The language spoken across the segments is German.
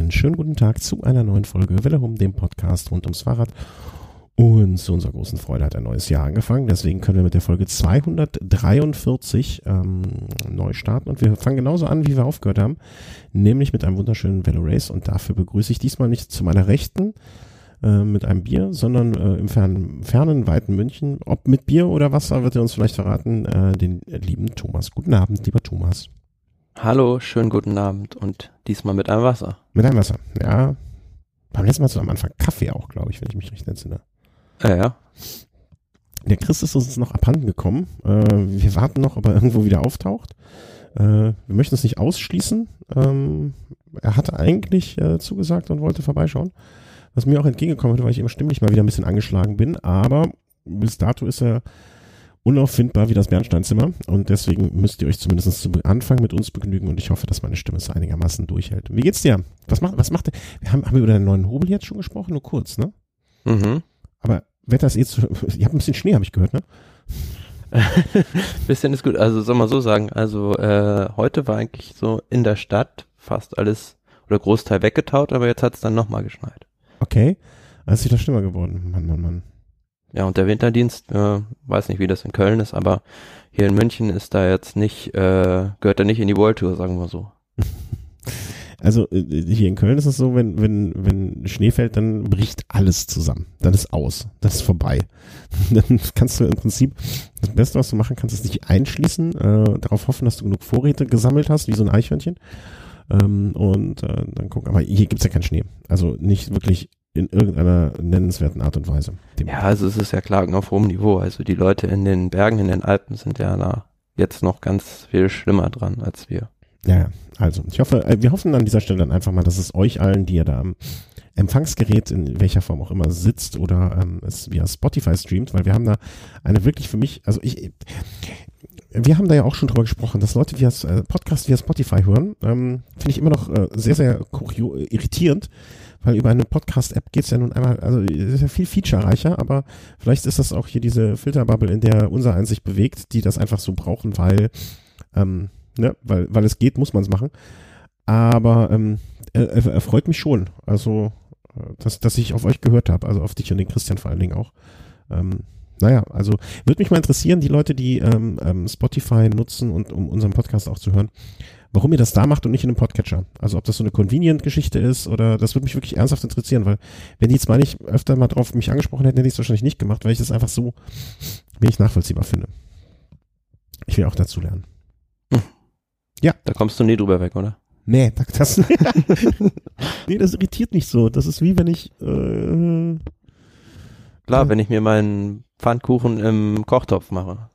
Einen schönen guten Tag zu einer neuen Folge Welle um dem Podcast rund ums Fahrrad. Und zu unserer großen Freude hat ein neues Jahr angefangen. Deswegen können wir mit der Folge 243 ähm, neu starten. Und wir fangen genauso an, wie wir aufgehört haben. Nämlich mit einem wunderschönen Velo Race. Und dafür begrüße ich diesmal nicht zu meiner Rechten äh, mit einem Bier, sondern äh, im fernen, fernen, weiten München. Ob mit Bier oder Wasser, wird er uns vielleicht verraten. Äh, den lieben Thomas. Guten Abend, lieber Thomas. Hallo, schönen guten Abend und diesmal mit einem Wasser. Mit einem Wasser, ja. Beim letzten Mal so am Anfang Kaffee auch, glaube ich, wenn ich mich recht entsinne. Ja, ja. Der Chris ist uns noch abhanden gekommen. Äh, wir warten noch, ob er irgendwo wieder auftaucht. Äh, wir möchten es nicht ausschließen. Ähm, er hatte eigentlich äh, zugesagt und wollte vorbeischauen. Was mir auch entgegengekommen hat, weil ich immer stimmlich mal wieder ein bisschen angeschlagen bin. Aber bis dato ist er unauffindbar wie das Bernsteinzimmer. Und deswegen müsst ihr euch zumindest zu Anfang mit uns begnügen. Und ich hoffe, dass meine Stimme es einigermaßen durchhält. Wie geht's dir? Was macht, was macht, wir haben, haben wir über deinen neuen Hobel jetzt schon gesprochen? Nur kurz, ne? Mhm. Aber Wetter ist eh zu, ihr habt ein bisschen Schnee, habe ich gehört, ne? bisschen ist gut. Also soll man so sagen. Also äh, heute war eigentlich so in der Stadt fast alles oder Großteil weggetaut, aber jetzt hat es dann nochmal geschneit. Okay. Das ist wieder schlimmer geworden. Mann, Mann, Mann. Ja, und der Winterdienst, äh, weiß nicht, wie das in Köln ist, aber hier in München ist da jetzt nicht, äh, gehört er nicht in die World Tour, sagen wir so. Also äh, hier in Köln ist es so, wenn, wenn, wenn Schnee fällt, dann bricht alles zusammen. Dann ist aus. Das ist vorbei. Dann kannst du im Prinzip, das Beste, was du machen kannst, ist dich einschließen, äh, darauf hoffen, dass du genug Vorräte gesammelt hast, wie so ein Eichhörnchen. Ähm, und äh, dann gucken. Aber hier gibt's ja keinen Schnee. Also nicht wirklich in irgendeiner nennenswerten Art und Weise. Ja, also es ist ja Klagen auf hohem Niveau. Also die Leute in den Bergen, in den Alpen sind ja da jetzt noch ganz viel schlimmer dran als wir. Ja, also ich hoffe, äh, wir hoffen an dieser Stelle dann einfach mal, dass es euch allen, die ihr da am Empfangsgerät in welcher Form auch immer sitzt oder ähm, es via Spotify streamt, weil wir haben da eine wirklich für mich, also ich, wir haben da ja auch schon drüber gesprochen, dass Leute via äh, Podcast via Spotify hören, ähm, finde ich immer noch äh, sehr, sehr kurio, irritierend, weil über eine Podcast-App geht's ja nun einmal, also ist ja viel featurereicher, aber vielleicht ist das auch hier diese Filterbubble, in der unser Einsicht bewegt, die das einfach so brauchen, weil ähm, ne, weil, weil es geht, muss man es machen. Aber ähm, er, er freut mich schon. Also, äh, dass, dass ich auf euch gehört habe, also auf dich und den Christian vor allen Dingen auch. Ähm, naja, also würde mich mal interessieren, die Leute, die ähm, ähm, Spotify nutzen und um unseren Podcast auch zu hören, warum ihr das da macht und nicht in einem Podcatcher. Also ob das so eine Convenient-Geschichte ist oder das würde mich wirklich ernsthaft interessieren, weil wenn die jetzt mal nicht öfter mal drauf mich angesprochen hätten, hätte ich es wahrscheinlich nicht gemacht, weil ich das einfach so wenig nachvollziehbar finde. Ich will auch dazu lernen. Ja. Da kommst du nie drüber weg, oder? Nee, das, nee, das irritiert nicht so. Das ist wie wenn ich. Äh, Klar, äh, wenn ich mir meinen Pfannkuchen im Kochtopf mache.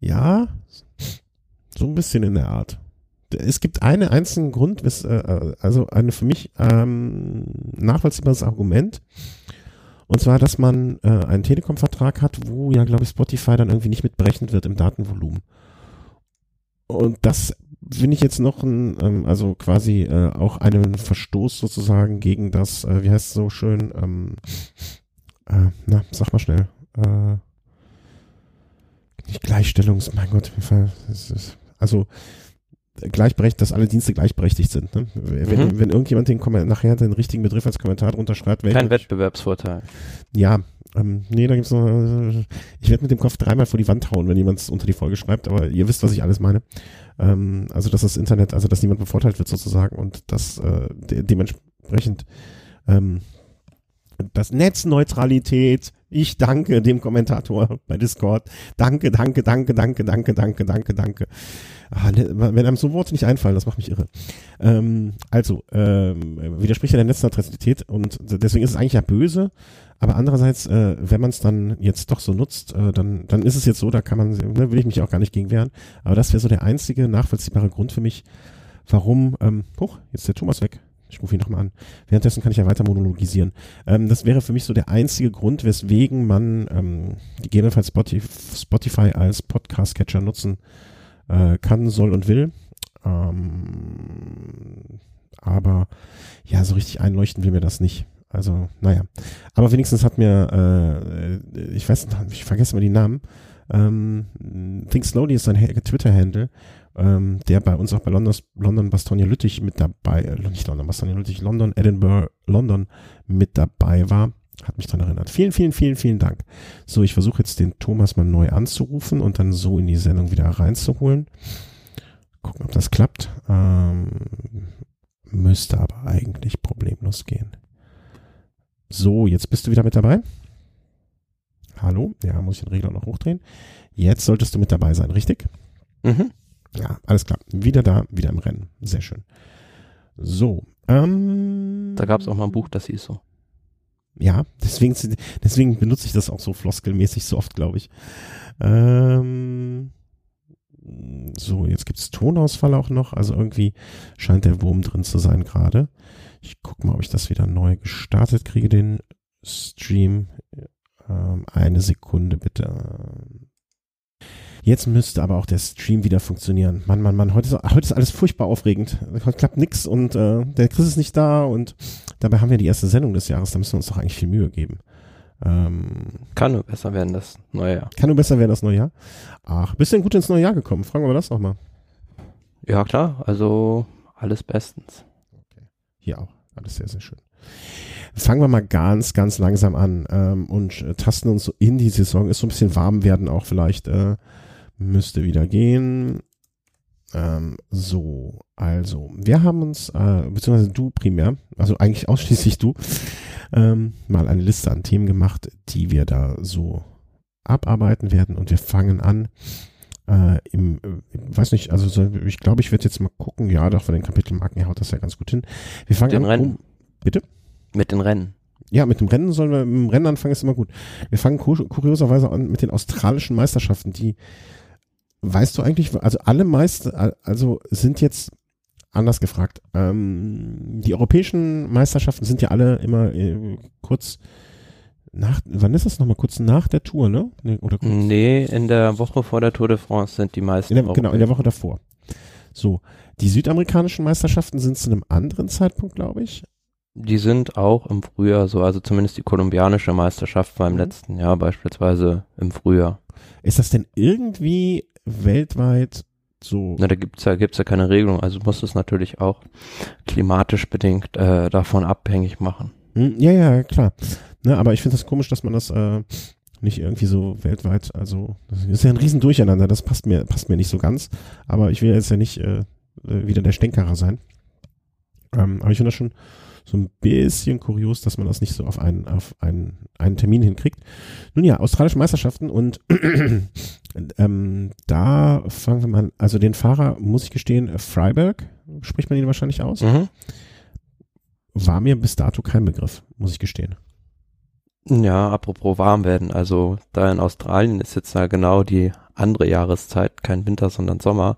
Ja, so ein bisschen in der Art. Es gibt einen einzigen Grund, äh, also eine für mich ähm, nachvollziehbares Argument. Und zwar, dass man äh, einen Telekom-Vertrag hat, wo ja, glaube ich, Spotify dann irgendwie nicht mitberechnet wird im Datenvolumen. Und das finde ich jetzt noch ein, ähm, also quasi äh, auch einen Verstoß sozusagen gegen das, äh, wie heißt es so schön, ähm, äh, na, sag mal schnell, äh, nicht Gleichstellungs, mein Gott, ist, also gleichberechtigt, dass alle Dienste gleichberechtigt sind. Ne? Wenn, mhm. wenn irgendjemand den nachher den richtigen Begriff als Kommentar drunter schreibt, kein Wettbewerbsvorteil. Ja, ähm, nee, da gibt's noch. Äh, ich werde mit dem Kopf dreimal vor die Wand hauen, wenn jemand es unter die Folge schreibt, aber ihr wisst, was ich alles meine. Ähm, also dass das Internet, also dass niemand bevorteilt wird sozusagen und dass äh, de dementsprechend ähm, das Netzneutralität. Ich danke dem Kommentator bei Discord. Danke, danke, danke, danke, danke, danke, danke, danke. Ah, ne, wenn einem so Worte nicht einfallen, das macht mich irre. Ähm, also, ähm, widerspricht ja der Netzneutralität und deswegen ist es eigentlich ja böse, aber andererseits, äh, wenn man es dann jetzt doch so nutzt, äh, dann, dann ist es jetzt so, da kann man, ne, will ich mich auch gar nicht gegen wehren. Aber das wäre so der einzige nachvollziehbare Grund für mich, warum, ähm, hoch, jetzt ist der Thomas weg. Ich rufe ihn nochmal an. Währenddessen kann ich ja weiter monologisieren. Ähm, das wäre für mich so der einzige Grund, weswegen man ähm, gegebenenfalls Spotify, als Podcast-Catcher nutzen äh, kann, soll und will. Ähm, aber ja, so richtig einleuchten will mir das nicht. Also, naja. Aber wenigstens hat mir, äh, ich weiß ich vergesse mal die Namen, Ähm, Think Slowly ist sein Twitter-Handle, ähm, der bei uns auch bei London, London Bastogne Lüttich mit dabei, äh, nicht London Bastogne Lüttich, London, Edinburgh, London mit dabei war. Hat mich daran erinnert. Vielen, vielen, vielen, vielen Dank. So, ich versuche jetzt den Thomas mal neu anzurufen und dann so in die Sendung wieder reinzuholen. Gucken, ob das klappt. Ähm, müsste aber eigentlich problemlos gehen. So, jetzt bist du wieder mit dabei. Hallo? Ja, muss ich den Regler noch hochdrehen. Jetzt solltest du mit dabei sein, richtig? Mhm. Ja, alles klar. Wieder da, wieder im Rennen. Sehr schön. So. Ähm, Da gab es auch mal ein Buch, das hieß so. Ja, deswegen, deswegen benutze ich das auch so floskelmäßig so oft, glaube ich. Ähm, so, jetzt gibt's Tonausfall auch noch. Also irgendwie scheint der Wurm drin zu sein gerade. Ich guck mal, ob ich das wieder neu gestartet kriege, den Stream. Ähm, eine Sekunde bitte. Jetzt müsste aber auch der Stream wieder funktionieren. Mann, Mann, Mann, heute ist, heute ist alles furchtbar aufregend. Heute klappt nix und äh, der Chris ist nicht da und dabei haben wir die erste Sendung des Jahres, da müssen wir uns doch eigentlich viel Mühe geben. Ähm, Kann nur besser werden, das neue Jahr. kann nur besser werden das neue Jahr. Ach, bist du denn gut ins neue Jahr gekommen? Fragen wir das nochmal. Ja, klar, also alles bestens. Hier auch. Alles sehr, sehr schön. Fangen wir mal ganz, ganz langsam an ähm, und äh, tasten uns so in die Saison. Ist so ein bisschen warm werden auch vielleicht. Äh, müsste wieder gehen. Ähm, so, also, wir haben uns, äh, beziehungsweise du primär, also eigentlich ausschließlich du, ähm, mal eine Liste an Themen gemacht, die wir da so abarbeiten werden und wir fangen an äh, im, äh, weiß nicht, also so, ich glaube, ich werde jetzt mal gucken, ja, doch von den Kapitelmarken her haut das ja ganz gut hin. Wir fangen Den an, Rennen. um, bitte? Mit den Rennen. Ja, mit dem Rennen sollen wir, mit dem Rennen anfangen ist immer gut. Wir fangen kur kurioserweise an mit den australischen Meisterschaften, die, weißt du eigentlich, also alle Meister, also sind jetzt anders gefragt. Ähm, die europäischen Meisterschaften sind ja alle immer äh, kurz nach, wann ist das nochmal? Kurz nach der Tour, ne? Nee, oder kurz? Nee, in der Woche vor der Tour de France sind die meisten. In der, genau, in der Woche davor. So, die südamerikanischen Meisterschaften sind zu einem anderen Zeitpunkt, glaube ich. Die sind auch im Frühjahr so, also zumindest die kolumbianische Meisterschaft war im Mhm. letzten Jahr beispielsweise im Frühjahr. Ist das denn irgendwie weltweit so? Na, da gibt's ja, gibt's ja keine Regelung, also muss es natürlich auch klimatisch bedingt äh, davon abhängig machen. Hm, Ja, ja, klar. Ne, aber ich finde das komisch, dass man das äh, nicht irgendwie so weltweit, also das ist ja ein Riesendurcheinander, das passt mir, passt mir nicht so ganz. Aber ich will jetzt ja nicht äh, äh, wieder der Stänkerer sein. Ähm, aber ich finde das schon so ein bisschen kurios, dass man das nicht so auf einen, auf einen, einen Termin hinkriegt. Nun ja, australische Meisterschaften und ähm, da fangen wir mal an. Also den Fahrer, muss ich gestehen, Freiberg, spricht man ihn wahrscheinlich aus, Mhm. war mir bis dato kein Begriff, muss ich gestehen. Ja, apropos warm werden, also da in Australien ist jetzt ja genau die andere Jahreszeit, kein Winter, sondern Sommer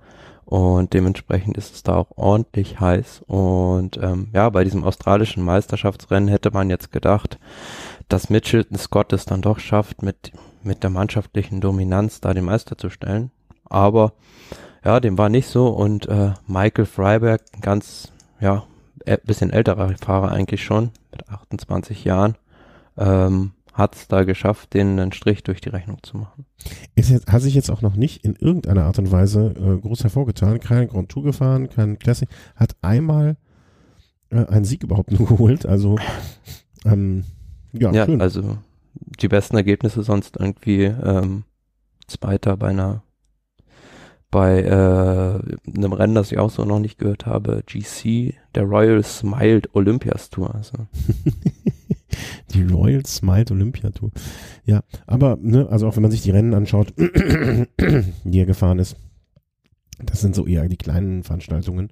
und dementsprechend ist es da auch ordentlich heiß. Und ähm, ja, bei diesem australischen Meisterschaftsrennen hätte man jetzt gedacht, dass Mitchelton Scott es dann doch schafft, mit, mit der mannschaftlichen Dominanz da den Meister zu stellen, aber ja, dem war nicht so. Und äh, Michael Freiberg, ein ganz, ja, bisschen älterer Fahrer eigentlich schon, mit 28 Jahren, ähm, hat es da geschafft, denen einen Strich durch die Rechnung zu machen. Ist jetzt, hat sich jetzt auch noch nicht in irgendeiner Art und Weise äh, groß hervorgetan. Kein Grand Tour gefahren, kein Classic. Hat einmal äh, einen Sieg überhaupt nur geholt. Also, ähm, ja, Ja, schön. also die besten Ergebnisse sonst irgendwie ähm, Zweiter bei einer bei äh, einem Rennen, das ich auch so noch nicht gehört habe, GC, der Royal Smiled Olympias Tour. Also. die Royal Smiled Olympia Tour. Ja, aber, ne, also auch wenn man sich die Rennen anschaut, die er gefahren ist, das sind so eher die kleinen Veranstaltungen.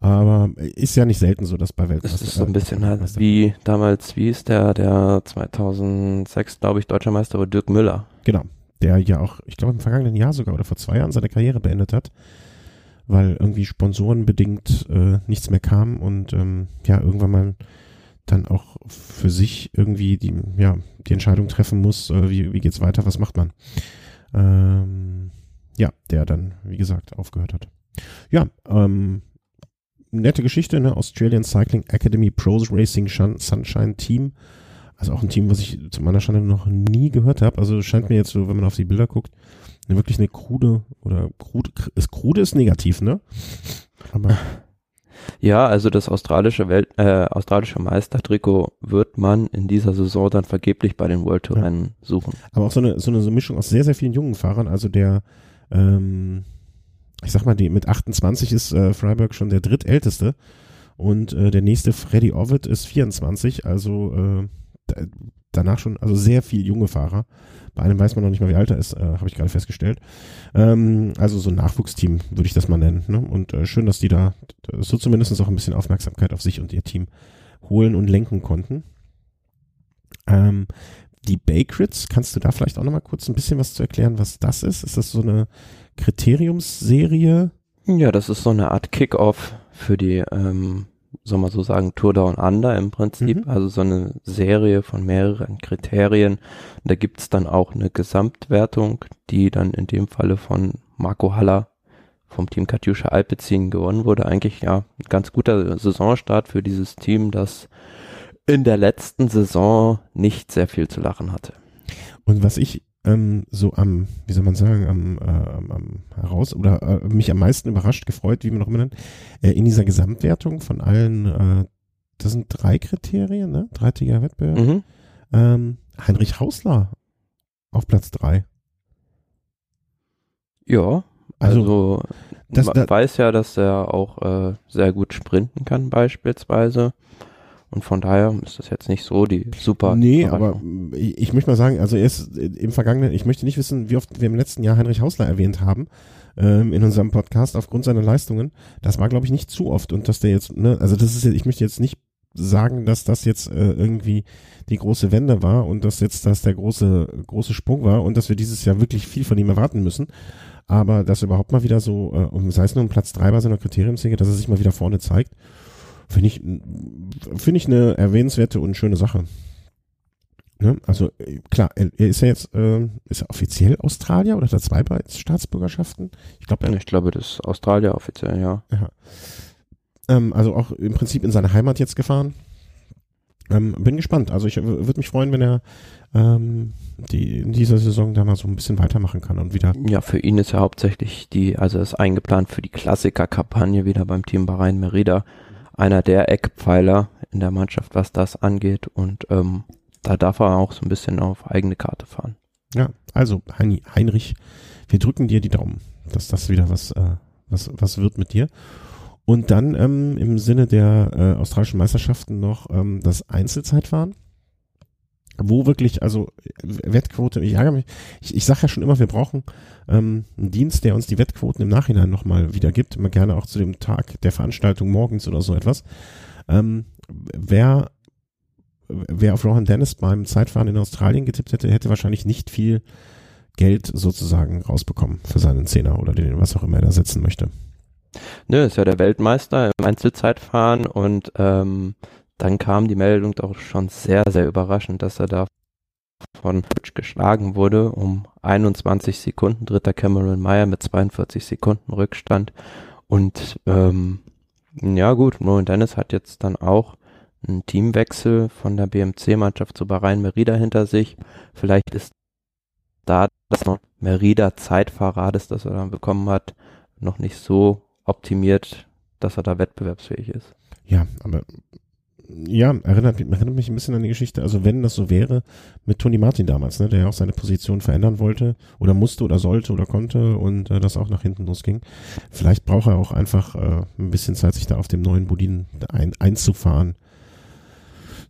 Aber ist ja nicht selten so, dass bei Weltmeister Es ist so ein bisschen halt wie damals, wie ist der, der 2006, glaube ich, deutscher Meister war Dirk Müller. Genau. Der ja auch, ich glaube im vergangenen Jahr sogar oder vor zwei Jahren seine Karriere beendet hat, weil irgendwie sponsorenbedingt äh, nichts mehr kam und ähm, ja, irgendwann mal dann auch für sich irgendwie die, ja, die Entscheidung treffen muss, äh, wie, wie geht's weiter, was macht man. Ähm, ja, der dann, wie gesagt, aufgehört hat. Ja, ähm, nette Geschichte, ne? Australian Cycling Academy Pros Racing Sunshine Team Also auch ein Team, was ich zu meiner Schande noch nie gehört habe. Also scheint mir jetzt so, wenn man auf die Bilder guckt, eine wirklich eine krude oder krude, ist krude ist negativ, ne? Aber ja, also das australische Welt, äh, australische Meistertrikot wird man in dieser Saison dann vergeblich bei den World Tour Rennen ja. suchen. Aber auch so eine, so eine Mischung aus sehr, sehr vielen jungen Fahrern. Also der, ähm, ich sag mal, die mit 28 ist äh, Freiburg schon der drittälteste und äh, der nächste Freddy Ovid ist 24, also äh, danach schon, also sehr viel junge Fahrer. Bei einem weiß man noch nicht mal, wie alt er ist, äh, habe ich gerade festgestellt. Ähm, also so ein Nachwuchsteam würde ich das mal nennen. Ne? Und äh, schön, dass die da so zumindest auch ein bisschen Aufmerksamkeit auf sich und ihr Team holen und lenken konnten. Ähm, die Bakrits, kannst du da vielleicht auch noch mal kurz ein bisschen was zu erklären, was das ist? Ist das so eine Kriteriumsserie? Ja, das ist so eine Art Kick-Off für die ähm, soll man so sagen, Tour Down Under im Prinzip, mhm. also so eine Serie von mehreren Kriterien. Da gibt's dann auch eine Gesamtwertung, die dann in dem Falle von Marco Haller vom Team Katjuscha Alpecin gewonnen wurde. Eigentlich ja ein ganz guter Saisonstart für dieses Team, das in der letzten Saison nicht sehr viel zu lachen hatte. Und was ich ähm, so am, wie soll man sagen, am, äh, am heraus oder äh, mich am meisten überrascht, gefreut, wie man noch immer nennt, äh, in dieser Gesamtwertung von allen, äh, das sind drei Kriterien, ne? Dreitägiger Wettbewerb. Mhm. Ähm, Heinrich Hausler auf Platz drei. Ja, also, also das, man da, weiß ja, dass er auch äh, sehr gut sprinten kann beispielsweise. Und von daher ist das jetzt nicht so die super. Nee, aber ich, ich möchte mal sagen, also er ist im Vergangenen, ich möchte nicht wissen, wie oft wir im letzten Jahr Heinrich Hausler erwähnt haben ähm, in unserem Podcast aufgrund seiner Leistungen. Das war, glaube ich, nicht zu oft. Und dass der jetzt, ne, also das ist jetzt, ich möchte jetzt nicht sagen, dass das jetzt äh, irgendwie die große Wende war und dass jetzt das der große, große Sprung war und dass wir dieses Jahr wirklich viel von ihm erwarten müssen. Aber dass überhaupt mal wieder so, äh, sei es nur ein Platz drei bei seiner Kriteriumssäge, dass er sich mal wieder vorne zeigt Finde ich, finde ich eine erwähnenswerte und schöne Sache. Ne? Also klar, er, ist ja jetzt, äh, ist er offiziell Australier oder hat er zwei Staatsbürgerschaften? Ich glaube, ich glaube, das ist Australier offiziell, ja. ja. Ähm, also auch im Prinzip in seine Heimat jetzt gefahren. Ähm, bin gespannt. Also ich würde mich freuen, wenn er ähm, die in dieser Saison da mal so ein bisschen weitermachen kann und wieder. Ja, für ihn ist ja hauptsächlich die, also ist eingeplant für die Klassiker-Kampagne wieder beim Team Bahrain Merida einer der Eckpfeiler in der Mannschaft, was das angeht. Und ähm, da darf er auch so ein bisschen auf eigene Karte fahren. Ja, also Heinrich, wir drücken dir die Daumen, dass das wieder was, äh, was, was wird mit dir. Und dann ähm, im Sinne der äh, australischen Meisterschaften noch ähm, das Einzelzeitfahren wo wirklich, also Wettquote, ich ärgere mich, ich, ich sage ja schon immer, wir brauchen ähm, einen Dienst, der uns die Wettquoten im Nachhinein nochmal wiedergibt, immer gerne auch zu dem Tag der Veranstaltung morgens oder so etwas. Ähm, wer, wer auf Rohan Dennis beim Zeitfahren in Australien getippt hätte, hätte wahrscheinlich nicht viel Geld sozusagen rausbekommen für seinen Zehner oder den, was auch immer er da setzen möchte. Nö, ist ja der Weltmeister im Einzelzeitfahren und ähm, dann kam die Meldung doch schon sehr, sehr überraschend, dass er da von Fitch geschlagen wurde um 21 Sekunden. Dritter Cameron Meyer mit 42 Sekunden Rückstand. Und ähm, ja gut, Rowan Dennis hat jetzt dann auch einen Teamwechsel von der BMC-Mannschaft zu Bahrain Merida hinter sich. Vielleicht ist da das Merida Zeitfahrrades, das er dann bekommen hat, noch nicht so optimiert, dass er da wettbewerbsfähig ist. Ja, aber ja, erinnert, erinnert mich ein bisschen an die Geschichte, also wenn das so wäre mit Tony Martin damals, ne, der ja auch seine Position verändern wollte oder musste oder sollte oder konnte und äh, das auch nach hinten losging. Vielleicht braucht er auch einfach äh, ein bisschen Zeit, sich da auf dem neuen Budin ein, einzufahren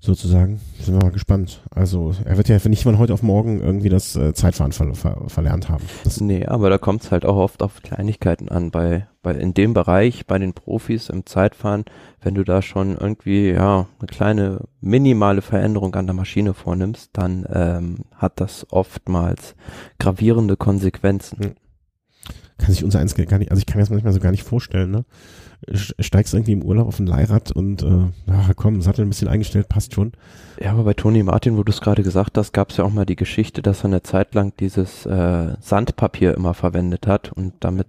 sozusagen. Sind wir mal gespannt. Also er wird ja nicht von heute auf morgen irgendwie das äh, Zeitfahren ver ver verlernt haben. Das nee, aber da kommt es halt auch oft auf Kleinigkeiten an. Bei, bei in dem Bereich, bei den Profis im Zeitfahren, wenn du da schon irgendwie ja eine kleine minimale Veränderung an der Maschine vornimmst, dann ähm, hat das oftmals gravierende Konsequenzen. Hm. Kann sich unser eins gar nicht, also ich kann mir das manchmal so gar nicht vorstellen, ne? Steigst irgendwie im Urlaub auf ein Leihrad und äh, ach komm, Sattel ein bisschen eingestellt, passt schon. Ja, aber bei Toni Martin, wo du es gerade gesagt hast, gab es ja auch mal die Geschichte, dass er eine Zeit lang dieses äh, Sandpapier immer verwendet hat und damit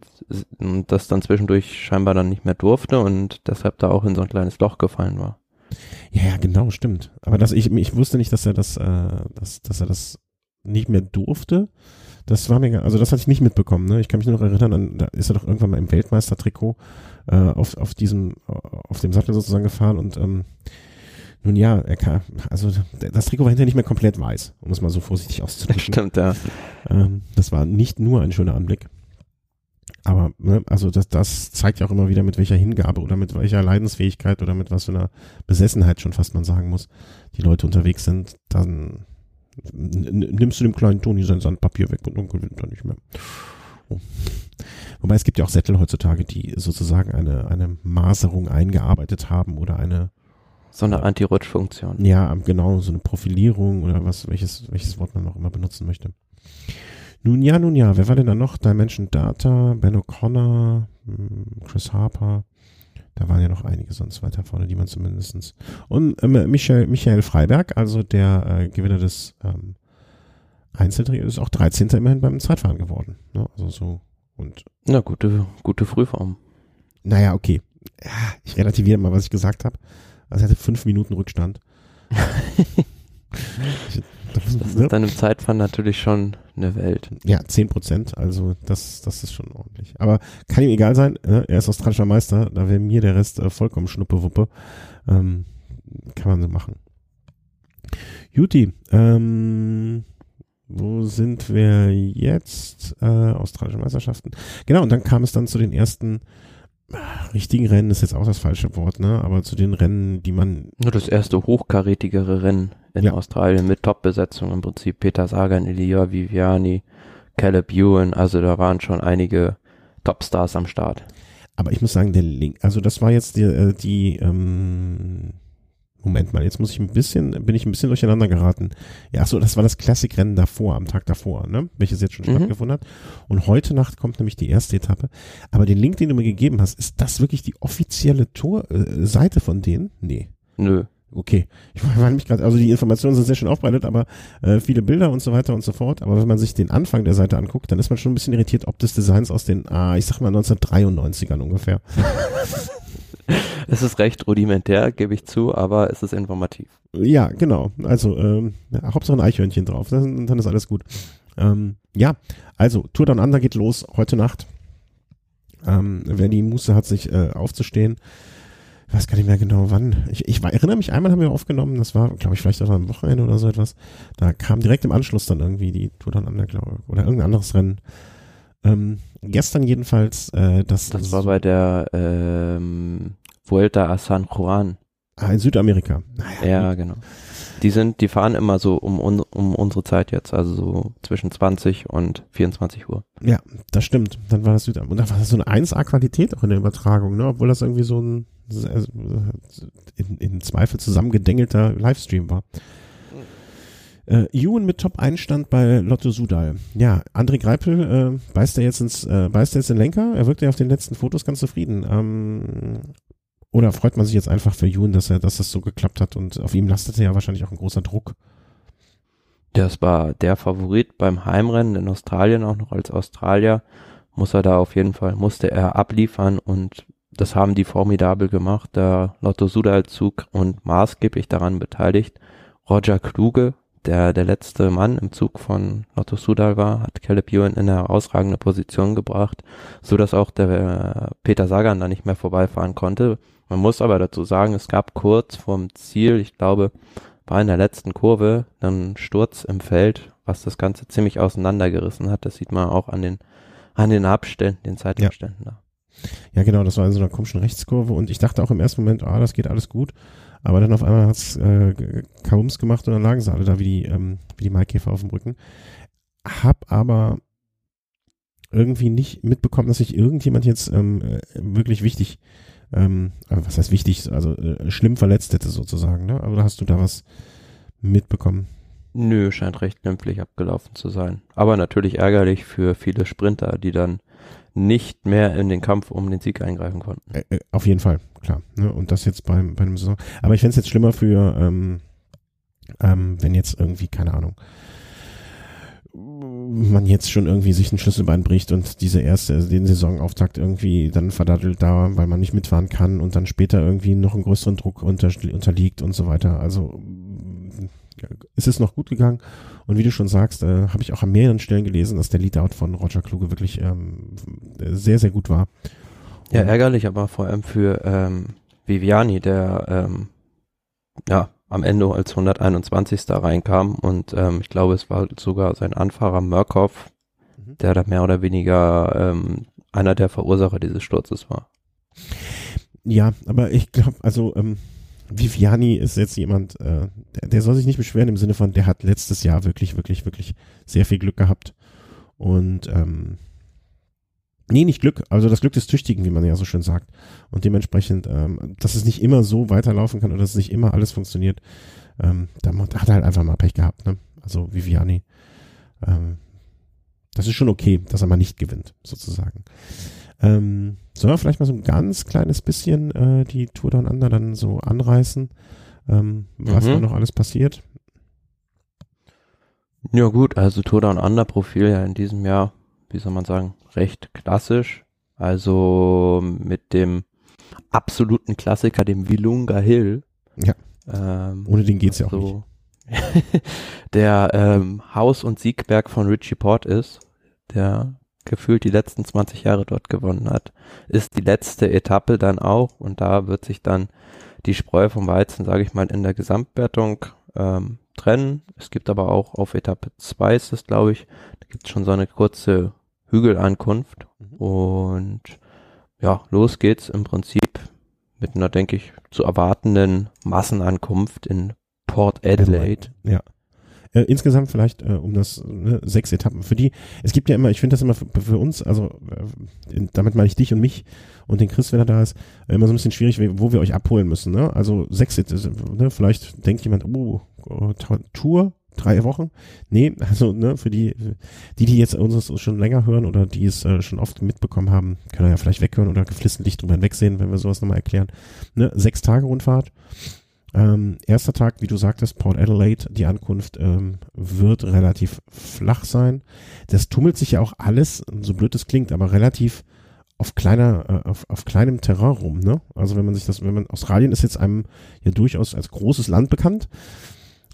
und das dann zwischendurch scheinbar dann nicht mehr durfte und deshalb da auch in so ein kleines Loch gefallen war. Ja, ja, genau, stimmt. Aber das, ich, ich wusste nicht, dass er das, äh, dass, dass er das nicht mehr durfte. Das war mir, also das hatte ich nicht mitbekommen. Ne? Ich kann mich nur noch erinnern, an, da ist er doch irgendwann mal im Weltmeistertrikot äh, auf, auf diesem, auf dem Sattel sozusagen gefahren und ähm, nun ja, er kann, also das Trikot war hinterher nicht mehr komplett weiß, um es mal so vorsichtig auszudrücken. Stimmt, ja. Ähm, das war nicht nur ein schöner Anblick. Aber, ne, also das, das zeigt ja auch immer wieder, mit welcher Hingabe oder mit welcher Leidensfähigkeit oder mit was für einer Besessenheit schon fast man sagen muss, die Leute unterwegs sind. Dann nimmst du dem kleinen Toni sein Sandpapier weg und dann gewinnt er nicht mehr. Oh. Wobei es gibt ja auch Sättel heutzutage, die sozusagen eine, eine Maserung eingearbeitet haben oder eine so eine Anti-Rutsch-Funktion. Ja, genau, so eine Profilierung oder was, welches, welches Wort man auch immer benutzen möchte. Nun ja, nun ja, wer war denn da noch? Dimension Data, Ben O'Connor, hm, Chris Harper. Da waren ja noch einige sonst weiter vorne, die man zumindestens Und äh, Michael, Michael Freiberg, also der äh, Gewinner des ähm, Einzeltrios, ist auch 13. immerhin beim Zeitfahren geworden. Ne? Also so und. Na, gute, gute Frühform. Naja, okay. Ja, ich relativiere mal, was ich gesagt habe. Also er hatte fünf Minuten Rückstand. ich, das, das ist dann im Zeitfahren natürlich schon eine Welt. Ja, zehn Prozent, also das, das ist schon ordentlich. Aber kann ihm egal sein, äh, er ist australischer Meister, da wäre mir der Rest äh, vollkommen Schnuppewuppe. Ähm, kann man so machen. Juti, ähm, wo sind wir jetzt? Äh, australische Meisterschaften. Genau, und dann kam es dann zu den ersten richtigen Rennen ist jetzt auch das falsche Wort, ne? Aber zu den Rennen, die man. Nur das erste hochkarätigere Rennen in ja. Australien mit Top-Besetzung im Prinzip. Peter Sagan, Elia Viviani, Caleb Ewan, also da waren schon einige Topstars am Start. Aber ich muss sagen, der Link, also das war jetzt die, äh, die ähm, Moment mal, jetzt muss ich ein bisschen, bin ich ein bisschen durcheinander geraten. Ja, so, das war das Klassikrennen davor, am Tag davor, ne? Welches jetzt schon mhm. stattgefunden hat. Und heute Nacht kommt nämlich die erste Etappe. Aber den Link, den du mir gegeben hast, ist das wirklich die offizielle Torseite äh, von denen? Nee. Nö. Okay. Ich war nämlich gerade, also die Informationen sind sehr schön aufbereitet, aber äh, viele Bilder und so weiter und so fort. Aber wenn man sich den Anfang der Seite anguckt, dann ist man schon ein bisschen irritiert, ob das Designs aus den, ah, ich sag mal 1993ern ungefähr. es ist recht rudimentär, gebe ich zu, aber es ist informativ. Ja, genau. Also ähm, Hauptsache ein Eichhörnchen drauf, dann, dann ist alles gut. Ähm, ja, also Tour Down Under geht los heute Nacht. Ähm, wer die Muße hat, sich äh, aufzustehen, ich weiß gar nicht mehr genau wann. Ich, ich erinnere mich, einmal haben wir aufgenommen, das war, glaube ich, vielleicht auch am Wochenende oder so etwas. Da kam direkt im Anschluss dann irgendwie die Tour Down Under, glaube ich, oder irgendein anderes Rennen. Ähm, gestern jedenfalls, äh, das. Das war bei der ähm, Vuelta a San Juan. Ah, in Südamerika. Naja, ja, genau. Die sind, die fahren immer so um, um unsere Zeit jetzt, also so zwischen 20 und 24 Uhr. Ja, das stimmt. Dann war das Südamerika. Und da war das so eine 1A-Qualität auch in der Übertragung, ne? Obwohl das irgendwie so ein in, in Zweifel zusammengedengelter Livestream war. Äh, Ewan mit Top-Einstand bei Lotto Sudal. Ja, André Greipel äh, beißt er jetzt ins, äh, beißt er jetzt den Lenker. Er wirkt ja auf den letzten Fotos ganz zufrieden. Ähm, oder freut man sich jetzt einfach für Ewan, dass er, dass das so geklappt hat und auf ihm lastete ja wahrscheinlich auch ein großer Druck. Das war der Favorit beim Heimrennen in Australien, auch noch als Australier. Muss er da auf jeden Fall, musste er abliefern und das haben die formidabel gemacht. Der Lotto Sudal-Zug und maßgeblich daran beteiligt. Roger Kluge, der der letzte Mann im Zug von Lotto Sudal war, hat Caleb Ewan in eine herausragende Position gebracht, so dass auch der äh, Peter Sagan da nicht mehr vorbeifahren konnte. Man muss aber dazu sagen, es gab kurz vorm Ziel, ich glaube, war in der letzten Kurve ein Sturz im Feld, was das Ganze ziemlich auseinandergerissen hat. Das sieht man auch an den an den Abständen, den Zeitabständen ja. da. Ja, genau, das war in so einer komischen Rechtskurve und ich dachte auch im ersten Moment, ah, das geht alles gut. Aber dann auf einmal hat's äh, Kaums gemacht und dann lagen sie alle da wie die, ähm, wie die Maikäfer auf dem Rücken. Hab aber irgendwie nicht mitbekommen, dass sich irgendjemand jetzt ähm, äh, wirklich wichtig, ähm, was heißt wichtig, also äh, schlimm verletzt hätte sozusagen, ne? Aber hast du da was mitbekommen? Nö, scheint recht glimpflich abgelaufen zu sein. Aber natürlich ärgerlich für viele Sprinter, die dann nicht mehr in den Kampf um den Sieg eingreifen konnten. Äh, äh, auf jeden Fall, klar. Ne? Und das jetzt beim, bei einem Saison. Aber ich fände es jetzt schlimmer für, ähm, ähm, wenn jetzt irgendwie, keine Ahnung, man jetzt schon irgendwie sich ein Schlüsselbein bricht und diese erste, den Saisonauftakt irgendwie dann verdattelt da, weil man nicht mitfahren kann und dann später irgendwie noch einen größeren Druck unter, unterliegt und so weiter. Also ist es noch gut gegangen und wie du schon sagst, äh, habe ich auch an mehreren Stellen gelesen, dass der Leadout von Roger Kluge wirklich ähm, sehr, sehr gut war. Ja, ärgerlich, aber vor allem für ähm, Viviani, der ähm, ja am Ende als 121. reinkam und ähm, ich glaube, es war sogar sein Anfahrer Murkoff, mhm. der da mehr oder weniger ähm, einer der Verursacher dieses Sturzes war. Ja, aber ich glaube, also ähm, Viviani ist jetzt jemand, äh, der, der soll sich nicht beschweren im Sinne von, der hat letztes Jahr wirklich, wirklich, wirklich sehr viel Glück gehabt und ähm, Nee, nicht Glück. Also das Glück des Tüchtigen, wie man ja so schön sagt. Und dementsprechend, ähm, dass es nicht immer so weiterlaufen kann oder dass nicht immer alles funktioniert, ähm, da, da hat er halt einfach mal Pech gehabt. Ne? Also Viviani. Ähm, das ist schon okay, dass er mal nicht gewinnt, sozusagen. Ähm, sollen wir vielleicht mal so ein ganz kleines bisschen äh, die Tour Down Under dann so anreißen, ähm, was mhm. da noch alles passiert? Ja gut, also Tour Down Under Profil ja in diesem Jahr, wie soll man sagen, recht klassisch. Also mit dem absoluten Klassiker, dem Wilunga Hill. Ja. Ähm, Ohne den geht's ja auch so, nicht. der ähm, Haus- und Siegberg von Richie Port ist, der gefühlt die letzten 20 Jahre dort gewonnen hat, ist die letzte Etappe dann auch und da wird sich dann die Spreu vom Weizen, sage ich mal, in der Gesamtwertung ähm, trennen. Es gibt aber auch auf Etappe 2 ist es, glaube ich, da gibt es schon so eine kurze Hügelankunft. Mhm. Und ja, los geht's im Prinzip mit einer, denke ich, zu erwartenden Massenankunft in Port Adelaide. Ja. Äh, insgesamt vielleicht äh, um das ne, sechs Etappen. Für die, es gibt ja immer, ich finde das immer für, für uns, also äh, damit meine ich dich und mich und den Chris, wenn er da ist, äh, immer so ein bisschen schwierig, wo wir euch abholen müssen. Ne? Also sechs, ne, vielleicht denkt jemand, oh, Tour, drei Wochen. Nee, also ne, für die, die, die jetzt uns schon länger hören oder die es äh, schon oft mitbekommen haben, können ja vielleicht weghören oder geflissentlich drüber hinwegsehen, wenn wir sowas nochmal erklären. Ne, sechs Tage Rundfahrt. Ähm, erster Tag, wie du sagtest, Port Adelaide, die Ankunft ähm, wird relativ flach sein. Das tummelt sich ja auch alles, so blöd es klingt, aber relativ auf kleiner, äh, auf, auf kleinem Terrain rum, ne? Also wenn man sich das, wenn man, Australien ist jetzt einem ja durchaus als großes Land bekannt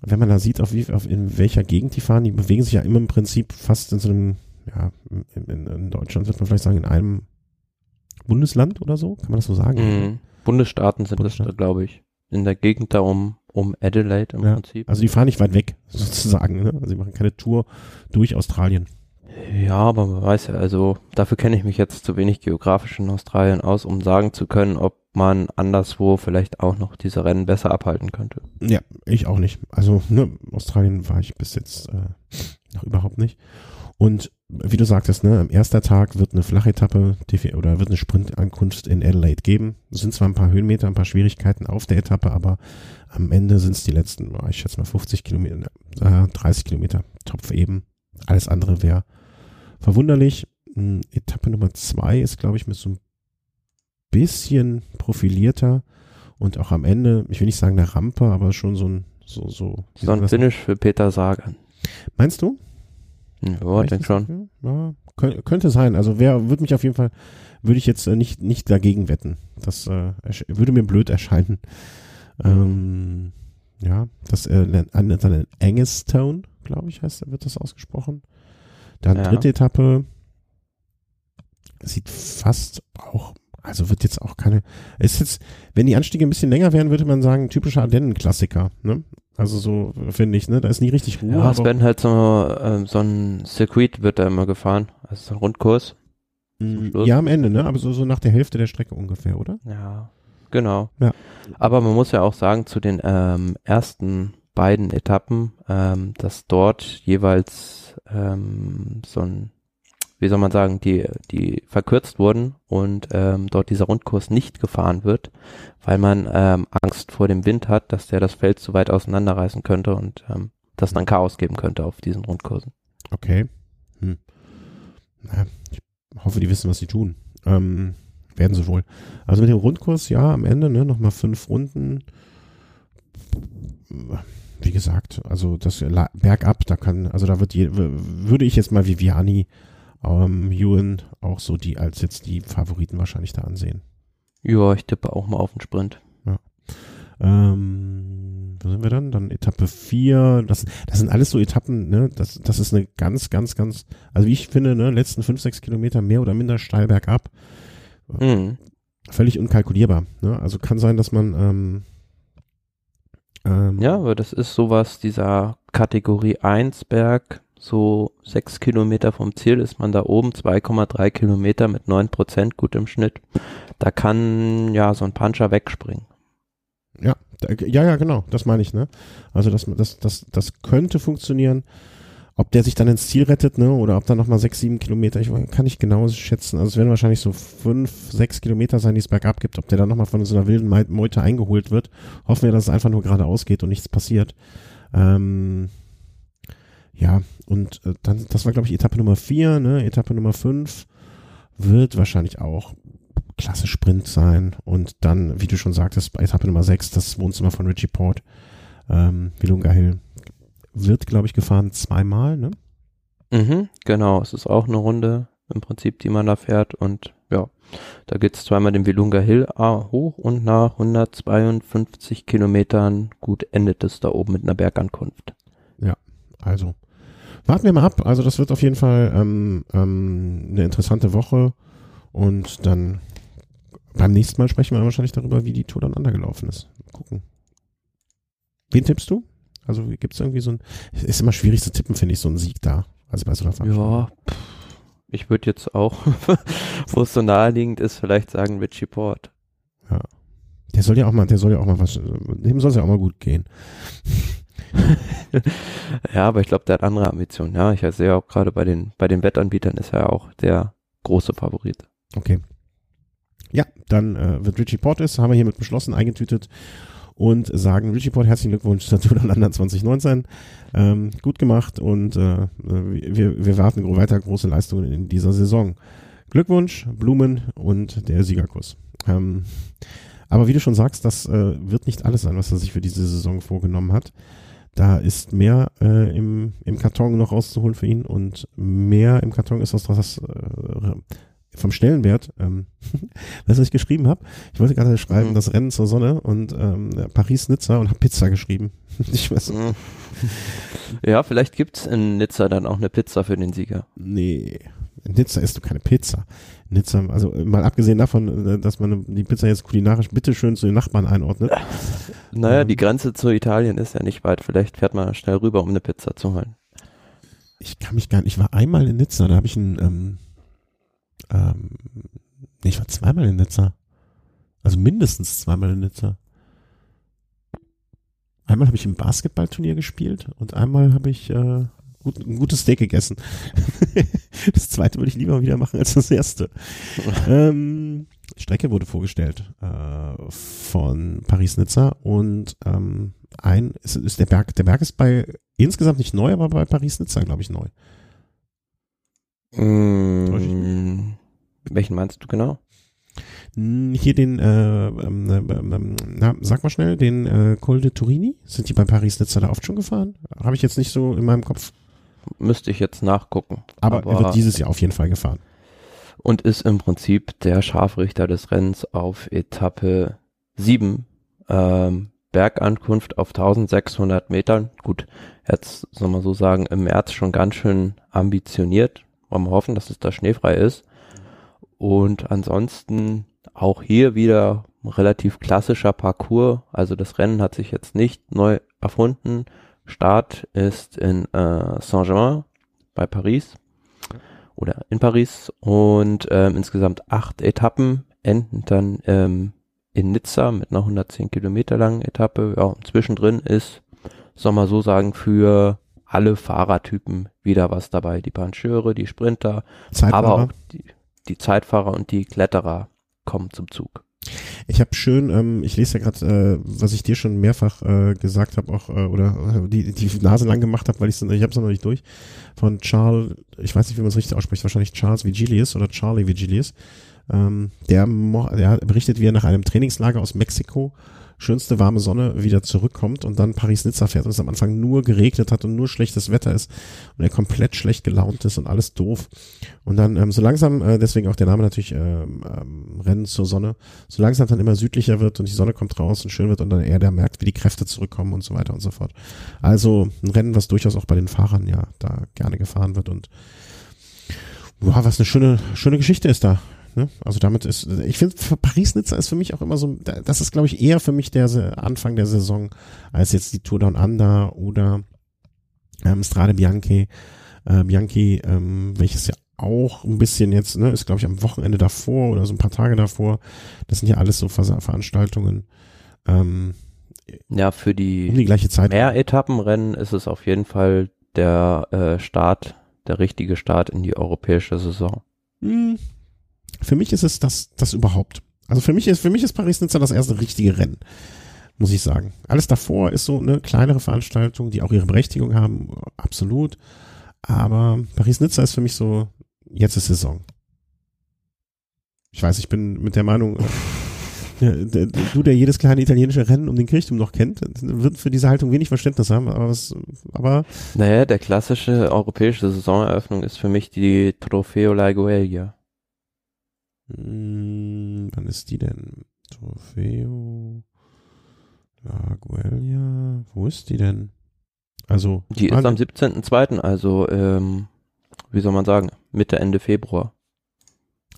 wenn man da sieht, auf wie, auf in welcher Gegend die fahren, die bewegen sich ja immer im Prinzip fast in so einem, ja, in, in Deutschland wird man vielleicht sagen, in einem Bundesland oder so, kann man das so sagen? Mhm. Bundesstaaten sind Bundesstaat. das, glaube ich. In der Gegend da um, um Adelaide im ja, Prinzip. Also die fahren nicht weit weg, sozusagen. Ne? Also sie machen keine Tour durch Australien. Ja, aber man weiß ja, also dafür kenne ich mich jetzt zu wenig geografisch in Australien aus, um sagen zu können, ob man anderswo vielleicht auch noch diese Rennen besser abhalten könnte. Ja, ich auch nicht. Also ne, Australien war ich bis jetzt äh, noch überhaupt nicht. Und wie du sagtest, ne, am ersten Tag wird eine Flachetappe oder wird eine Sprintankunft in Adelaide geben. Es sind zwar ein paar Höhenmeter, ein paar Schwierigkeiten auf der Etappe, aber am Ende sind es die letzten, ich schätze mal 50 Kilometer, äh, 30 Kilometer Topf eben. Alles andere wäre verwunderlich. Hm, Etappe Nummer zwei ist, glaube ich, mit so ein bisschen profilierter und auch am Ende, ich will nicht sagen eine Rampe, aber schon so ein so so. So ein Finish für Peter Sagan. Meinst du? Ja, ich denke schon. Ja, könnte sein. Also wer würde mich auf jeden Fall würde ich jetzt äh, nicht nicht dagegen wetten. Das äh, würde mir blöd erscheinen. Ähm, ja, das äh, dann Engestone, glaube ich, heißt, wird das ausgesprochen. Dann ja. dritte Etappe sieht fast auch also wird jetzt auch keine, ist jetzt, wenn die Anstiege ein bisschen länger wären, würde man sagen, typischer Ardennen-Klassiker, ne? Also so, finde ich, ne? Da ist nie richtig Ruhe. Ja, es werden halt so, ähm, so ein Circuit wird da immer gefahren, also so ein Rundkurs. Mm, ja, am Ende, ne? Aber so, so nach der Hälfte der Strecke ungefähr, oder? Ja, genau. Ja. Aber man muss ja auch sagen, zu den ähm, ersten beiden Etappen, ähm, dass dort jeweils ähm, so ein wie soll man sagen, die, die verkürzt wurden und ähm, dort dieser Rundkurs nicht gefahren wird, weil man ähm, Angst vor dem Wind hat, dass der das Feld zu weit auseinanderreißen könnte und ähm, das dann Chaos geben könnte auf diesen Rundkursen. Okay. Hm. Na, ich hoffe, die wissen, was sie tun. Ähm, werden sie wohl. Also mit dem Rundkurs, ja, am Ende, ne, nochmal fünf Runden. Wie, gesagt, also das bergab, da kann, also da wird je, würde ich jetzt mal Viviani, ähm, Ewan auch so die als jetzt die Favoriten wahrscheinlich da ansehen. Ja, ich tippe auch mal auf den Sprint. Ja. Ähm, wo sind wir dann? Dann Etappe 4. Das, das sind alles so Etappen, ne? Das, das ist eine ganz, ganz, ganz, also wie ich finde, ne, letzten 5, 6 Kilometer mehr oder minder steil bergab. Mhm. Völlig unkalkulierbar. Ne? Also kann sein, dass man ähm, ähm, ja, aber das ist sowas, dieser Kategorie 1 Berg, so sechs Kilometer vom Ziel ist man da oben, 2,3 Kilometer mit 9 Prozent gut im Schnitt. Da kann ja so ein Puncher wegspringen. Ja, ja, ja, genau, das meine ich, ne? Also das, das, das, das könnte funktionieren. Ob der sich dann ins Ziel rettet, ne, oder ob da nochmal sechs, sieben Kilometer, ich kann nicht genau schätzen. Also es werden wahrscheinlich so fünf, sechs Kilometer sein, die es bergab gibt. Ob der dann nochmal von so einer wilden Meute eingeholt wird. Hoffen wir, dass es einfach nur geradeaus geht und nichts passiert. Ähm, ja, und äh, dann, das war, glaube ich, Etappe Nummer vier, ne? Etappe Nummer fünf wird wahrscheinlich auch klasse Sprint sein. Und dann, wie du schon sagtest, bei Etappe Nummer sechs, das Wohnzimmer von Richie Port, ähm, Vilunga Hill wird, glaube ich, gefahren zweimal, ne? Mhm, genau. Es ist auch eine Runde im Prinzip, die man da fährt und ja, da geht es zweimal den Vilunga Hill hoch und nach 152 Kilometern gut endet es da oben mit einer Bergankunft. Ja, also warten wir mal ab. Also das wird auf jeden Fall ähm, ähm, eine interessante Woche und dann beim nächsten Mal sprechen wir wahrscheinlich darüber, wie die Tour dann gelaufen ist. Gucken. Wen tippst du? Also gibt es irgendwie so ein, ist immer schwierig zu tippen, finde ich, so ein Sieg da. Also bei so einer Veranstaltung. Ja, ich würde jetzt auch, wo es so naheliegend ist, vielleicht sagen Richie Port. Ja. Der soll ja auch mal, der soll ja auch mal was, dem soll es ja auch mal gut gehen. ja, aber ich glaube, der hat andere Ambitionen. Ja, ich sehe auch gerade bei den, bei den Wettanbietern ist er auch der große Favorit. Okay. Ja, dann äh, wird Richie Portis, haben wir hiermit beschlossen, eingetütet und sagen Richie Port herzlichen Glückwunsch zur Tour London 2019. Ähm, gut gemacht und äh, wir, wir warten weiter große Leistungen in dieser Saison. Glückwunsch, Blumen und der Siegerkuss. Ähm, aber wie du schon sagst, das äh, wird nicht alles sein, was er sich für diese Saison vorgenommen hat. Da ist mehr äh, im, im Karton noch rauszuholen für ihn und mehr im Karton ist das äh, vom Stellenwert, ähm, was ich geschrieben habe. Ich wollte gerade schreiben, mhm. das Rennen zur Sonne und ähm, Paris-Nizza und habe Pizza geschrieben. ich weiß. Mhm. Ja, vielleicht gibt's in Nizza dann auch eine Pizza für den Sieger. Nee, in Nizza isst du keine Pizza. Nizza, also mal abgesehen davon, äh, dass man die Pizza jetzt kulinarisch bitteschön zu den Nachbarn einordnet. Naja, ähm, die Grenze zu Italien ist ja nicht weit. Vielleicht fährt man schnell rüber, um eine Pizza zu holen. Ich kann mich gar nicht, ich war einmal in Nizza, da habe ich ein, ähm, ähm, ich war zweimal in Nizza. Also mindestens zweimal in Nizza. Einmal habe ich im Basketballturnier gespielt und einmal habe ich äh, gut, ein gutes Steak gegessen. das zweite würde ich lieber wieder machen als das erste. ähm, Strecke wurde vorgestellt äh, von Paris-Nizza und ähm, ein ist, ist der Berg, der Berg ist bei insgesamt nicht neu, aber bei Paris-Nizza glaube ich neu. Mm, welchen meinst du genau? Hm, hier den, äh, ähm, ähm, ähm, na, sag mal schnell, den äh, Col de Turini. Sind die bei Paris-Nizza da oft schon gefahren? Habe ich jetzt nicht so in meinem Kopf. Müsste ich jetzt nachgucken. Aber, aber er wird dieses Jahr auf jeden Fall gefahren. Und ist im Prinzip der Scharfrichter des Rennens auf Etappe 7. Ähm, Bergankunft auf 1600 Metern. Gut, jetzt soll man so sagen, im März schon ganz schön ambitioniert wollen wir hoffen, dass es da schneefrei ist. Und ansonsten auch hier wieder relativ klassischer Parcours. Also das Rennen hat sich jetzt nicht neu erfunden. Start ist in äh, Saint-Germain bei Paris oder in Paris und ähm, insgesamt acht Etappen enden dann ähm, in Nizza mit einer 110 Kilometer langen Etappe. Ja, zwischendrin ist, soll man so sagen, für alle Fahrertypen wieder was dabei. Die Pancheure, die Sprinter, Zeitfahrer. aber auch die, die Zeitfahrer und die Kletterer kommen zum Zug. Ich habe schön, ähm, ich lese ja gerade, äh, was ich dir schon mehrfach äh, gesagt habe, auch äh, oder äh, die, die Nase lang gemacht habe, weil ich ich habe es noch nicht durch, von Charles, ich weiß nicht, wie man es richtig ausspricht, wahrscheinlich Charles Vigilius oder Charlie Vigilius. Ähm, der, der berichtet, wie er nach einem Trainingslager aus Mexiko schönste warme Sonne wieder zurückkommt und dann Paris-Nizza fährt und es am Anfang nur geregnet hat und nur schlechtes Wetter ist und er komplett schlecht gelaunt ist und alles doof. Und dann ähm, so langsam, äh, deswegen auch der Name natürlich ähm, ähm, Rennen zur Sonne, so langsam dann immer südlicher wird und die Sonne kommt raus und schön wird und dann er der merkt, wie die Kräfte zurückkommen und so weiter und so fort. Also ein Rennen, was durchaus auch bei den Fahrern ja da gerne gefahren wird und Boah, was eine schöne, schöne Geschichte ist da. Ne? Also damit ist, ich finde, Paris-Nizza ist für mich auch immer so, das ist, glaube ich, eher für mich der Anfang der Saison als jetzt die Tour Down Under oder ähm, Strade Bianchi, äh, Bianchi, ähm, welches ja auch ein bisschen jetzt, ne, ist glaube ich am Wochenende davor oder so ein paar Tage davor. Das sind ja alles so Ver Veranstaltungen. Ähm, ja, für die, um die gleiche Zeit. Mehr Etappenrennen ist es auf jeden Fall der äh, Start, der richtige Start in die europäische Saison. Hm, für mich ist es das, das überhaupt. Also für mich ist, für mich ist Paris-Nizza das erste richtige Rennen. Muss ich sagen. Alles davor ist so eine kleinere Veranstaltung, die auch ihre Berechtigung haben. Absolut. Aber Paris-Nizza ist für mich so, jetzt ist Saison. Ich weiß, ich bin mit der Meinung, äh, du, der jedes kleine italienische Rennen um den Kirchturm noch kennt, wird für diese Haltung wenig Verständnis haben, aber was, aber. Naja, der klassische europäische Saisoneröffnung ist für mich die Trofeo La Guelia. Hm, wann ist die denn? Trofeo La Guelia. Wo ist die denn? Also. Die ist am 17.02., also, ähm, wie soll man sagen, Mitte, Ende Februar.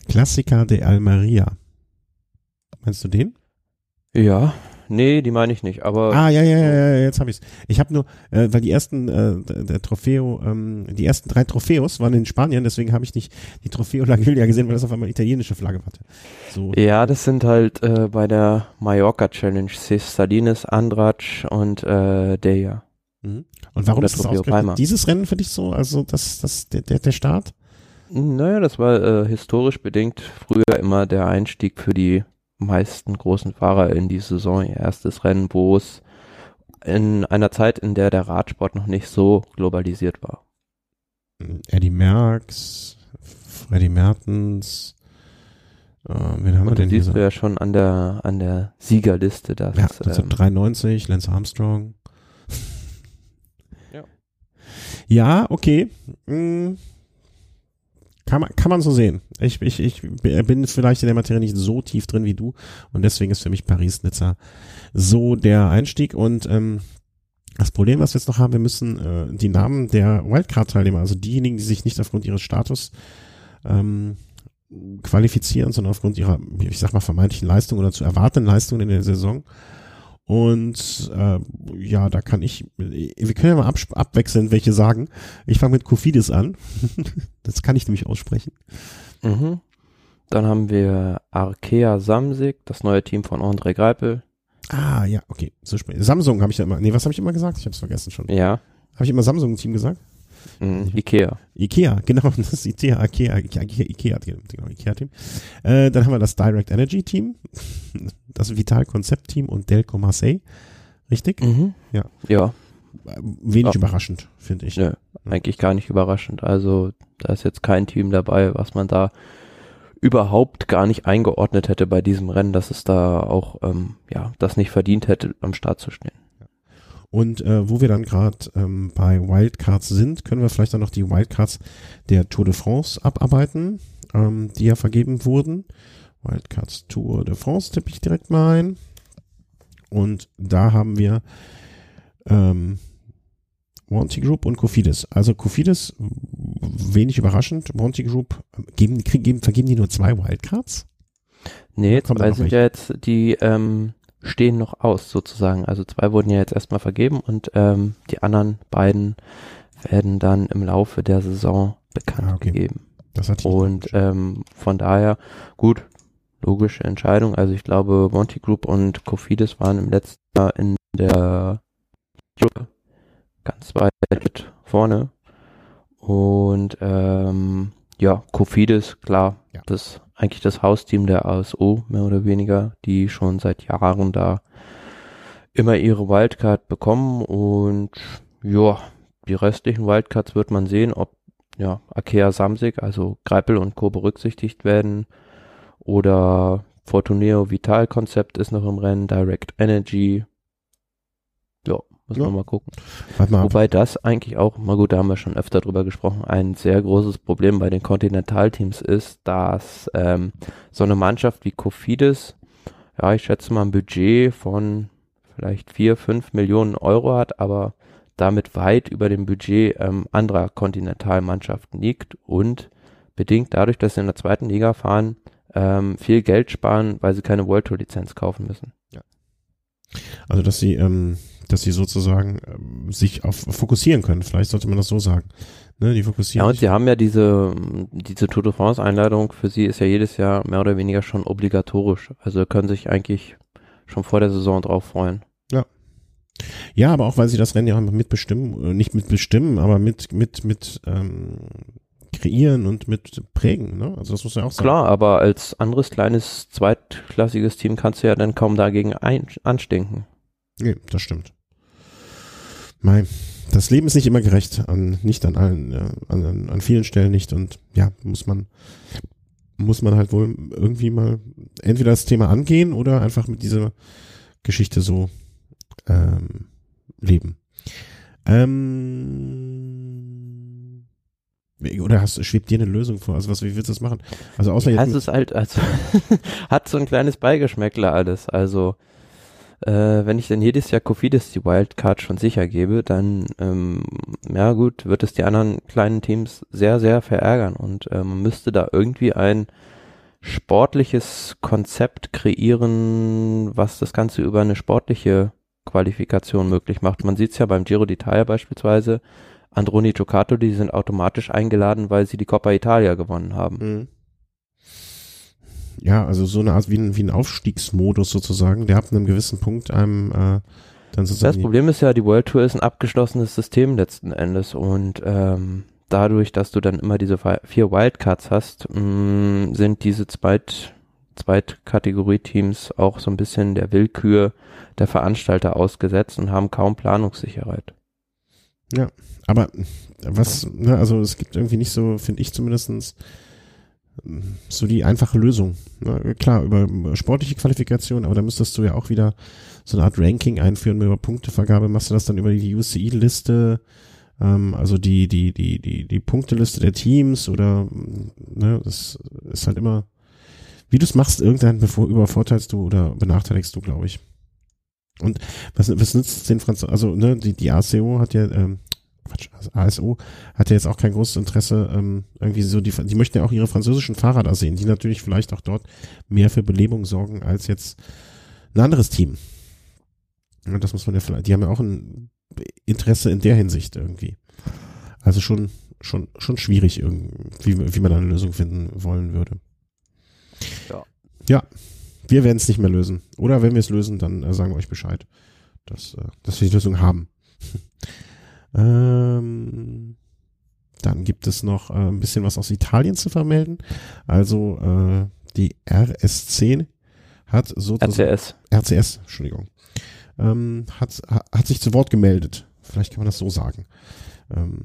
Klassiker de Almeria. Meinst du den? Ja, Nee, die meine ich nicht, aber. Ah, ja, ja, ja, ja jetzt habe ich's. Ich habe nur, äh, weil die ersten, äh, der Trofeo, ähm, die ersten drei Trophäos waren in Spanien, deswegen habe ich nicht die Trofeo La Guilia gesehen, weil das auf einmal italienische Flagge hatte. So. Ja, das sind halt äh, bei der Mallorca Challenge Salines, Andratsch und äh, Deja. Mhm. Und warum ist das dieses Rennen für dich so, also das, das, der, der, der Start? Naja, das war äh, historisch bedingt früher immer der Einstieg für die meisten großen Fahrer in die Saison ihr erstes Rennen, wo es in einer Zeit, in der der Radsport noch nicht so globalisiert war. Eddie Merckx, Freddy Mertens, äh, wen haben Und wir denn hier? siehst du ja schon an der, an der Siegerliste, dass, ja, 1993, ähm, Lance Armstrong. ja. Ja, okay. Hm. Kann man, kann man so sehen. Ich, ich, ich bin vielleicht in der Materie nicht so tief drin wie du und deswegen ist für mich Paris-Nizza so der Einstieg und ähm, das Problem, was wir jetzt noch haben, wir müssen äh, die Namen der Wildcard-Teilnehmer, also diejenigen, die sich nicht aufgrund ihres Status ähm, qualifizieren, sondern aufgrund ihrer, ich sag mal, vermeintlichen Leistung oder zu erwartenden Leistungen in der Saison, und äh, ja, da kann ich, wir können ja mal ab, abwechseln, welche sagen. Ich fange mit Kofidis an. das kann ich nämlich aussprechen. Mhm. Dann haben wir Arkea Samsig, das neue Team von André Greipel. Ah, ja, okay. So Samsung habe ich ja immer. Nee, was habe ich immer gesagt? Ich habe es vergessen schon. Ja. Habe ich immer Samsung-Team gesagt? Mhm, Ikea. Ikea, genau, das ist Ikea, Ikea, Ikea, Ikea, genau, Ikea-Team. Äh, dann haben wir das Direct Energy Team, das Vital Konzept Team und Delco Marseille. Richtig? Mhm. Ja. Ja. Wenig ja. überraschend, finde ich. Nö, eigentlich gar nicht überraschend. Also, da ist jetzt kein Team dabei, was man da überhaupt gar nicht eingeordnet hätte bei diesem Rennen, dass es da auch, ähm, ja, das nicht verdient hätte, am Start zu stehen. Und äh, wo wir dann gerade ähm, bei Wildcards sind, können wir vielleicht dann noch die Wildcards der Tour de France abarbeiten, ähm, die ja vergeben wurden. Wildcards Tour de France tippe ich direkt mal ein. Und da haben wir ähm, Monty Group und Cofidis. Also Cofidis, wenig überraschend. Monty Group, geben, kriegen, vergeben die nur zwei Wildcards? Nee, zwei sind ja jetzt die ähm, stehen noch aus sozusagen. Also zwei wurden ja jetzt erstmal vergeben und ähm, die anderen beiden werden dann im Laufe der Saison bekannt ah, okay. gegeben. Das hat und ähm, von daher gut, logische Entscheidung. Also ich glaube, Monty Group und Kofidis waren im letzten Jahr in der ganz weit vorne. Und ähm, ja, Kofidis, klar, ja. das eigentlich das Hausteam der ASO, mehr oder weniger, die schon seit Jahren da immer ihre Wildcard bekommen und ja, die restlichen Wildcards wird man sehen, ob ja, Akea Samsig, also Greipel und Co. berücksichtigt werden oder Fortuneo Vital Konzept ist noch im Rennen, Direct Energy. Ja, muss Ja. man mal gucken. Warte mal. Wobei das eigentlich auch, mal gut, da haben wir schon öfter drüber gesprochen, ein sehr großes Problem bei den Kontinentalteams ist, dass ähm, so eine Mannschaft wie Kofidis, ja, ich schätze mal ein Budget von vielleicht vier, fünf Millionen Euro hat, aber damit weit über dem Budget ähm, anderer Kontinentalmannschaften liegt und bedingt dadurch, dass sie in der zweiten Liga fahren, ähm, viel Geld sparen, weil sie keine World Tour Lizenz kaufen müssen. Also dass sie, ähm, dass sie sozusagen ähm, sich auf fokussieren können. Vielleicht sollte man das so sagen. Ne, die fokussieren Ja, und sie haben ja diese, diese Tour de France Einladung für sie ist ja jedes Jahr mehr oder weniger schon obligatorisch. Also können sich eigentlich schon vor der Saison drauf freuen. Ja, aber auch weil sie das Rennen ja mitbestimmen, äh, nicht mitbestimmen, aber mit mit mit ähm, kreieren und mit prägen. Ne? Also das muss ja auch sein. Klar, aber als anderes kleines zweitklassiges Team kannst du ja dann kaum dagegen ein, anstinken. Nee, das stimmt. Mei, das Leben ist nicht immer gerecht, an, nicht an allen, ja, an, an, vielen Stellen nicht und ja, muss man, muss man halt wohl irgendwie mal entweder das Thema angehen oder einfach mit dieser Geschichte so ähm, leben. Ähm, oder hast, schwebt dir eine Lösung vor? Also was, wie willst du das machen? Also außer Ja, jetzt es mit, ist halt, also hat so ein kleines Beigeschmäckler alles. Also äh, wenn ich denn jedes Jahr Kofidis die Wildcard schon sicher gebe, dann ähm, ja gut, wird es die anderen kleinen Teams sehr, sehr verärgern und äh, man müsste da irgendwie ein sportliches Konzept kreieren, was das Ganze über eine sportliche Qualifikation möglich macht. Man sieht es ja beim Giro d'Italia beispielsweise, Androni Giocato, die sind automatisch eingeladen, weil sie die Coppa Italia gewonnen haben. Mhm. Ja, also so eine Art wie ein, wie ein Aufstiegsmodus sozusagen, der ab einem gewissen Punkt einem äh, dann Das sozusagen. Problem ist ja, die World Tour ist ein abgeschlossenes System letzten Endes und ähm, dadurch, dass du dann immer diese vi- vier Wildcards hast, mh, sind diese Zweit Zweitkategorie-Teams auch so ein bisschen der Willkür der Veranstalter ausgesetzt und haben kaum Planungssicherheit. Aber was, ne, also es gibt irgendwie nicht so, finde ich zumindestens so die einfache Lösung. Ne? Klar, über sportliche Qualifikation, aber da müsstest du ja auch wieder so eine Art Ranking einführen über Punktevergabe. Machst du das dann über die UCI-Liste, ähm, also die, die, die, die, die Punkteliste der Teams oder, ne, das ist halt immer, wie du es machst, irgendeinen bevor, übervorteilst du oder benachteiligst du, glaube ich. Und was, was nützt den Franzosen, also ne, die, die ACO hat ja, ähm, Quatsch, also ASO hat ja jetzt auch kein großes Interesse, ähm, irgendwie so, die, die möchten ja auch ihre französischen Fahrer da sehen, die natürlich vielleicht auch dort mehr für Belebung sorgen als jetzt ein anderes Team. Und das muss man ja vielleicht, die haben ja auch ein Interesse in der Hinsicht irgendwie. Also schon, schon, schon schwierig irgendwie, wie, wie man da eine Lösung finden wollen würde. Ja. Ja. Wir werden es nicht mehr lösen. Oder wenn wir es lösen, dann äh, sagen wir euch Bescheid, dass, äh, dass wir die Lösung haben. Ähm, dann gibt es noch äh, ein bisschen was aus Italien zu vermelden. Also äh, die RS10 hat sozusagen RCS. RCS, Entschuldigung, ähm, hat, ha- hat sich zu Wort gemeldet. Vielleicht kann man das so sagen. Ähm,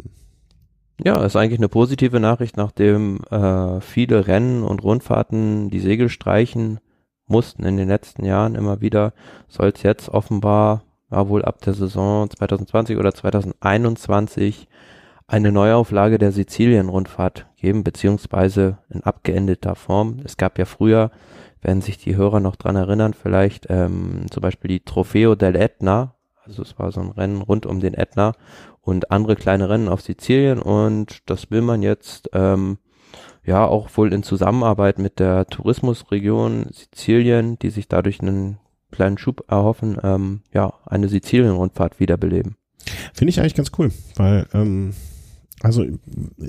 Ja, ist eigentlich eine positive Nachricht, nachdem äh, viele Rennen und Rundfahrten die Segel streichen mussten in den letzten Jahren immer wieder, soll es jetzt offenbar, ja wohl ab der Saison 2020 oder 2021 eine Neuauflage der Sizilien-Rundfahrt geben, beziehungsweise in abgeendeter Form. Es gab ja früher, werden sich die Hörer noch dran erinnern, vielleicht ähm, zum Beispiel die Trofeo del also es war so ein Rennen rund um den Etna, und andere kleine Rennen auf Sizilien und das will man jetzt ähm, ja auch wohl in Zusammenarbeit mit der Tourismusregion Sizilien, die sich dadurch einen kleinen Schub erhoffen, ähm, ja, eine Sizilien-Rundfahrt wiederbeleben. Finde ich eigentlich ganz cool, weil, ähm, also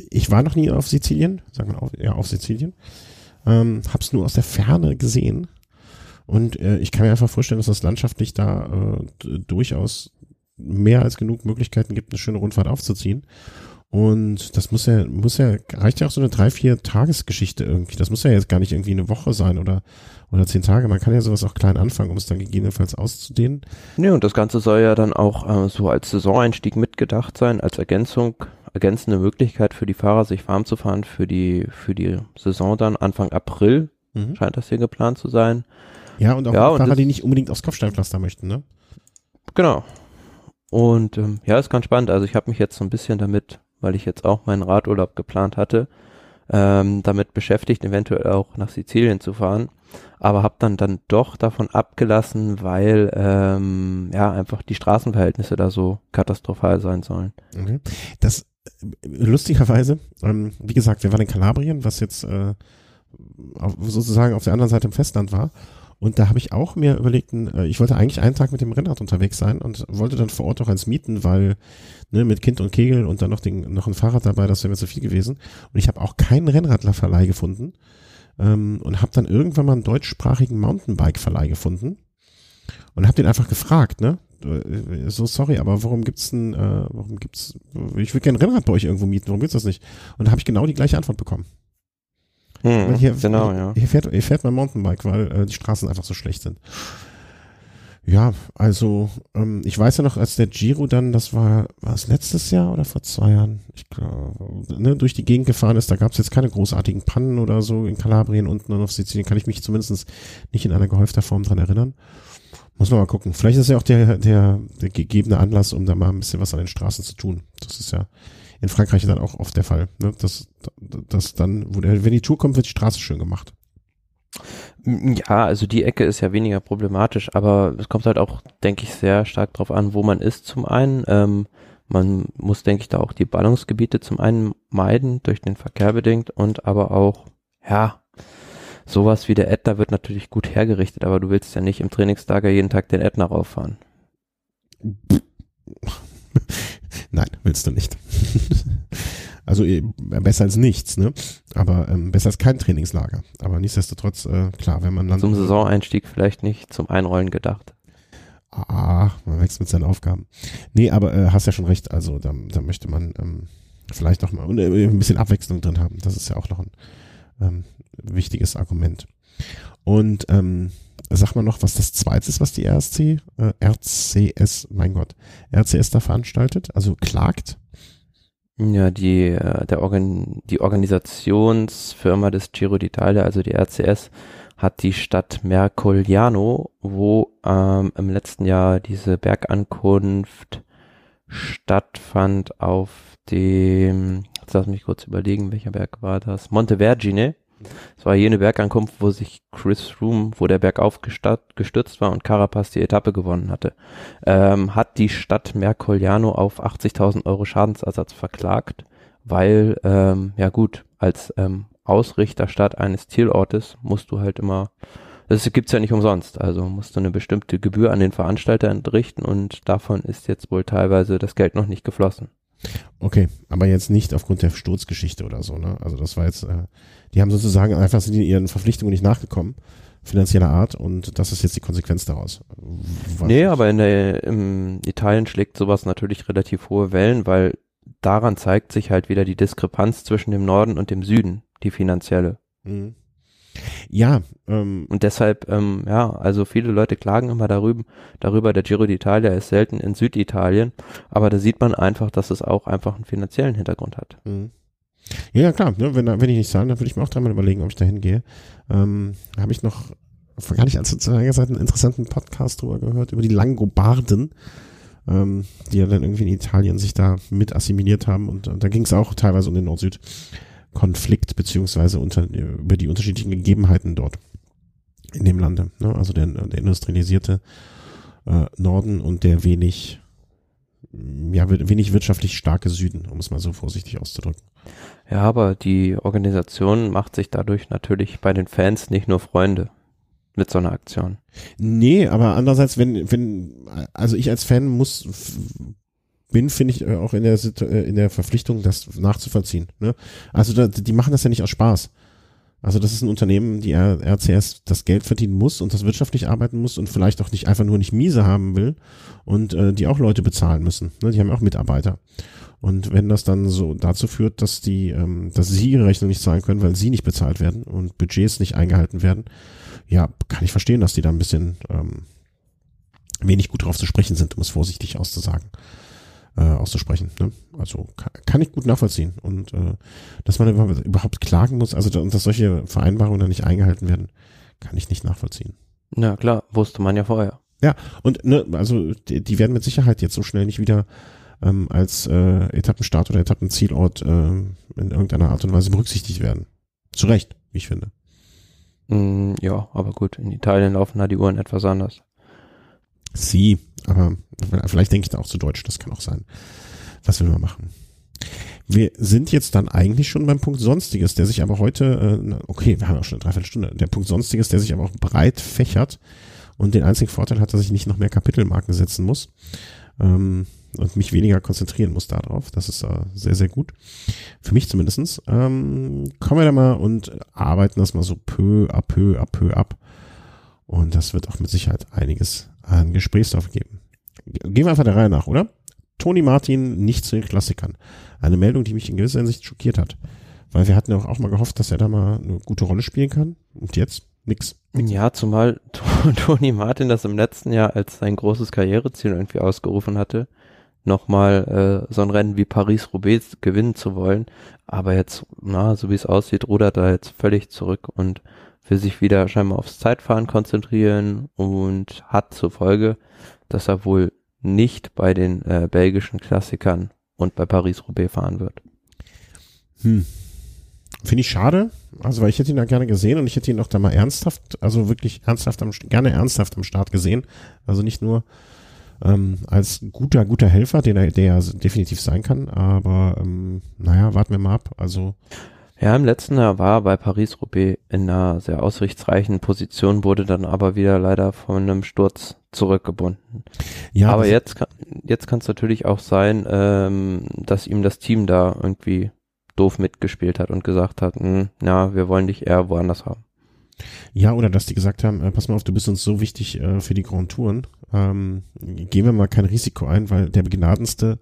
ich war noch nie auf Sizilien, sagen wir auf, ja, auf Sizilien, ähm, hab's nur aus der Ferne gesehen und äh, ich kann mir einfach vorstellen, dass das landschaftlich da äh, durchaus mehr als genug Möglichkeiten gibt, eine schöne Rundfahrt aufzuziehen. Und das muss ja, muss ja, reicht ja auch so eine drei, vier Tagesgeschichte irgendwie. Das muss ja jetzt gar nicht irgendwie eine Woche sein oder, oder zehn Tage. Man kann ja sowas auch klein anfangen, um es dann gegebenenfalls auszudehnen. Nee, und das Ganze soll ja dann auch äh, so als Saisoneinstieg mitgedacht sein, als Ergänzung, ergänzende Möglichkeit für die Fahrer, sich warm zu fahren für die, für die Saison dann Anfang April. mhm. scheint das hier geplant zu sein. Ja, und auch ja, Fahrer, die nicht unbedingt aufs Kopfsteinpflaster möchten, ne? Genau. Und ähm, ja, ist ganz spannend. Also ich habe mich jetzt so ein bisschen damit, weil ich jetzt auch meinen Radurlaub geplant hatte, ähm, damit beschäftigt, eventuell auch nach Sizilien zu fahren. Aber habe dann dann doch davon abgelassen, weil ähm, ja einfach die Straßenverhältnisse da so katastrophal sein sollen. Okay. Das lustigerweise, ähm, wie gesagt, wir waren in Kalabrien, was jetzt äh, sozusagen auf der anderen Seite im Festland war. Und da habe ich auch mir überlegt, äh, ich wollte eigentlich einen Tag mit dem Rennrad unterwegs sein und wollte dann vor Ort auch eins mieten, weil ne, mit Kind und Kegel und dann noch, den, noch ein Fahrrad dabei, das wäre mir zu viel gewesen. Und ich habe auch keinen Rennradlerverleih gefunden ähm, und habe dann irgendwann mal einen deutschsprachigen Mountainbike-Verleih gefunden und habe den einfach gefragt, ne? Äh, so sorry, aber warum gibt's denn, äh, warum gibt's, ich will gerne Rennrad bei euch irgendwo mieten, warum gibt's das nicht? Und da habe ich genau die gleiche Antwort bekommen. Hm, hier, genau, ja. Hier fährt, hier fährt mein Mountainbike, weil äh, die Straßen einfach so schlecht sind. Ja, also ähm, ich weiß ja noch, als der Giro dann, das war, war es letztes Jahr oder vor zwei Jahren, ich glaube, ne, durch die Gegend gefahren ist, da gab es jetzt keine großartigen Pannen oder so in Kalabrien unten und auf Sizilien, kann ich mich zumindest nicht in einer gehäufter Form dran erinnern. Muss man mal gucken. Vielleicht ist ja auch der, der, der gegebene Anlass, um da mal ein bisschen was an den Straßen zu tun. Das ist ja in Frankreich dann auch oft der Fall. Ne? Dass, dass dann, wenn die Tour kommt, wird die Straße schön gemacht. Ja, also die Ecke ist ja weniger problematisch, aber es kommt halt auch, denke ich, sehr stark drauf an, wo man ist zum einen. Ähm, man muss, denke ich, da auch die Ballungsgebiete zum einen meiden, durch den Verkehr bedingt und aber auch, ja, sowas wie der Ätna wird natürlich gut hergerichtet, aber du willst ja nicht im Trainingslager jeden Tag den Ätna rauffahren. Nein, willst du nicht. also äh, besser als nichts, ne? Aber ähm, besser als kein Trainingslager. Aber nichtsdestotrotz, äh, klar, wenn man dann. Zum Saisoneinstieg vielleicht nicht, zum Einrollen gedacht. Ah, man wächst mit seinen Aufgaben. Nee, aber äh, hast ja schon recht, also da, da möchte man ähm, vielleicht auch mal äh, ein bisschen Abwechslung drin haben. Das ist ja auch noch ein ähm, wichtiges Argument. Und ähm, sag mal noch, was das zweite ist, was die RSC, äh, RCS, mein Gott, RCS da veranstaltet, also klagt. Ja, die, äh, der Organ, die Organisationsfirma des Giro d'Italia, also die RCS, hat die Stadt Mercogliano, wo ähm, im letzten Jahr diese Bergankunft stattfand auf dem, jetzt lass mich kurz überlegen, welcher Berg war das? Monte Vergine. Es war jene Bergankunft, wo sich Chris Froome, wo der Berg aufgestürzt war und Carapaz die Etappe gewonnen hatte, ähm, hat die Stadt Mercogliano auf 80.000 Euro Schadensersatz verklagt, weil, ähm, ja gut, als ähm, Ausrichterstadt eines Zielortes musst du halt immer, das gibt's ja nicht umsonst, also musst du eine bestimmte Gebühr an den Veranstalter entrichten und davon ist jetzt wohl teilweise das Geld noch nicht geflossen. Okay, aber jetzt nicht aufgrund der Sturzgeschichte oder so, ne? Also das war jetzt, äh, die haben sozusagen einfach sind ihren Verpflichtungen nicht nachgekommen, finanzieller Art, und das ist jetzt die Konsequenz daraus. Was nee, aber in der, im Italien schlägt sowas natürlich relativ hohe Wellen, weil daran zeigt sich halt wieder die Diskrepanz zwischen dem Norden und dem Süden, die finanzielle. Mhm. Ja. Ähm, und deshalb, ähm, ja, also viele Leute klagen immer darüber, darüber, der Giro d'Italia ist selten in Süditalien, aber da sieht man einfach, dass es auch einfach einen finanziellen Hintergrund hat. Mhm. Ja, ja, klar, ne, wenn, wenn ich nicht sagen, dann würde ich mir auch dreimal überlegen, ob ich da hingehe. Ähm, Habe ich noch vor gar nicht allzu langer Zeit einen interessanten Podcast drüber gehört, über die Langobarden, ähm, die ja dann irgendwie in Italien sich da mit assimiliert haben und, und da ging es auch teilweise um den Nord-Süd. Konflikt beziehungsweise unter, über die unterschiedlichen Gegebenheiten dort in dem Lande. Ne? Also der, der industrialisierte äh, Norden und der wenig, ja, wenig wirtschaftlich starke Süden, um es mal so vorsichtig auszudrücken. Ja, aber die Organisation macht sich dadurch natürlich bei den Fans nicht nur Freunde mit so einer Aktion. Nee, aber andererseits, wenn, wenn, also ich als Fan muss bin, finde ich äh, auch in der, äh, in der Verpflichtung, das nachzuvollziehen. Ne? Also da, die machen das ja nicht aus Spaß. Also das ist ein Unternehmen, die RCS das Geld verdienen muss und das wirtschaftlich arbeiten muss und vielleicht auch nicht einfach nur nicht miese haben will und äh, die auch Leute bezahlen müssen. Ne? Die haben auch Mitarbeiter. Und wenn das dann so dazu führt, dass die, ähm, dass sie ihre Rechnung nicht zahlen können, weil sie nicht bezahlt werden und Budgets nicht eingehalten werden, ja, kann ich verstehen, dass die da ein bisschen ähm, wenig gut drauf zu sprechen sind, um es vorsichtig auszusagen. Äh, auszusprechen. Ne? Also kann, kann ich gut nachvollziehen. Und äh, dass man überhaupt klagen muss, also dass solche Vereinbarungen dann nicht eingehalten werden, kann ich nicht nachvollziehen. Na klar, wusste man ja vorher. Ja, und ne, also die, die werden mit Sicherheit jetzt so schnell nicht wieder ähm, als äh, Etappenstart oder Etappenzielort äh, in irgendeiner Art und Weise berücksichtigt werden. Zu Recht, wie ich finde. Mm, ja, aber gut, in Italien laufen da die Uhren etwas anders. Sie, aber vielleicht denke ich da auch zu deutsch, das kann auch sein. Was will man machen? Wir sind jetzt dann eigentlich schon beim Punkt Sonstiges, der sich aber heute, äh, okay, wir haben auch schon eine Dreiviertelstunde, der Punkt Sonstiges, der sich aber auch breit fächert und den einzigen Vorteil hat, dass ich nicht noch mehr Kapitelmarken setzen muss ähm, und mich weniger konzentrieren muss darauf. Das ist äh, sehr, sehr gut. Für mich zumindestens. Ähm, kommen wir da mal und arbeiten das mal so peu à peu à peu ab. Und das wird auch mit Sicherheit einiges an Gesprächsstoff geben. Gehen wir einfach der Reihe nach, oder? Toni Martin nicht zu den Klassikern. Eine Meldung, die mich in gewisser Hinsicht schockiert hat. Weil wir hatten ja auch mal gehofft, dass er da mal eine gute Rolle spielen kann. Und jetzt nix. Ja, zumal Toni Martin das im letzten Jahr als sein großes Karriereziel irgendwie ausgerufen hatte, nochmal äh, so ein Rennen wie Paris-Roubaix gewinnen zu wollen. Aber jetzt, na, so wie es aussieht, rudert er jetzt völlig zurück und will sich wieder scheinbar aufs Zeitfahren konzentrieren und hat zur Folge, dass er wohl nicht bei den äh, belgischen Klassikern und bei Paris-Roubaix fahren wird. Hm. Finde ich schade, also weil ich hätte ihn da gerne gesehen und ich hätte ihn auch da mal ernsthaft, also wirklich ernsthaft am, gerne ernsthaft am Start gesehen. Also nicht nur ähm, als guter, guter Helfer, den er, der er definitiv sein kann, aber ähm, naja, warten wir mal ab. Also ja, im letzten Jahr war er bei Paris-Roubaix in einer sehr aussichtsreichen Position, wurde dann aber wieder leider von einem Sturz zurückgebunden. Ja, aber jetzt, jetzt kann es natürlich auch sein, ähm, dass ihm das Team da irgendwie doof mitgespielt hat und gesagt hat, hm, ja, wir wollen dich eher woanders haben. Ja, oder dass die gesagt haben, äh, pass mal auf, du bist uns so wichtig äh, für die Grand Touren, ähm, gehen wir mal kein Risiko ein, weil der begnadenste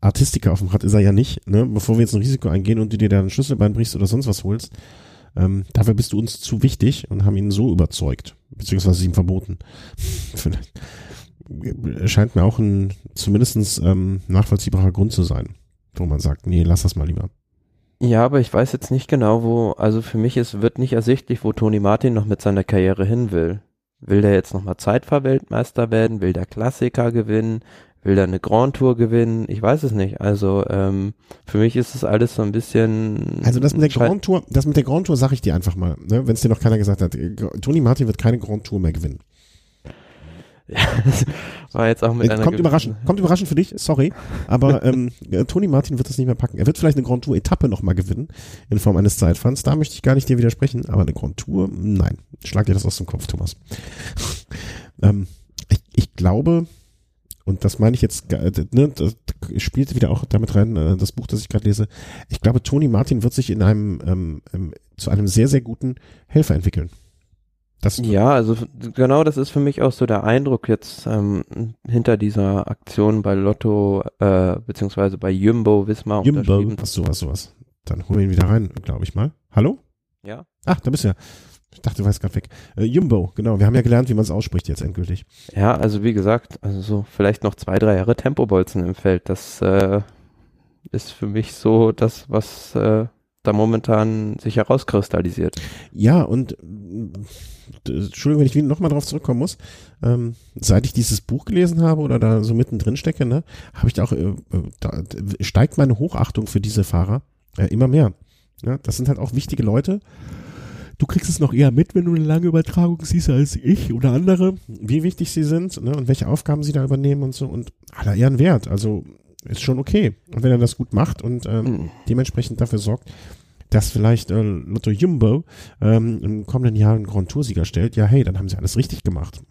Artistiker auf dem Rad ist er ja nicht, ne? Bevor wir jetzt ein Risiko eingehen und du dir da ein Schlüsselbein brichst oder sonst was holst, ähm, dafür bist du uns zu wichtig und haben ihn so überzeugt, beziehungsweise ihm verboten. Scheint mir auch ein zumindestens ähm, nachvollziehbarer Grund zu sein, wo man sagt, nee, lass das mal lieber. Ja, aber ich weiß jetzt nicht genau, wo, also für mich ist, wird nicht ersichtlich, wo Toni Martin noch mit seiner Karriere hin will. Will der jetzt nochmal Zeitfahrweltmeister werden? Will der Klassiker gewinnen? Will da eine Grand Tour gewinnen, ich weiß es nicht. Also ähm, für mich ist es alles so ein bisschen. Also das mit der Grand Tour, das mit der Grand Tour sage ich dir einfach mal, ne, wenn es dir noch keiner gesagt hat. Toni Martin wird keine Grand Tour mehr gewinnen. Ja, das war jetzt auch mit äh, einer kommt überraschend, kommt überraschend für dich, sorry, aber ähm, Toni Martin wird das nicht mehr packen. Er wird vielleicht eine Grand Tour Etappe noch mal gewinnen in Form eines Zeitfahrens. Da möchte ich gar nicht dir widersprechen, aber eine Grand Tour, nein, schlag dir das aus dem Kopf, Thomas. ähm, ich, ich glaube, und das meine ich jetzt, äh, ne, das spielt wieder auch damit rein, äh, das Buch, das ich gerade lese. Ich glaube, Toni Martin wird sich in einem ähm, ähm, zu einem sehr, sehr guten Helfer entwickeln. Das ja, also genau das ist für mich auch so der Eindruck jetzt ähm, hinter dieser Aktion bei Lotto äh, beziehungsweise bei Jumbo Wismar Jumbo, was sowas, sowas. Dann holen wir ihn wieder rein, glaube ich mal. Hallo? Ja. Ach, da bist du ja. Ich dachte, du weißt gerade weg. Äh, Jumbo, genau. Wir haben ja gelernt, wie man es ausspricht jetzt endgültig. Ja, also wie gesagt, also so vielleicht noch zwei, drei Jahre Tempobolzen im Feld. Das äh, ist für mich so das, was äh, da momentan sich herauskristallisiert. Ja, und äh, Entschuldigung, wenn ich nochmal drauf zurückkommen muss. Ähm, seit ich dieses Buch gelesen habe oder da so mittendrin stecke, ne, habe ich da auch, äh, äh, da steigt meine Hochachtung für diese Fahrer äh, immer mehr. Ja, das sind halt auch wichtige Leute du kriegst es noch eher mit, wenn du eine lange Übertragung siehst als ich oder andere, wie wichtig sie sind ne, und welche Aufgaben sie da übernehmen und so und aller Ehren wert. Also ist schon okay. Und wenn er das gut macht und ähm, mhm. dementsprechend dafür sorgt, dass vielleicht äh, Lotto Jumbo ähm, im kommenden Jahr einen Grand Tour-Sieger stellt, ja hey, dann haben sie alles richtig gemacht.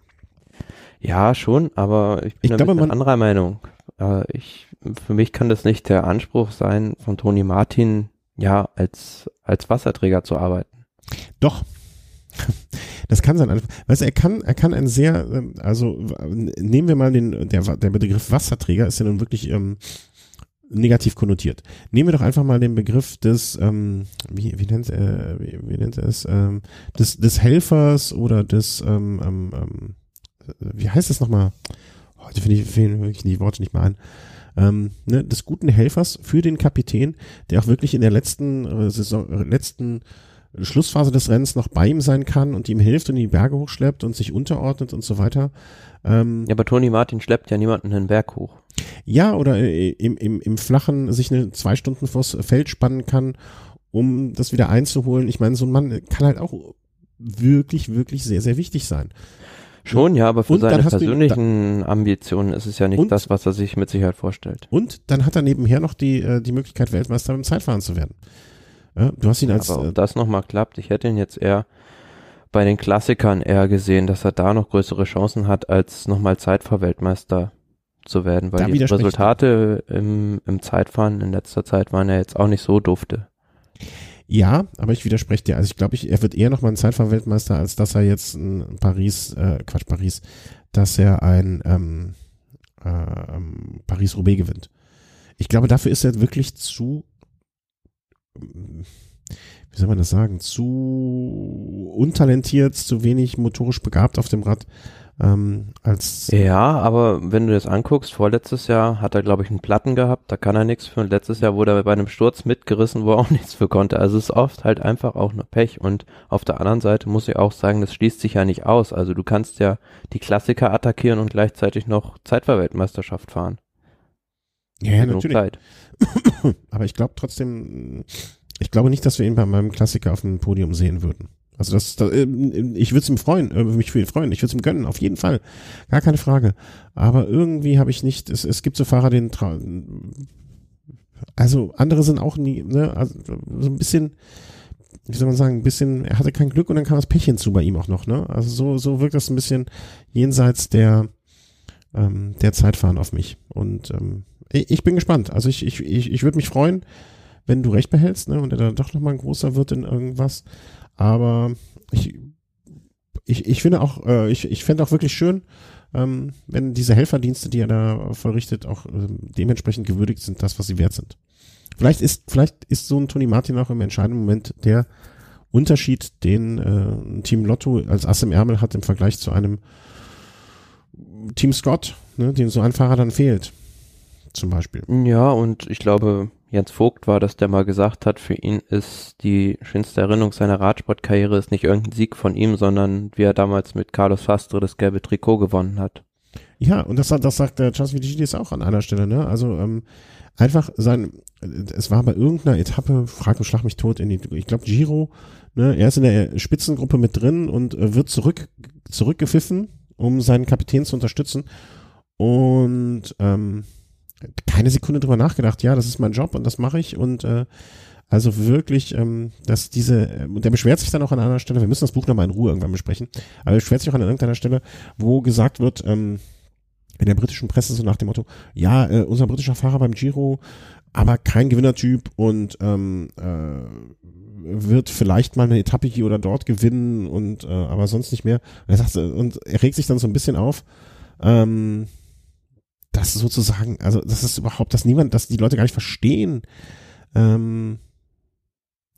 Ja, schon, aber ich bin ich ein glaube, man, anderer Meinung. Äh, ich, für mich kann das nicht der Anspruch sein, von Toni Martin ja als, als Wasserträger zu arbeiten. Doch. Das kann sein. Weißt du, er kann, er kann ein sehr, ähm, also nehmen wir mal den, der, der Begriff Wasserträger ist ja nun wirklich ähm, negativ konnotiert. Nehmen wir doch einfach mal den Begriff des, ähm, wie, wie nennt, äh, wie, wie nennt er es, ähm, des, des Helfers oder des, ähm, ähm, ähm wie heißt das nochmal? Heute finde ich, fehlen wirklich die Worte nicht mal ein. ähm, ne, des guten Helfers für den Kapitän, der auch wirklich in der letzten äh, Saison, äh, letzten Schlussphase des Rennens noch bei ihm sein kann und ihm hilft und die Berge hochschleppt und sich unterordnet und so weiter. Ähm, ja, aber Toni Martin schleppt ja niemanden den Berg hoch. Ja, oder äh, im, im, im Flachen sich eine zwei Stunden vors Feld spannen kann, um das wieder einzuholen. Ich meine, so ein Mann kann halt auch wirklich, wirklich sehr, sehr wichtig sein. Schon, ja, aber für und seine persönlichen da, Ambitionen ist es ja nicht und, das, was er sich mit Sicherheit vorstellt. Und dann hat er nebenher noch die, äh, die Möglichkeit, Weltmeister beim Zeitfahren zu werden. Ja, du hast ihn als. Aber ob äh, das nochmal klappt, ich hätte ihn jetzt eher bei den Klassikern eher gesehen, dass er da noch größere Chancen hat, als nochmal Zeitfahrweltmeister zu werden, weil die Resultate im, im Zeitfahren in letzter Zeit waren ja jetzt auch nicht so dufte. Ja, aber ich widerspreche dir. Also ich glaube, ich, er wird eher nochmal ein Zeitfahrweltmeister, als dass er jetzt ein Paris, äh, Quatsch, Paris, dass er ein ähm, äh, Paris-Roubaix gewinnt. Ich glaube, dafür ist er wirklich zu wie soll man das sagen, zu untalentiert, zu wenig motorisch begabt auf dem Rad. Ähm, als ja, aber wenn du das anguckst, vorletztes Jahr hat er, glaube ich, einen Platten gehabt, da kann er nichts für. Und letztes Jahr wurde er bei einem Sturz mitgerissen, wo er auch nichts für konnte. Also es ist oft halt einfach auch nur Pech. Und auf der anderen Seite muss ich auch sagen, das schließt sich ja nicht aus. Also du kannst ja die Klassiker attackieren und gleichzeitig noch Zeitverweltmeisterschaft fahren. Ja, ja natürlich. Zeit. aber ich glaube trotzdem, ich glaube nicht, dass wir ihn bei meinem Klassiker auf dem Podium sehen würden. Also das, das äh, ich würde es ihm freuen, äh, mich für ihn freuen, ich würde es ihm gönnen, auf jeden Fall, gar keine Frage. Aber irgendwie habe ich nicht, es, es gibt so Fahrer, den also andere sind auch nie, ne, also so ein bisschen, wie soll man sagen, ein bisschen, er hatte kein Glück und dann kam das Pech hinzu bei ihm auch noch, ne? Also so, so wirkt das ein bisschen jenseits der, ähm, der Zeitfahren auf mich. Und ähm, ich, bin gespannt. Also ich, ich, ich, ich würde mich freuen, wenn du recht behältst, ne, und er dann doch nochmal ein großer wird in irgendwas. Aber ich, ich, ich finde auch, äh, ich, ich fände auch wirklich schön, ähm, wenn diese Helferdienste, die er da vollrichtet, auch äh, dementsprechend gewürdigt sind, das, was sie wert sind. Vielleicht ist, vielleicht ist so ein Tony Martin auch im entscheidenden Moment der Unterschied, den äh, Team Lotto als Ass im Ärmel hat im Vergleich zu einem Team Scott, ne, dem so ein Fahrer dann fehlt. Zum Beispiel. Ja, und ich glaube, Jens Vogt war, dass der mal gesagt hat, für ihn ist die schönste Erinnerung seiner Radsportkarriere ist nicht irgendein Sieg von ihm, sondern wie er damals mit Carlos Fastre das gelbe Trikot gewonnen hat. Ja, und das, das sagt der Charles Vigidis auch an einer Stelle, ne? Also ähm, einfach sein, es war bei irgendeiner Etappe, frag und schlag mich tot, in die, ich glaube Giro, ne? Er ist in der Spitzengruppe mit drin und äh, wird zurück zurückgepfiffen, um seinen Kapitän zu unterstützen. Und ähm, keine Sekunde drüber nachgedacht, ja, das ist mein Job und das mache ich und äh, also wirklich, ähm, dass diese, äh, der beschwert sich dann auch an einer Stelle, wir müssen das Buch nochmal in Ruhe irgendwann besprechen, aber er beschwert sich auch an irgendeiner Stelle, wo gesagt wird, ähm, in der britischen Presse so nach dem Motto, ja, äh, unser britischer Fahrer beim Giro, aber kein Gewinnertyp und ähm, äh, wird vielleicht mal eine Etappe hier oder dort gewinnen und äh, aber sonst nicht mehr. Und er sagt, und er regt sich dann so ein bisschen auf, ähm, das sozusagen, also das ist überhaupt, dass niemand, dass die Leute gar nicht verstehen, ähm,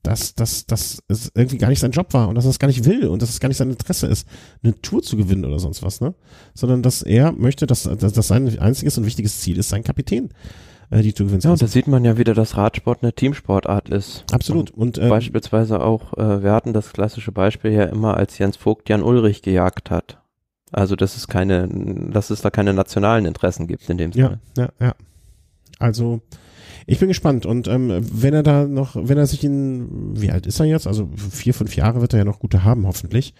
dass, dass, dass es irgendwie gar nicht sein Job war und dass er es gar nicht will und dass es gar nicht sein Interesse ist, eine Tour zu gewinnen oder sonst was, ne? Sondern dass er möchte, dass, dass, dass sein einziges und wichtiges Ziel ist, sein Kapitän äh, die Tour gewinnen Ja, und da sieht man ja wieder, dass Radsport eine Teamsportart ist. Absolut. Und, und ähm, beispielsweise auch, äh, wir hatten das klassische Beispiel ja immer, als Jens Vogt Jan Ulrich gejagt hat. Also, dass es keine, dass es da keine nationalen Interessen gibt in dem Sinne. Ja, ja, ja. Also, ich bin gespannt und ähm, wenn er da noch, wenn er sich in, wie alt ist er jetzt? Also vier, fünf Jahre wird er ja noch gute haben, hoffentlich.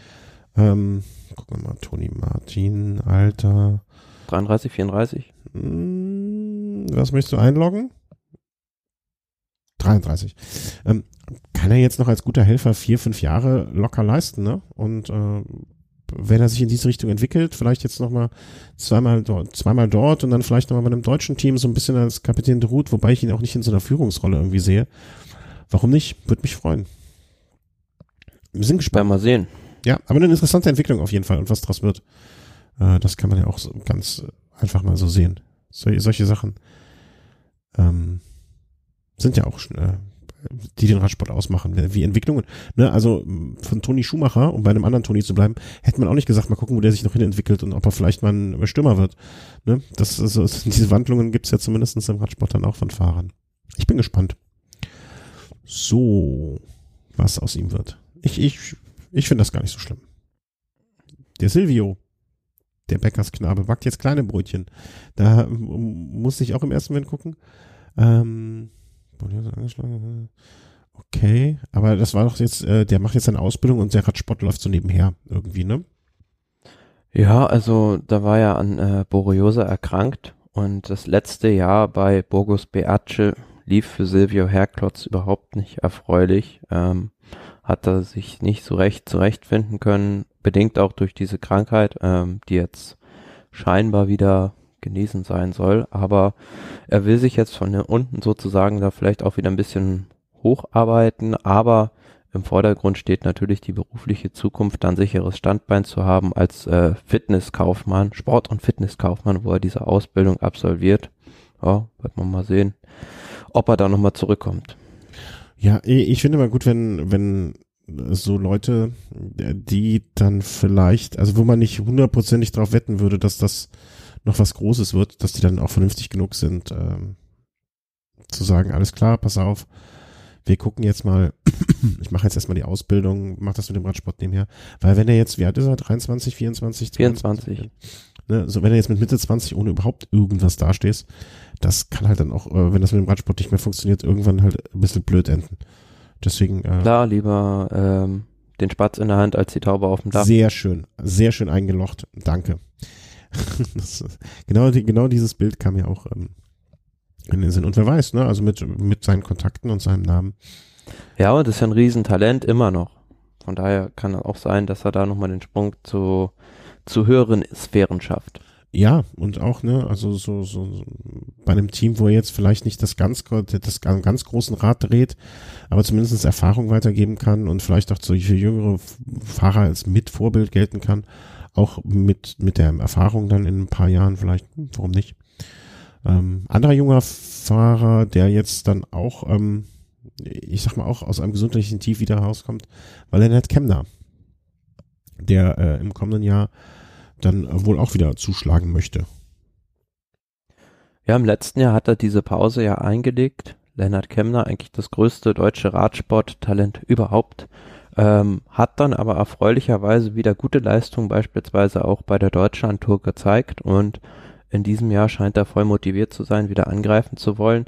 Ähm, gucken wir mal, Toni Martin, Alter. 33, 34? Hm, was möchtest du einloggen? 33. Ähm, kann er jetzt noch als guter Helfer vier, fünf Jahre locker leisten, ne? Und äh, wenn er sich in diese Richtung entwickelt, vielleicht jetzt nochmal zweimal dort, zweimal dort und dann vielleicht nochmal bei einem deutschen Team so ein bisschen als Kapitän de Route, wobei ich ihn auch nicht in so einer Führungsrolle irgendwie sehe. Warum nicht? Würde mich freuen. Wir sind gespannt. Mal sehen. Ja, aber eine interessante Entwicklung auf jeden Fall und was daraus wird. Äh, das kann man ja auch so ganz einfach mal so sehen. So, solche Sachen ähm, sind ja auch äh, die den Radsport ausmachen, wie Entwicklungen. Ne? Also von Toni Schumacher, um bei einem anderen Toni zu bleiben, hätte man auch nicht gesagt, mal gucken, wo der sich noch hin entwickelt und ob er vielleicht mal ein Stürmer wird. Ne? Das, also, diese Wandlungen gibt's ja zumindest im Radsport dann auch von Fahrern. Ich bin gespannt. So, was aus ihm wird. Ich, ich, ich finde das gar nicht so schlimm. Der Silvio, der Bäckersknabe, backt jetzt kleine Brötchen. Da muss ich auch im ersten Moment gucken. Ähm, okay, aber das war doch jetzt, äh, der macht jetzt seine Ausbildung und der Radsport läuft so nebenher irgendwie, ne? Ja, also da war er an äh, Borreliose erkrankt und das letzte Jahr bei Burgos Beace lief für Silvio Herklotz überhaupt nicht erfreulich. Ähm, hat er sich nicht so recht zurechtfinden können, bedingt auch durch diese Krankheit, ähm, die jetzt scheinbar wieder genesen sein soll. Aber er will sich jetzt von unten sozusagen da vielleicht auch wieder ein bisschen hocharbeiten, aber im Vordergrund steht natürlich die berufliche Zukunft, dann sicheres Standbein zu haben als äh, Fitnesskaufmann, Sport- und Fitnesskaufmann, wo er diese Ausbildung absolviert. Ja, wird man mal sehen, ob er da nochmal zurückkommt. Ja, ich finde mal gut, wenn, wenn so Leute, die dann vielleicht, also wo man nicht hundertprozentig drauf wetten würde, dass das noch was Großes wird, dass die dann auch vernünftig genug sind, ähm, zu sagen, alles klar, pass auf, wir gucken jetzt mal, ich mache jetzt erstmal die Ausbildung, mach das mit dem Radsport nebenher. Weil wenn er jetzt, wie alt ist er, 23, 24, 24. Ne, so wenn er jetzt mit Mitte 20 ohne überhaupt irgendwas dastehst, das kann halt dann auch, äh, wenn das mit dem Radsport nicht mehr funktioniert, irgendwann halt ein bisschen blöd enden. Deswegen. Äh, Klar, lieber ähm, den Spatz in der Hand als die Taube auf dem Dach. Sehr schön, sehr schön eingelocht. Danke. das, genau, die, genau dieses Bild kam ja auch ähm, in den Sinn. Und wer weiß, ne? Also mit, mit seinen Kontakten und seinem Namen. Ja, und das ist ja ein Riesentalent immer noch. Von daher kann es auch sein, dass er da nochmal den Sprung zu, zu höheren Sphären schafft. Ja, und auch, ne, also so, so, so bei einem Team, wo er jetzt vielleicht nicht das ganz, das ganz großen Rad dreht, aber zumindest Erfahrung weitergeben kann und vielleicht auch solche jüngere Fahrer als Mitvorbild gelten kann, auch mit, mit der Erfahrung dann in ein paar Jahren vielleicht, hm, warum nicht? Ähm, anderer junger Fahrer, der jetzt dann auch, ähm, ich sag mal auch aus einem gesundheitlichen Tief wieder rauskommt, war Lennart Kemner, der äh, im kommenden Jahr dann wohl auch wieder zuschlagen möchte. Ja, im letzten Jahr hat er diese Pause ja eingelegt. Lennart Kemner, eigentlich das größte deutsche Radsporttalent überhaupt, ähm, hat dann aber erfreulicherweise wieder gute Leistungen beispielsweise auch bei der Deutschlandtour gezeigt und in diesem Jahr scheint er voll motiviert zu sein, wieder angreifen zu wollen,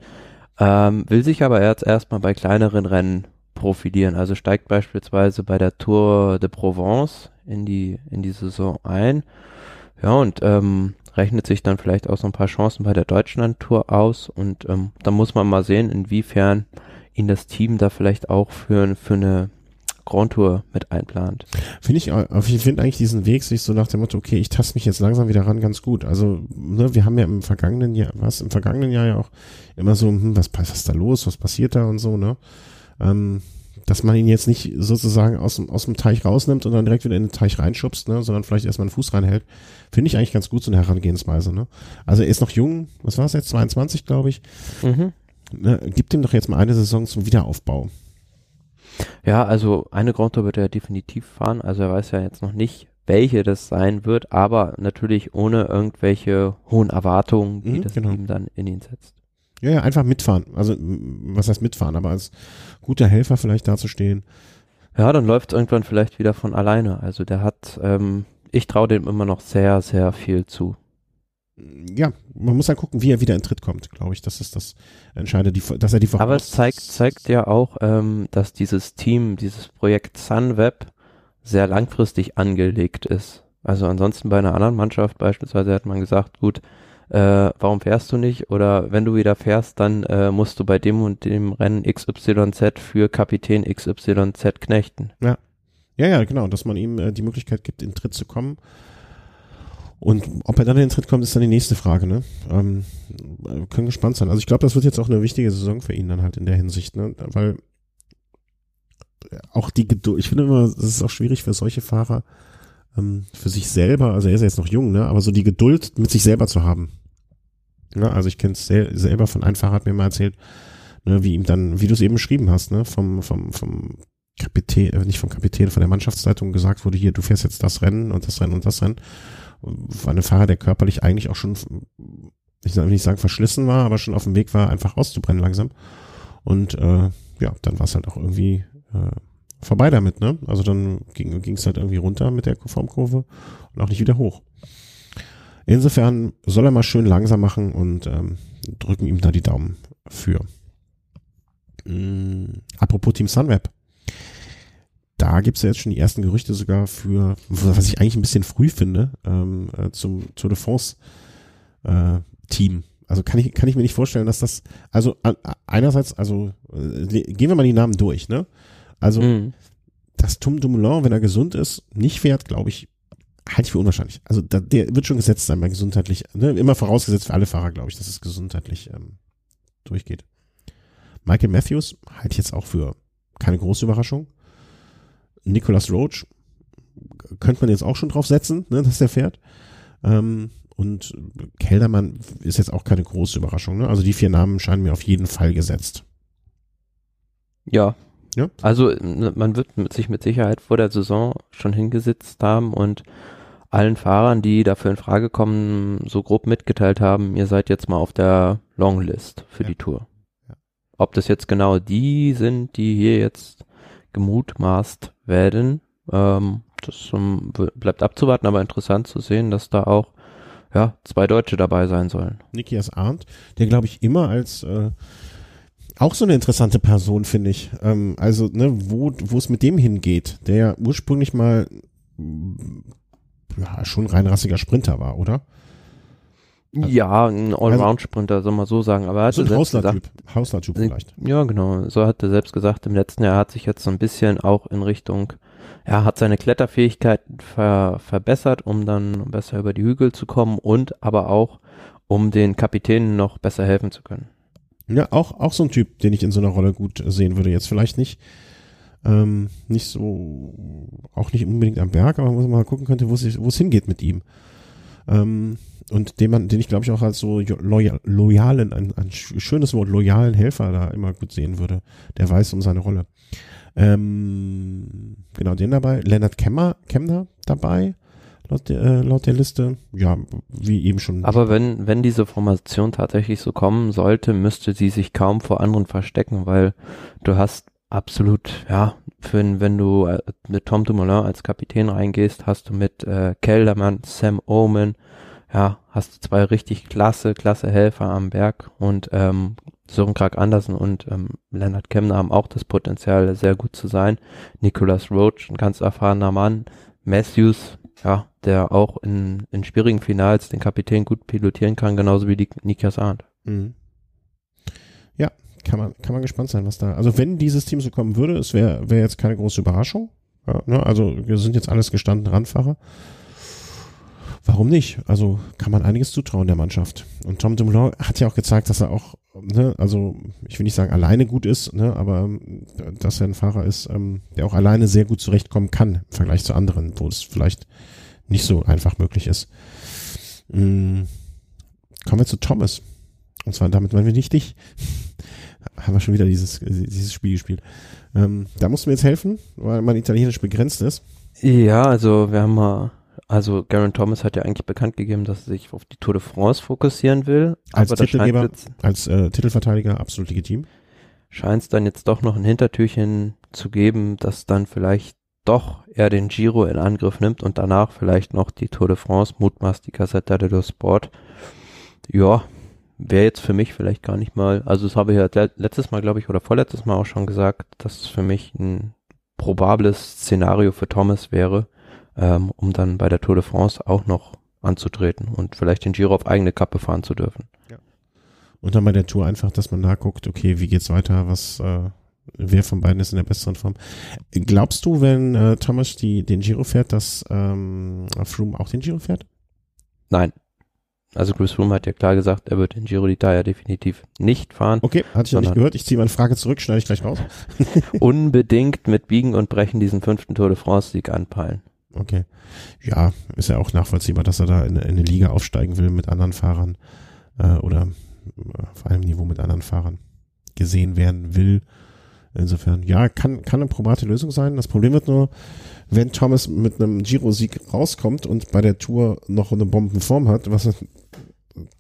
ähm, will sich aber jetzt erstmal bei kleineren Rennen profilieren. Also steigt beispielsweise bei der Tour de Provence in die, in die Saison ein. Ja, und ähm, rechnet sich dann vielleicht auch so ein paar Chancen bei der Deutschland-Tour aus. Und ähm, da muss man mal sehen, inwiefern ihn das Team da vielleicht auch für, für eine Grand Tour mit einplant. Finde ich, ich finde eigentlich diesen Weg sich so nach dem Motto, okay, ich taste mich jetzt langsam wieder ran, ganz gut. Also, ne, wir haben ja im vergangenen Jahr, was, im vergangenen Jahr ja auch immer so, hm, was, was ist da los, was passiert da und so, ne? Ähm, dass man ihn jetzt nicht sozusagen aus dem, aus dem Teich rausnimmt und dann direkt wieder in den Teich reinschubst, ne, sondern vielleicht erstmal einen Fuß reinhält, finde ich eigentlich ganz gut, so eine Herangehensweise, ne? Also er ist noch jung, was war es jetzt, 22, glaube ich. Mhm. Ne, gibt ihm doch jetzt mal eine Saison zum Wiederaufbau. Ja, also eine Grand Tour wird er definitiv fahren, also er weiß ja jetzt noch nicht, welche das sein wird, aber natürlich ohne irgendwelche hohen Erwartungen, die mhm, das genau. Team dann in ihn setzt. Ja, ja, einfach mitfahren. Also, was heißt mitfahren, aber als guter Helfer vielleicht dazustehen. Ja, dann läuft es irgendwann vielleicht wieder von alleine. Also der hat, ähm, ich traue dem immer noch sehr, sehr viel zu. Ja, man muss dann gucken, wie er wieder in Tritt kommt, glaube ich. Das ist das Entscheidende, die, dass er die Aber es zeigt, zeigt ja auch, ähm, dass dieses Team, dieses Projekt Sunweb sehr langfristig angelegt ist. Also ansonsten bei einer anderen Mannschaft beispielsweise hat man gesagt, gut, äh, warum fährst du nicht? Oder wenn du wieder fährst, dann äh, musst du bei dem und dem Rennen XYZ für Kapitän XYZ knechten. Ja. Ja, ja, genau, dass man ihm äh, die Möglichkeit gibt, in Tritt zu kommen. Und ob er dann in den Tritt kommt, ist dann die nächste Frage, ne? Ähm, können gespannt sein. Also ich glaube, das wird jetzt auch eine wichtige Saison für ihn dann halt in der Hinsicht, ne? Weil auch die Geduld, ich finde immer, es ist auch schwierig für solche Fahrer, ähm, für sich selber, also er ist ja jetzt noch jung, ne? Aber so die Geduld mit sich selber zu haben. Ja, also ich kenne es sel selber von einem Fahrer hat mir mal erzählt, ne, wie ihm dann, wie du es eben beschrieben hast, ne, vom, vom, vom Kapitän, äh, nicht vom Kapitän, von der Mannschaftszeitung gesagt wurde, hier, du fährst jetzt das Rennen und das Rennen und das Rennen. War ein Fahrer, der körperlich eigentlich auch schon, ich will nicht sagen verschlissen war, aber schon auf dem Weg war, einfach auszubrennen langsam. Und äh, ja, dann war es halt auch irgendwie äh, vorbei damit, ne? Also dann ging es halt irgendwie runter mit der Formkurve und auch nicht wieder hoch. Insofern soll er mal schön langsam machen und ähm, drücken ihm da die Daumen für. Mm, apropos Team Sunweb. Da gibt's ja jetzt schon die ersten Gerüchte sogar für, was ich eigentlich ein bisschen früh finde, ähm, äh, zum Tour de France äh, Team. Also kann ich, kann ich mir nicht vorstellen, dass das, also einerseits, also äh, gehen wir mal die Namen durch, ne? Also, mhm. dass Tom Dumoulin, wenn er gesund ist, nicht fährt, glaube ich, halte ich für unwahrscheinlich. Also da, der wird schon gesetzt sein bei gesundheitlich, ne? immer vorausgesetzt für alle Fahrer, glaube ich, dass es gesundheitlich ähm, durchgeht. Michael Matthews halte ich jetzt auch für keine große Überraschung. Nicholas Roach könnte man jetzt auch schon drauf setzen, ne, dass der fährt. Ähm, und Keldermann ist jetzt auch keine große Überraschung. Ne? Also die vier Namen scheinen mir auf jeden Fall gesetzt. Ja, ja. Also man wird sich mit Sicherheit vor der Saison schon hingesetzt haben und allen Fahrern, die dafür in Frage kommen, so grob mitgeteilt haben, ihr seid jetzt mal auf der Longlist für ja. die Tour. Ob das jetzt genau die sind, die hier jetzt gemutmaßt werden, ähm, das um, bleibt abzuwarten, aber interessant zu sehen, dass da auch ja, zwei Deutsche dabei sein sollen. Nikias Arndt, der glaube ich immer als äh, auch so eine interessante Person, finde ich. Ähm, also, ne, wo, es mit dem hingeht, der ja ursprünglich mal ja, schon reinrassiger Sprinter war, oder? Ja, ein also Allround-Sprinter, soll man so sagen. Aber er hat so ein Hausler-Typ, Hausler-Typ vielleicht. Ja, genau. So hat er selbst gesagt, im letzten Jahr hat sich jetzt so ein bisschen auch in Richtung, er hat seine Kletterfähigkeiten ver verbessert, um dann besser über die Hügel zu kommen und aber auch, um den Kapitänen noch besser helfen zu können. Ja, auch, auch so ein Typ, den ich in so einer Rolle gut sehen würde. Jetzt vielleicht nicht, ähm, nicht so, auch nicht unbedingt am Berg, aber muss man mal gucken könnte, wo es hingeht mit ihm. Ähm, und den man, den ich glaube ich auch als so loyal, loyalen, ein, ein schönes Wort, loyalen Helfer da immer gut sehen würde. Der weiß um seine Rolle. Ähm, genau, den dabei. Leonard Kemmer, Kemner dabei laut der, äh, laut der Liste. Ja, wie eben schon. Aber wenn, wenn diese Formation tatsächlich so kommen sollte, müsste sie sich kaum vor anderen verstecken, weil du hast absolut, ja, für, wenn du äh, mit Tom Dumoulin als Kapitän reingehst, hast du mit äh, Keldermann, Sam Omen, ja, hast du zwei richtig klasse, klasse Helfer am Berg und ähm, Sören Krag Andersen und ähm, Leonard Kemner haben auch das Potenzial, sehr gut zu sein. Nicholas Roach, ein ganz erfahrener Mann. Matthews, ja, der auch in, in schwierigen Finals den Kapitän gut pilotieren kann, genauso wie die Nikias Arndt. Mhm. Ja, kann man, kann man gespannt sein, was da, also wenn dieses Team so kommen würde, es wäre wär jetzt keine große Überraschung. Ja, ne? Also wir sind jetzt alles gestandene Randfahrer. Warum nicht? Also kann man einiges zutrauen der Mannschaft. Und Tom Dumoulin hat ja auch gezeigt, dass er auch, ne, also ich will nicht sagen alleine gut ist, ne, aber dass er ein Fahrer ist, ähm, der auch alleine sehr gut zurechtkommen kann im Vergleich zu anderen, wo es vielleicht nicht so einfach möglich ist. Mhm. Kommen wir zu Thomas. Und zwar damit meinen wir nicht dich. Haben wir schon wieder dieses, dieses Spiel gespielt. Ähm, da mussten wir jetzt helfen, weil mein Italienisch begrenzt ist. Ja, also wir haben mal, also Garen Thomas hat ja eigentlich bekannt gegeben, dass er sich auf die Tour de France fokussieren will. Als Titelgeber, als äh, Titelverteidiger absolut legitim. Scheint es dann jetzt doch noch ein Hintertürchen zu geben, dass dann vielleicht doch er den Giro in Angriff nimmt und danach vielleicht noch die Tour de France, mutmaßt die Cassetta dello Sport. Ja, wäre jetzt für mich vielleicht gar nicht mal, also das habe ich ja letztes Mal, glaube ich, oder vorletztes Mal auch schon gesagt, dass es für mich ein probables Szenario für Thomas wäre, ähm, um dann bei der Tour de France auch noch anzutreten und vielleicht den Giro auf eigene Kappe fahren zu dürfen. Ja. Und dann bei der Tour einfach, dass man nachguckt, okay, wie geht's weiter, was äh, wer von beiden ist in der besseren Form. Glaubst du, wenn äh, Thomas die, den Giro fährt, dass ähm, Froome auch den Giro fährt? Nein. Also Chris Froome hat ja klar gesagt, er wird den Giro d'Italia definitiv nicht fahren. Okay, hatte ich noch nicht gehört. Ich ziehe meine Frage zurück, schneide ich gleich raus. unbedingt mit Biegen und Brechen diesen fünften Tour de France-Sieg anpeilen. Okay. Ja, ist ja auch nachvollziehbar, dass er da in, in eine Liga aufsteigen will mit anderen Fahrern äh, oder äh, auf einem Niveau mit anderen Fahrern gesehen werden will. Insofern, ja, kann, kann eine probate Lösung sein. Das Problem wird nur, wenn Thomas mit einem Giro-Sieg rauskommt und bei der Tour noch eine Bombenform hat, was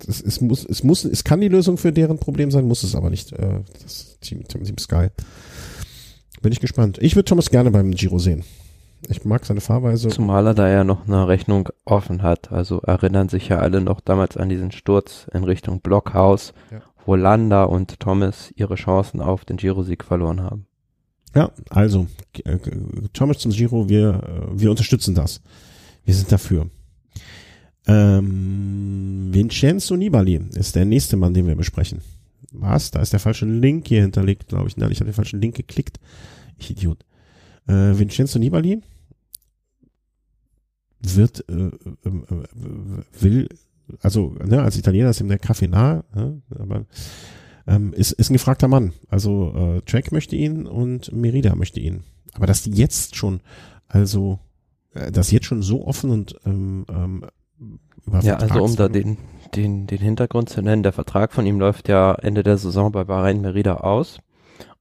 es, es muss, es muss, es kann die Lösung für deren Problem sein, muss es aber nicht. Äh, das Team, Team Sky. Bin ich gespannt. Ich würde Thomas gerne beim Giro sehen. Ich mag seine Fahrweise. Zumal er da ja noch eine Rechnung offen hat. Also erinnern sich ja alle noch damals an diesen Sturz in Richtung Blockhaus, ja. wo Landa und Thomas ihre Chancen auf den Giro-Sieg verloren haben. Ja, also äh, Thomas zum Giro, wir, äh, wir unterstützen das. Wir sind dafür. Ähm, Vincenzo Nibali ist der nächste Mann, den wir besprechen. Was? Da ist der falsche Link hier hinterlegt, glaube ich. Nein, ich habe den falschen Link geklickt. Ich Idiot. Äh, Vincenzo Nibali wird, äh, äh, äh, will, also ne, als Italiener ist ihm der Kaffee nah, ne, aber ähm, ist, ist ein gefragter Mann. Also äh, Track möchte ihn und Merida möchte ihn. Aber dass die jetzt schon, also äh, das jetzt schon so offen und ähm, ähm, über Ja, also um da den, den, den Hintergrund zu nennen, der Vertrag von ihm läuft ja Ende der Saison bei Bahrain Merida aus.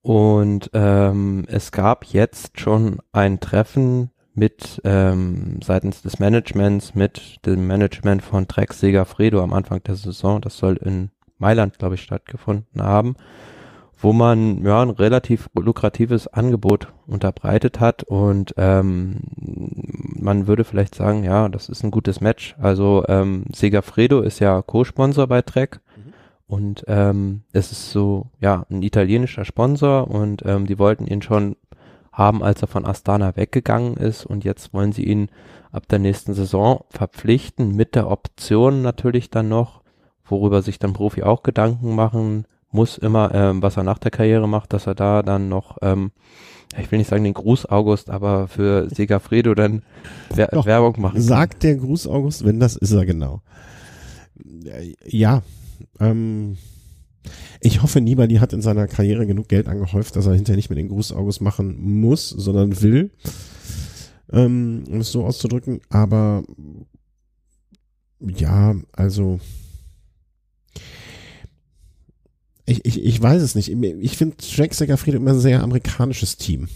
Und ähm, es gab jetzt schon ein Treffen mit ähm, seitens des Managements, mit dem Management von Trek Segafredo am Anfang der Saison. Das soll in Mailand, glaube ich, stattgefunden haben, wo man ja ein relativ lukratives Angebot unterbreitet hat und ähm, man würde vielleicht sagen, ja, das ist ein gutes Match. Also ähm, Segafredo ist ja Co-Sponsor bei Trek mhm. und ähm, es ist so ja ein italienischer Sponsor und ähm, die wollten ihn schon haben, als er von Astana weggegangen ist und jetzt wollen sie ihn ab der nächsten Saison verpflichten mit der Option natürlich dann noch, worüber sich dann Profi auch Gedanken machen muss immer, ähm, was er nach der Karriere macht, dass er da dann noch, ähm, ich will nicht sagen den Gruß August, aber für Segafredo dann Wer Doch, Werbung machen. Sagt der Gruß August, wenn das ist er genau. Ja, ähm, ich hoffe, Nibali hat in seiner Karriere genug Geld angehäuft, dass er hinterher nicht mehr den Gruß August machen muss, sondern will, ähm, um es so auszudrücken. Aber ja, also ich, ich, ich weiß es nicht. Ich finde Jack Segafredo immer ein sehr amerikanisches Team.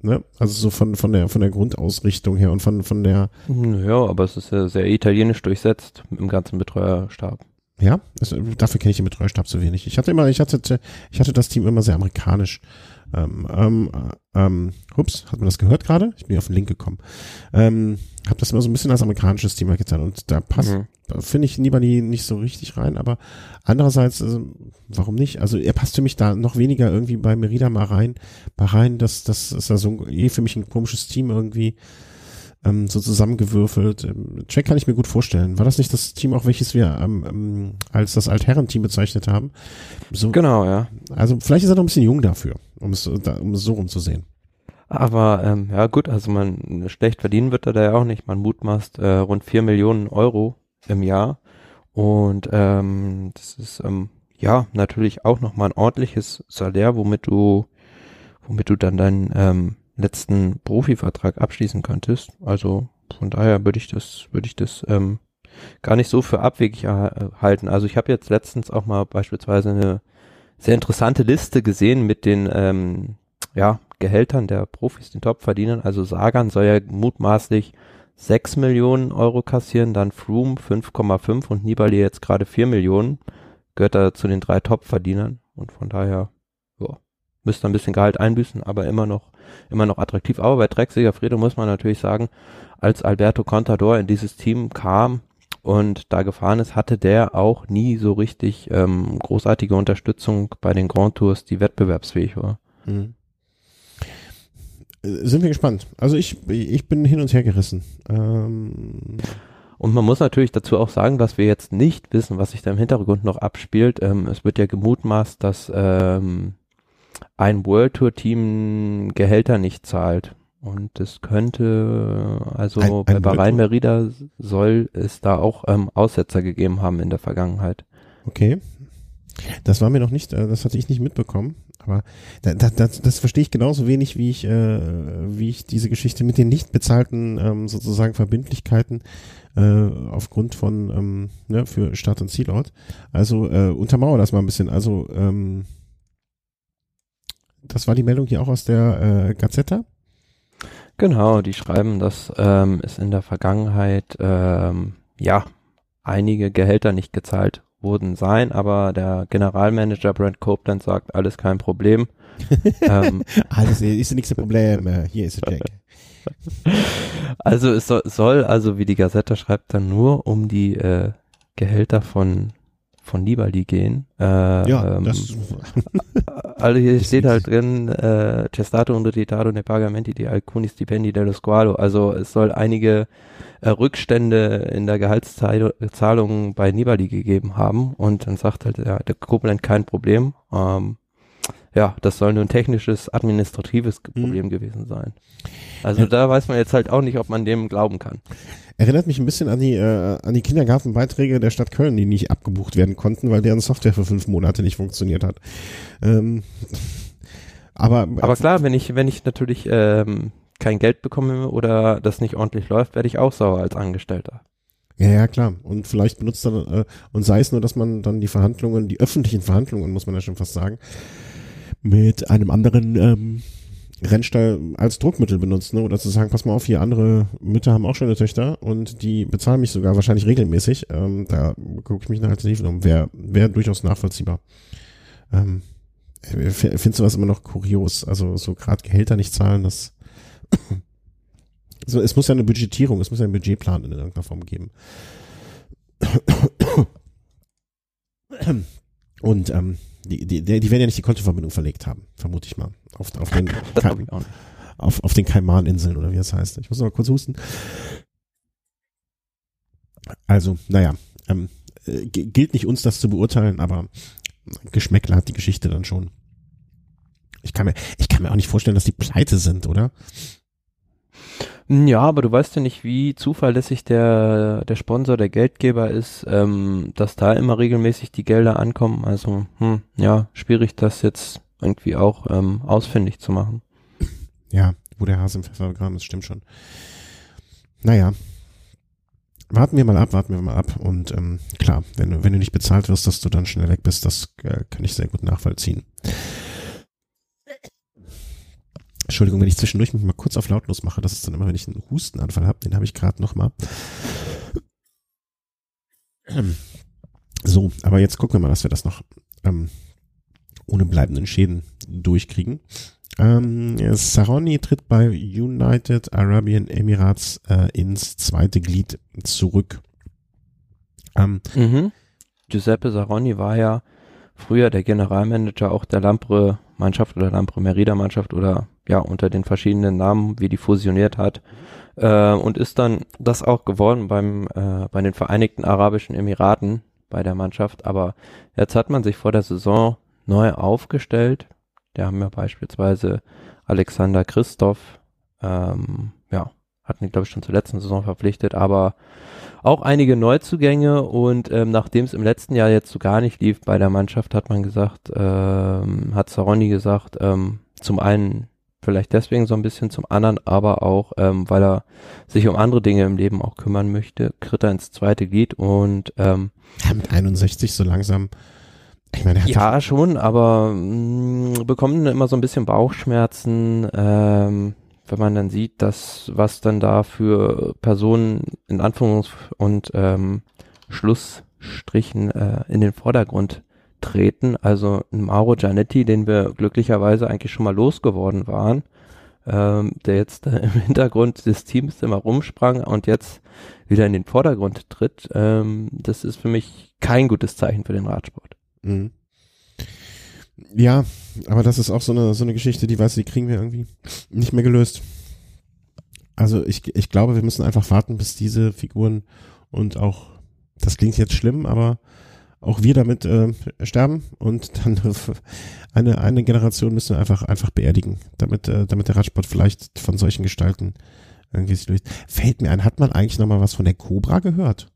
Ne? Also so von, von der von der Grundausrichtung her und von, von der Ja, aber es ist ja sehr italienisch durchsetzt im ganzen Betreuerstab. Ja, es, dafür kenne ich den Betreuerstab zu wenig. Ich hatte immer, ich hatte, ich hatte das Team immer sehr amerikanisch. Ähm, ähm, ähm, ups, hat man das gehört gerade? Ich bin auf den Link gekommen. Ähm, hab das immer so ein bisschen als amerikanisches Thema getan und da passt, mhm. da finde ich Nibali nicht so richtig rein, aber andererseits, also, warum nicht? Also er passt für mich da noch weniger irgendwie bei Merida mal rein, bei rein, das, das ist ja so eh für mich ein komisches Team irgendwie ähm, so zusammengewürfelt. Ähm, Jack kann ich mir gut vorstellen. War das nicht das Team auch, welches wir ähm, ähm, als das Altherren-Team bezeichnet haben? So, genau, ja. Also vielleicht ist er noch ein bisschen jung dafür, um es, um es so rumzusehen. Aber ähm, ja gut, also man schlecht verdienen wird er da ja auch nicht. Man mutmaßt äh, rund vier Millionen Euro im Jahr. Und ähm, das ist ähm, ja natürlich auch nochmal ein ordentliches Salär, womit du, womit du dann deinen ähm, letzten Profivertrag abschließen könntest. Also von daher würde ich das, würde ich das ähm, gar nicht so für abwegig halten. Also ich habe jetzt letztens auch mal beispielsweise eine sehr interessante Liste gesehen mit den ähm, ja, Gehältern der Profis, den Topverdienern. Also Sagan soll ja mutmaßlich 6 Millionen Euro kassieren, dann Froome 5,5 und Nibali jetzt gerade 4 Millionen. Gehört er zu den drei Topverdienern und von daher müsste ein bisschen Gehalt einbüßen, aber immer noch immer noch attraktiv. Aber bei Trek Segafredo muss man natürlich sagen, als Alberto Contador in dieses Team kam und da gefahren ist, hatte der auch nie so richtig ähm, großartige Unterstützung bei den Grand Tours, die wettbewerbsfähig war. Mhm. Sind wir gespannt. Also ich, ich bin hin und her gerissen. Ähm und man muss natürlich dazu auch sagen, dass wir jetzt nicht wissen, was sich da im Hintergrund noch abspielt. Ähm, es wird ja gemutmaßt, dass ähm, ein World Tour Team Gehälter nicht zahlt. Und es könnte, also ein, bei Bahrain Merida soll es da auch ähm, Aussetzer gegeben haben in der Vergangenheit. Okay. Das war mir noch nicht, äh, das hatte ich nicht mitbekommen. Aber da, da, das, das verstehe ich genauso wenig, wie ich, äh, wie ich diese Geschichte mit den nicht bezahlten ähm, sozusagen Verbindlichkeiten äh, aufgrund von ähm, ne, für Start- und Zielort. Also äh, untermauer das mal ein bisschen. Also ähm, das war die Meldung hier auch aus der äh, Gazetta. Genau, die schreiben, dass ähm, es in der Vergangenheit ähm, ja einige Gehälter nicht gezahlt wurden sein, aber der Generalmanager Brent Copeland sagt, alles kein Problem. ähm, alles ist nichts Problem, hier ist Jack. Also es soll, soll, also wie die Gazette schreibt, dann nur um die äh, Gehälter von von Nibali gehen. Äh, ja, ähm, das also hier steht halt drin, äh, Testato und Ritado ne pagamenti di alcuni stipendi dello squalo. Also es soll einige äh, Rückstände in der Gehaltszahlung bei Nibali gegeben haben und dann sagt halt ja, der Koblenz kein Problem. Ähm, ja, das soll nur ein technisches, administratives mhm. Problem mhm. gewesen sein. Also ja. da weiß man jetzt halt auch nicht, ob man dem glauben kann. Erinnert mich ein bisschen an die, äh, an die Kindergartenbeiträge der Stadt Köln, die nicht abgebucht werden konnten, weil deren Software für fünf Monate nicht funktioniert hat. Ähm, aber, aber klar, wenn ich, wenn ich natürlich ähm, kein Geld bekomme oder das nicht ordentlich läuft, werde ich auch sauer als Angestellter. Ja, ja, klar. Und vielleicht benutzt dann, äh, und sei es nur, dass man dann die Verhandlungen, die öffentlichen Verhandlungen, muss man ja schon fast sagen, mit einem anderen ähm, Rennstall als Druckmittel benutzt, ne? Oder zu sagen, pass mal auf, hier andere Mütter haben auch schöne Töchter und die bezahlen mich sogar wahrscheinlich regelmäßig. Ähm, da gucke ich mich nach Alternativen um. Wäre wär durchaus nachvollziehbar. Ähm, findest du was immer noch kurios? Also so gerade Gehälter nicht zahlen, das so, es muss ja eine Budgetierung, es muss ja einen Budgetplan in irgendeiner Form geben. Und ähm, die, die, die werden ja nicht die Kontoverbindung verlegt haben, vermute ich mal. Auf, auf den, auf, auf den Kaimaninseln oder wie das heißt. Ich muss noch mal kurz husten. Also, naja, ähm, äh, gilt nicht uns das zu beurteilen, aber Geschmäckler hat die Geschichte dann schon. Ich kann mir, ich kann mir auch nicht vorstellen, dass die pleite sind, oder? Ja, aber du weißt ja nicht, wie zuverlässig der, der Sponsor, der Geldgeber ist, ähm, dass da immer regelmäßig die Gelder ankommen. Also, hm, ja, schwierig, das jetzt irgendwie auch ähm, ausfindig zu machen. Ja, wo der Hase im Pfeffergraben ist, stimmt schon. Naja, warten wir mal ab, warten wir mal ab. Und ähm, klar, wenn du, wenn du nicht bezahlt wirst, dass du dann schnell weg bist, das äh, kann ich sehr gut nachvollziehen. Entschuldigung, wenn ich zwischendurch mich mal kurz auf lautlos mache, das ist dann immer, wenn ich einen Hustenanfall habe, den habe ich gerade noch mal. So, aber jetzt gucken wir mal, dass wir das noch ähm, ohne bleibenden Schäden durchkriegen. Ähm, Saroni tritt bei United Arabian Emirates äh, ins zweite Glied zurück. Ähm, mhm. Giuseppe Saroni war ja früher der Generalmanager auch der Lampre Mannschaft oder Lampre Merida Mannschaft oder ja, unter den verschiedenen Namen, wie die fusioniert hat. Äh, und ist dann das auch geworden beim, äh, bei den Vereinigten Arabischen Emiraten bei der Mannschaft. Aber jetzt hat man sich vor der Saison neu aufgestellt. Da haben wir beispielsweise Alexander Christoph, ähm, ja, hatten die, glaube ich, schon zur letzten Saison verpflichtet, aber auch einige Neuzugänge und ähm, nachdem es im letzten Jahr jetzt so gar nicht lief bei der Mannschaft, hat man gesagt, ähm, hat Saroni gesagt, ähm, zum einen vielleicht deswegen so ein bisschen zum anderen, aber auch, ähm, weil er sich um andere Dinge im Leben auch kümmern möchte, kritt er ins zweite Glied und ähm, ja, mit 61 so langsam. Ich meine, ja, schon, aber mh, mm, bekommt immer so ein bisschen Bauchschmerzen, ähm, wenn man dann sieht, dass was dann da für Personen in Anführungs- und ähm, Schlussstrichen äh, in den Vordergrund treten. Also Mauro Giannetti, den wir glücklicherweise eigentlich schon mal losgeworden waren, ähm, der jetzt äh, im Hintergrund des Teams immer rumsprang und jetzt wieder in den Vordergrund tritt. Ähm, das ist für mich kein gutes Zeichen für den Radsport. Mhm. Ja, aber das ist auch so eine, so eine Geschichte, die weiß, die kriegen wir irgendwie nicht mehr gelöst. Also ich, ich glaube, wir müssen einfach warten, bis diese Figuren und auch, das klingt jetzt schlimm, aber auch wir damit äh, sterben und dann eine, eine Generation müssen wir einfach, einfach beerdigen, damit, äh, damit der Radsport vielleicht von solchen Gestalten irgendwie sich löst. Fällt mir ein, hat man eigentlich nochmal was von der Cobra gehört?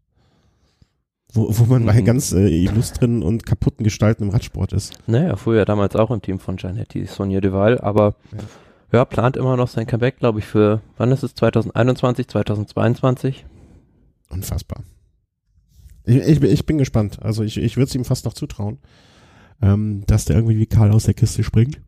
Wo, wo man mhm. bei ganz äh, illustren und kaputten Gestalten im Radsport ist. Naja, früher damals auch im Team von Gianetti, Sonja Duval, aber ja. ja, plant immer noch sein Comeback, glaube ich, für, wann ist es, 2021, 2022? Unfassbar. Ich, ich, ich bin gespannt. Also ich, ich würde es ihm fast noch zutrauen, ähm, dass der irgendwie wie Karl aus der Kiste springt.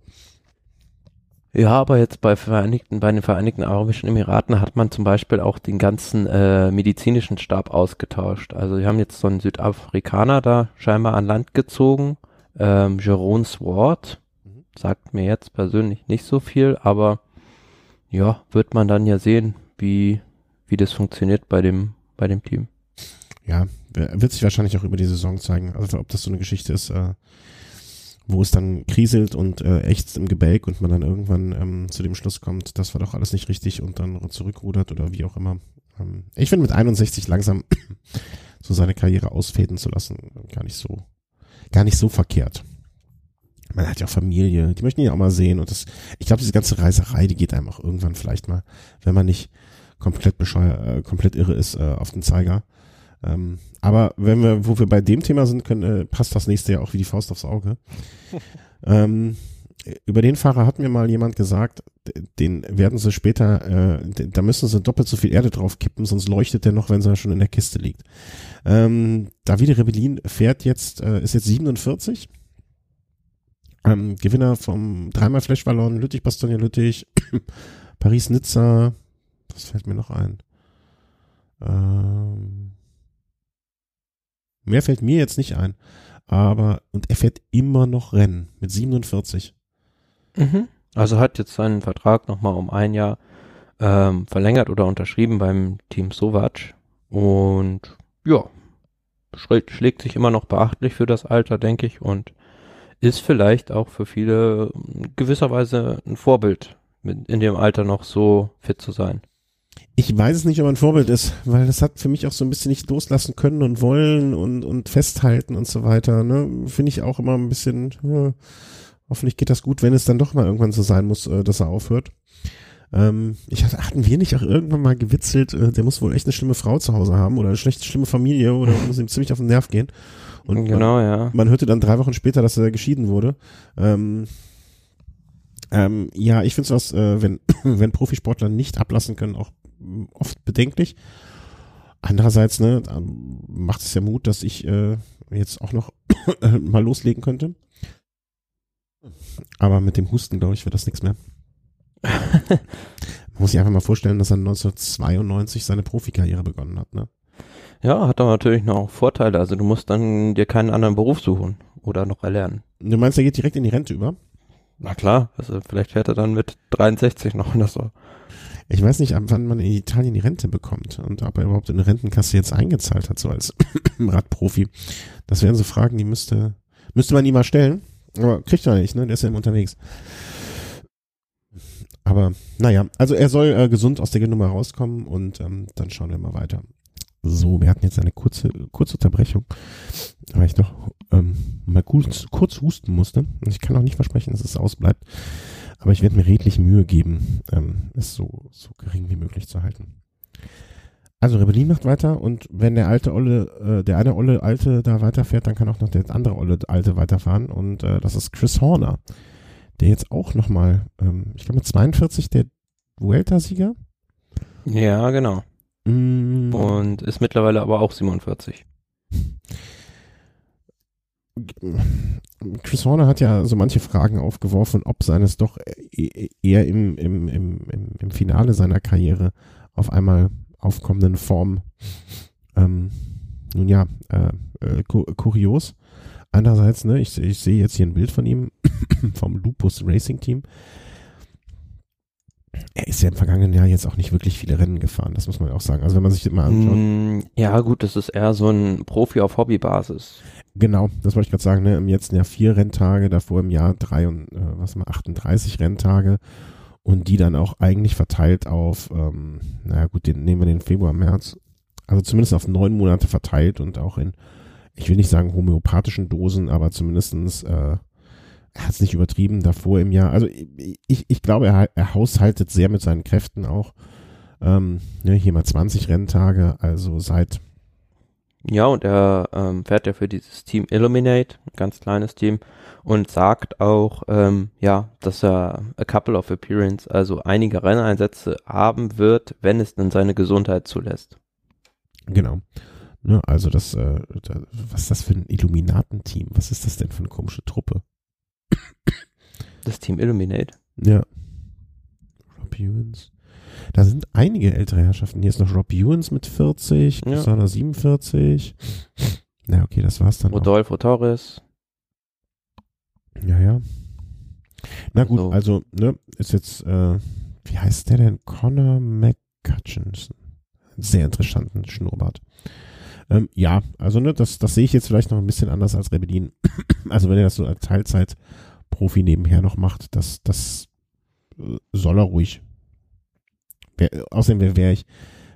Ja, aber jetzt bei Vereinigten, bei den Vereinigten Arabischen Emiraten hat man zum Beispiel auch den ganzen äh, medizinischen Stab ausgetauscht. Also wir haben jetzt so einen Südafrikaner da scheinbar an Land gezogen, ähm, Jerome mhm. sagt mir jetzt persönlich nicht so viel, aber ja, wird man dann ja sehen, wie, wie das funktioniert bei dem, bei dem Team. Ja, wird sich wahrscheinlich auch über die Saison zeigen. Also ob das so eine Geschichte ist, äh, wo es dann kriselt und äh, ächzt im Gebälk und man dann irgendwann ähm, zu dem Schluss kommt, das war doch alles nicht richtig und dann zurückrudert oder wie auch immer. Ähm, ich finde mit 61 langsam so seine Karriere ausfäden zu lassen, gar nicht so, gar nicht so verkehrt. Man hat ja auch Familie, die möchten ihn auch mal sehen und das, ich glaube, diese ganze Reiserei, die geht einem auch irgendwann vielleicht mal, wenn man nicht komplett bescheuert, äh, komplett irre ist, äh, auf den Zeiger. Ähm, aber wenn wir, wo wir bei dem Thema sind, können, äh, passt das nächste ja auch wie die Faust aufs Auge. ähm, über den Fahrer hat mir mal jemand gesagt, den werden sie später, äh, da müssen sie doppelt so viel Erde drauf kippen, sonst leuchtet der noch, wenn er schon in der Kiste liegt. Ähm, Davide Rebellin fährt jetzt, äh, ist jetzt 47. Ähm, Gewinner vom dreimal Flashballon, Lüttich, Bastogne Lüttich, Paris-Nizza, was fällt mir noch ein? Ähm, Mehr fällt mir jetzt nicht ein. Aber, und er fährt immer noch Rennen mit 47. Mhm. Also hat jetzt seinen Vertrag nochmal um ein Jahr ähm, verlängert oder unterschrieben beim Team Sovac. Und ja, schlägt sich immer noch beachtlich für das Alter, denke ich, und ist vielleicht auch für viele gewisserweise ein Vorbild, in dem Alter noch so fit zu sein. Ich weiß es nicht, ob er ein Vorbild ist, weil das hat für mich auch so ein bisschen nicht loslassen können und wollen und, und festhalten und so weiter. Ne? Finde ich auch immer ein bisschen, ja, hoffentlich geht das gut, wenn es dann doch mal irgendwann so sein muss, äh, dass er aufhört. Ähm, ich hatte, hatten wir nicht auch irgendwann mal gewitzelt, äh, der muss wohl echt eine schlimme Frau zu Hause haben oder eine schlechte, schlimme Familie oder muss ihm ziemlich auf den Nerv gehen. Und genau, man, ja. Man hörte dann drei Wochen später, dass er geschieden wurde. Ähm, ähm, ja, ich finde es was, äh, wenn, wenn Profisportler nicht ablassen können, auch oft bedenklich. Andererseits, ne, macht es ja Mut, dass ich äh, jetzt auch noch mal loslegen könnte. Aber mit dem Husten, glaube ich, wird das nichts mehr. Man muss sich einfach mal vorstellen, dass er 1992 seine Profikarriere begonnen hat, ne? Ja, hat aber natürlich noch Vorteile. Also du musst dann dir keinen anderen Beruf suchen oder noch erlernen. Du meinst, er geht direkt in die Rente über? Na klar, also vielleicht fährt er dann mit 63 noch oder so. Ich weiß nicht, ab wann man in Italien die Rente bekommt und ob er überhaupt in eine Rentenkasse jetzt eingezahlt hat, so als Radprofi. Das wären so Fragen, die müsste, müsste man ihm mal stellen. Aber kriegt er nicht, ne? Der ist ja immer unterwegs. Aber naja, also er soll äh, gesund aus der Nummer rauskommen und ähm, dann schauen wir mal weiter. So, wir hatten jetzt eine kurze, kurze Unterbrechung, weil ich doch ähm, mal kurz, kurz husten musste. Und ich kann auch nicht versprechen, dass es ausbleibt. Aber ich werde mir redlich Mühe geben, ähm, es so, so gering wie möglich zu halten. Also Rebellin macht weiter und wenn der alte Olle, äh, der eine Olle Alte da weiterfährt, dann kann auch noch der andere Olle Alte weiterfahren und äh, das ist Chris Horner, der jetzt auch nochmal, ähm, ich glaube mit 42 der Vuelta-Sieger. Ja, genau. Mm. Und ist mittlerweile aber auch 47. Chris Horner hat ja so manche Fragen aufgeworfen, ob seines doch e-, eher im, im, im, im Finale seiner Karriere auf einmal aufkommenden Form, ähm, nun ja, äh, äh, kurios. Andererseits, ne, ich, ich sehe jetzt hier ein Bild von ihm vom Lupus Racing Team er ist ja im vergangenen Jahr jetzt auch nicht wirklich viele Rennen gefahren, das muss man auch sagen. Also wenn man sich das mal anschaut. Mm, ja, gut, das ist eher so ein Profi auf Hobbybasis. Genau, das wollte ich gerade sagen, ne? Im letzten Jahr vier Renntage, davor im Jahr drei und äh, was mal 38 Renntage und die dann auch eigentlich verteilt auf, ähm, naja gut, den nehmen wir den Februar, März, also zumindest auf neun Monate verteilt und auch in, ich will nicht sagen homöopathischen Dosen, aber zumindestens äh, er hat es nicht übertrieben davor im Jahr. Also ich, ich glaube, er, er haushaltet sehr mit seinen Kräften auch. Ähm, ne, hier mal 20 Renntage, also seit. Ja, und er ähm, fährt ja für dieses Team Illuminate, ein ganz kleines Team, und sagt auch, ähm, ja, dass er a couple of appearance, also einige Renneinsätze haben wird, wenn es denn seine Gesundheit zulässt. Genau. Ne, also das, äh, was ist das für ein Illuminatenteam? Was ist das denn für eine komische Truppe? Das Team Illuminate? Ja. Ewens. Da sind einige ältere Herrschaften. Hier ist noch Rob Ewens mit 40, Ja. Susanna 47. Na, okay, das war's dann. Auch. Rodolfo Torres. Ja, ja. Na gut, So. also, ne, ist jetzt, äh, wie heißt der denn? Connor McCutchinson. Sehr interessanten Schnurrbart. Ähm, ja, also, ne, das, das sehe ich jetzt vielleicht noch ein bisschen anders als Rebellin. also, wenn er das so als Teilzeit-Profi nebenher noch macht, das, das äh, soll er ruhig. Wär, außerdem wäre wär ich,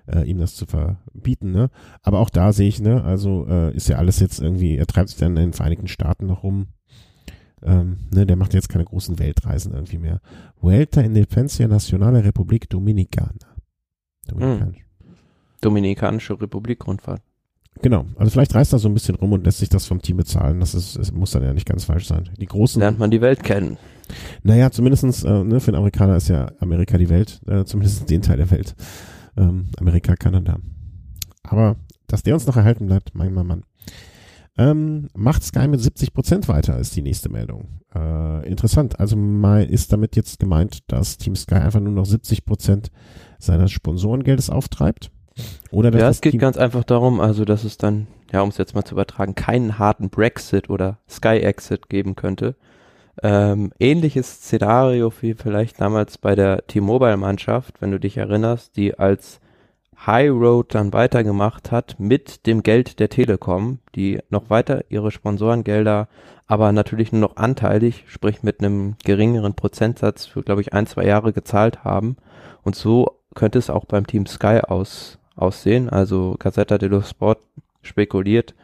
äh, ihm das zu verbieten, ne? Aber auch da sehe ich, ne, also äh, ist ja alles jetzt irgendwie, er treibt sich dann in den Vereinigten Staaten noch rum. Ähm, ne, der macht jetzt keine großen Weltreisen irgendwie mehr. Vuelta Independencia Nacional Republik Dominicana. Dominikanisch. Dominikanische Republik Rundfahrt. Genau, also vielleicht reist er so ein bisschen rum und lässt sich das vom Team bezahlen. Das ist, es muss dann ja nicht ganz falsch sein. Die großen, Lernt man die Welt kennen. naja, zumindestens äh, ne, für den Amerikaner ist ja Amerika die Welt, äh, zumindest den Teil der Welt. Ähm, Amerika, Kanada. Aber dass der uns noch erhalten bleibt, mein Mann, Mann. Ähm, macht Sky mit 70% weiter, ist die nächste Meldung. Äh, interessant. Also mal ist damit jetzt gemeint, dass Team Sky einfach nur noch 70% seines Sponsorengeldes auftreibt? Oder Ja, es geht Team, ganz einfach darum, also dass es dann, ja, um es jetzt mal zu übertragen, keinen harten Brexit oder Sky-Exit geben könnte. Ähm, ähnliches Szenario wie vielleicht damals bei der T-Mobile-Mannschaft, wenn du dich erinnerst, die als High Road dann weitergemacht hat mit dem Geld der Telekom, die noch weiter ihre Sponsorengelder, aber natürlich nur noch anteilig, sprich mit einem geringeren Prozentsatz für, glaube ich, ein, zwei Jahre gezahlt haben. Und so könnte es auch beim Team Sky aus, aussehen. Also Gazzetta dello Sport spekuliert,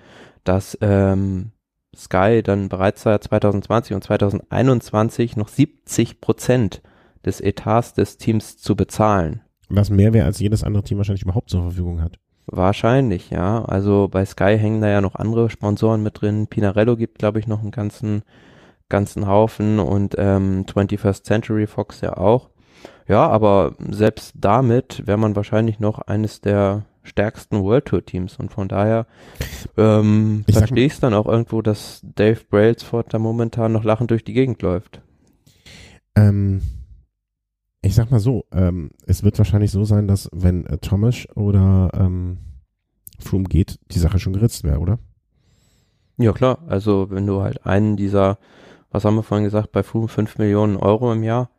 dass ähm, Sky dann bereits seit 2020 und 2021 noch 70 Prozent des Etats des Teams zu bezahlen. was mehr wäre, als jedes andere Team wahrscheinlich überhaupt zur Verfügung hat. Wahrscheinlich, ja. Also bei Sky hängen da ja noch andere Sponsoren mit drin. Pinarello gibt, glaube ich, noch einen ganzen, ganzen Haufen und ähm, 21st Century Fox ja auch. Ja, aber selbst damit wäre man wahrscheinlich noch eines der stärksten World Tour Teams und von daher ähm, Ich verstehe ich es dann auch irgendwo, dass Dave Brailsford da momentan noch lachend durch die Gegend läuft. Ähm, ich sag mal so, ähm, es wird wahrscheinlich so sein, dass wenn äh, Thomas oder ähm, Froome geht, die Sache schon geritzt wäre, oder? Ja klar, also wenn du halt einen dieser, was haben wir vorhin gesagt, bei Froome 5 Millionen Euro im Jahr,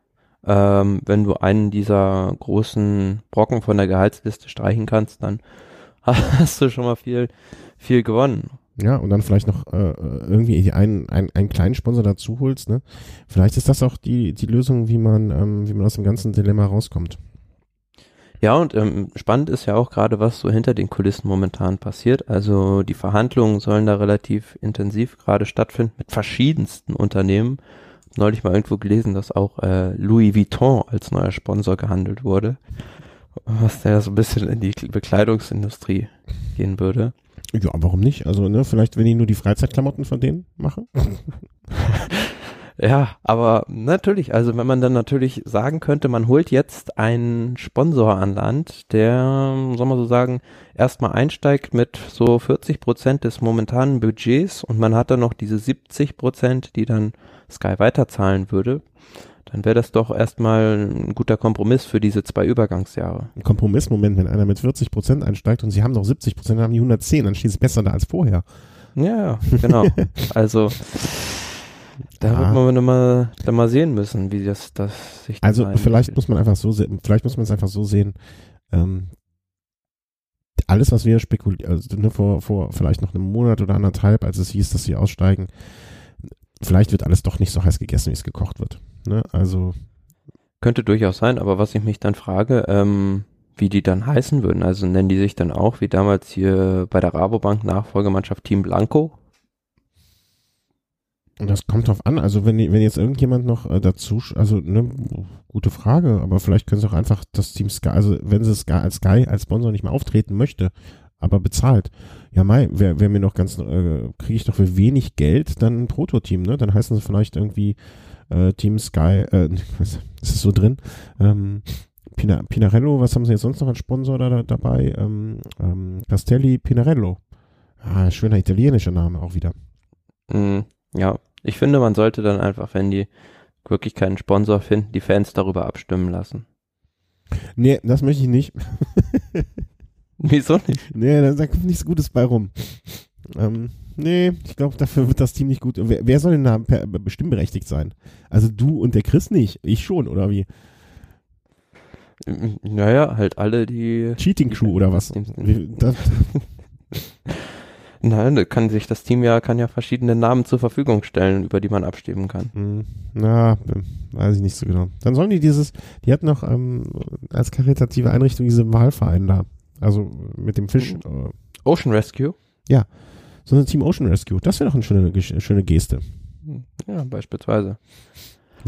ähm, wenn du einen dieser großen Brocken von der Gehaltsliste streichen kannst, dann hast du schon mal viel, viel gewonnen. Ja, und dann vielleicht noch äh, irgendwie einen, einen, einen kleinen Sponsor dazu holst, ne? Vielleicht ist das auch die, die Lösung, wie man, ähm, wie man aus dem ganzen Dilemma rauskommt. Ja, und ähm, spannend ist ja auch gerade, was so hinter den Kulissen momentan passiert. Also die Verhandlungen sollen da relativ intensiv gerade stattfinden mit verschiedensten Unternehmen. Neulich mal irgendwo gelesen, dass auch äh, Louis Vuitton als neuer Sponsor gehandelt wurde. Was der so ein bisschen in die Bekleidungsindustrie gehen würde. Ja, warum nicht? Also, ne, vielleicht, wenn die nur die Freizeitklamotten von denen machen. Ja, aber natürlich, also wenn man dann natürlich sagen könnte, man holt jetzt einen Sponsor an Land, der, soll man so sagen, erstmal einsteigt mit so 40 Prozent des momentanen Budgets und man hat dann noch diese 70 Prozent, die dann Sky weiterzahlen würde, dann wäre das doch erstmal ein guter Kompromiss für diese zwei Übergangsjahre. Ein Kompromissmoment, wenn einer mit 40 Prozent einsteigt und sie haben noch 70 Prozent, dann haben die 110, dann steht es besser da als vorher. Ja, genau. also da Ja. wird man dann mal, dann mal sehen müssen, wie das, das sich Also vielleicht muss man einfach so sehen, vielleicht muss man es einfach so sehen, ähm, alles, was wir spekulieren, also ne, vor, vor vielleicht noch einem Monat oder anderthalb, als es hieß, dass sie aussteigen, vielleicht wird alles doch nicht so heiß gegessen, wie es gekocht wird. Ne? Also, Könnte durchaus sein, aber was ich mich dann frage, ähm, wie die dann heißen würden. Also nennen die sich dann auch, wie damals hier bei der Rabobank Nachfolgemannschaft Team Blanco? Das kommt drauf an, also wenn, wenn jetzt irgendjemand noch äh, dazu, also ne, gute Frage, aber vielleicht können sie auch einfach das Team Sky, also wenn sie Sky als Sky als Sponsor nicht mehr auftreten möchte, aber bezahlt, ja mai, wer, wer mir noch ganz, äh, kriege ich doch für wenig Geld dann ein Prototeam, ne? Dann heißen sie vielleicht irgendwie äh, Team Sky, äh, ist es so drin? Ähm, Pina, Pinarello, was haben sie jetzt sonst noch als Sponsor da, da, dabei? Ähm, ähm, Castelli Pinarello. Ah, schöner italienischer Name auch wieder. Mm, ja, ich finde, man sollte dann einfach, wenn die wirklich keinen Sponsor finden, die Fans darüber abstimmen lassen. Nee, das möchte ich nicht. Wieso nicht? Nee, da da kommt nichts Gutes bei rum. Ähm, nee, ich glaube, dafür wird das Team nicht gut. Wer, wer soll denn da per, bestimmberechtigt sein? Also du und der Chris nicht. Ich schon, oder wie? Naja, halt alle, die. Cheating Crew oder was? Das, Nein, da kann sich das Team ja, kann ja verschiedene Namen zur Verfügung stellen, über die man abstimmen kann. hm, na, weiß ich nicht so genau. Dann sollen die dieses, die hatten noch ähm, als karitative Einrichtung diese Wahlverein da. Also mit dem Fisch. Äh, Ocean Rescue? so ein Team Ocean Rescue. Das wäre doch eine schöne, schöne Geste. Ja, beispielsweise.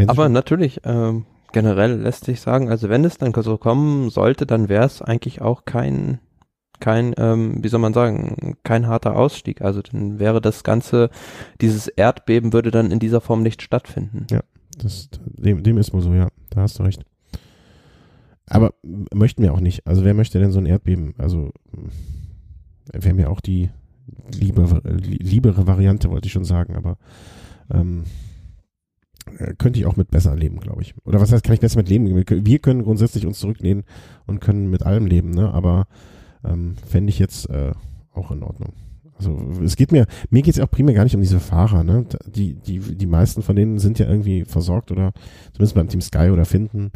Aber natürlich, ähm, generell lässt sich sagen, also wenn es dann so kommen sollte, dann wäre es eigentlich auch kein, kein, ähm, wie soll man sagen, kein harter Ausstieg. Also dann wäre das Ganze, dieses Erdbeben würde dann in dieser Form nicht stattfinden. Das, dem, dem ist wohl so, ja. Da hast du recht. Aber möchten wir auch nicht. Also wer möchte denn so ein Erdbeben? Also wäre mir auch die liebere, li- liebere Variante, wollte ich schon sagen, aber ähm, äh, könnte ich auch mit besser leben, glaube ich. Oder was heißt, kann ich besser mit leben? Wir können- Wir können grundsätzlich uns zurücklehnen und können mit allem leben, ne? Aber ähm, fände ich jetzt äh, auch in Ordnung. Also es geht mir, mir geht es auch primär gar nicht um diese Fahrer, ne? Die, die, die meisten von denen sind ja irgendwie versorgt oder zumindest beim Team Sky oder finden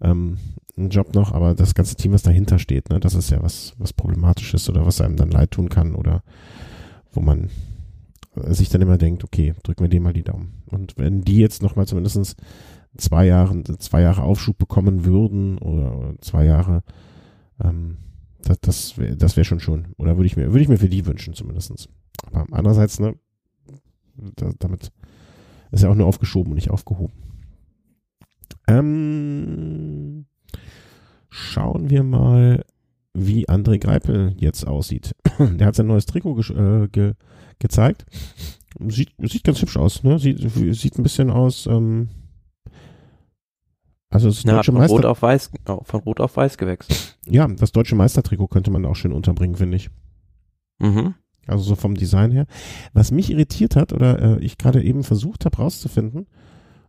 ähm, einen Job noch, aber das ganze Team, was dahinter steht, ne, das ist ja was, was problematisch ist oder was einem dann leid tun kann oder wo man äh, sich dann immer denkt, okay, drücken wir denen mal die Daumen. Und wenn die jetzt nochmal zumindest zwei Jahre, zwei Jahre Aufschub bekommen würden oder zwei Jahre, ähm, das, das wäre das wär schon schon. Oder würde ich mir, würde ich mir für die wünschen zumindestens. Aber andererseits, ne, da, damit ist ja auch nur aufgeschoben und nicht aufgehoben. Ähm, schauen wir mal, wie André Greipel jetzt aussieht. Der hat sein neues Trikot äh, ge gezeigt. Sieht, sieht ganz hübsch aus, ne? Sieht, sieht ein bisschen aus, ähm, also das hat deutsche von Meister, Rot auf Weiß, oh, von Rot auf Weiß gewechselt. ja, das deutsche Meistertrikot könnte man auch schön unterbringen, finde ich. Mhm. Also so vom Design her. Was mich irritiert hat oder äh, ich gerade eben versucht habe rauszufinden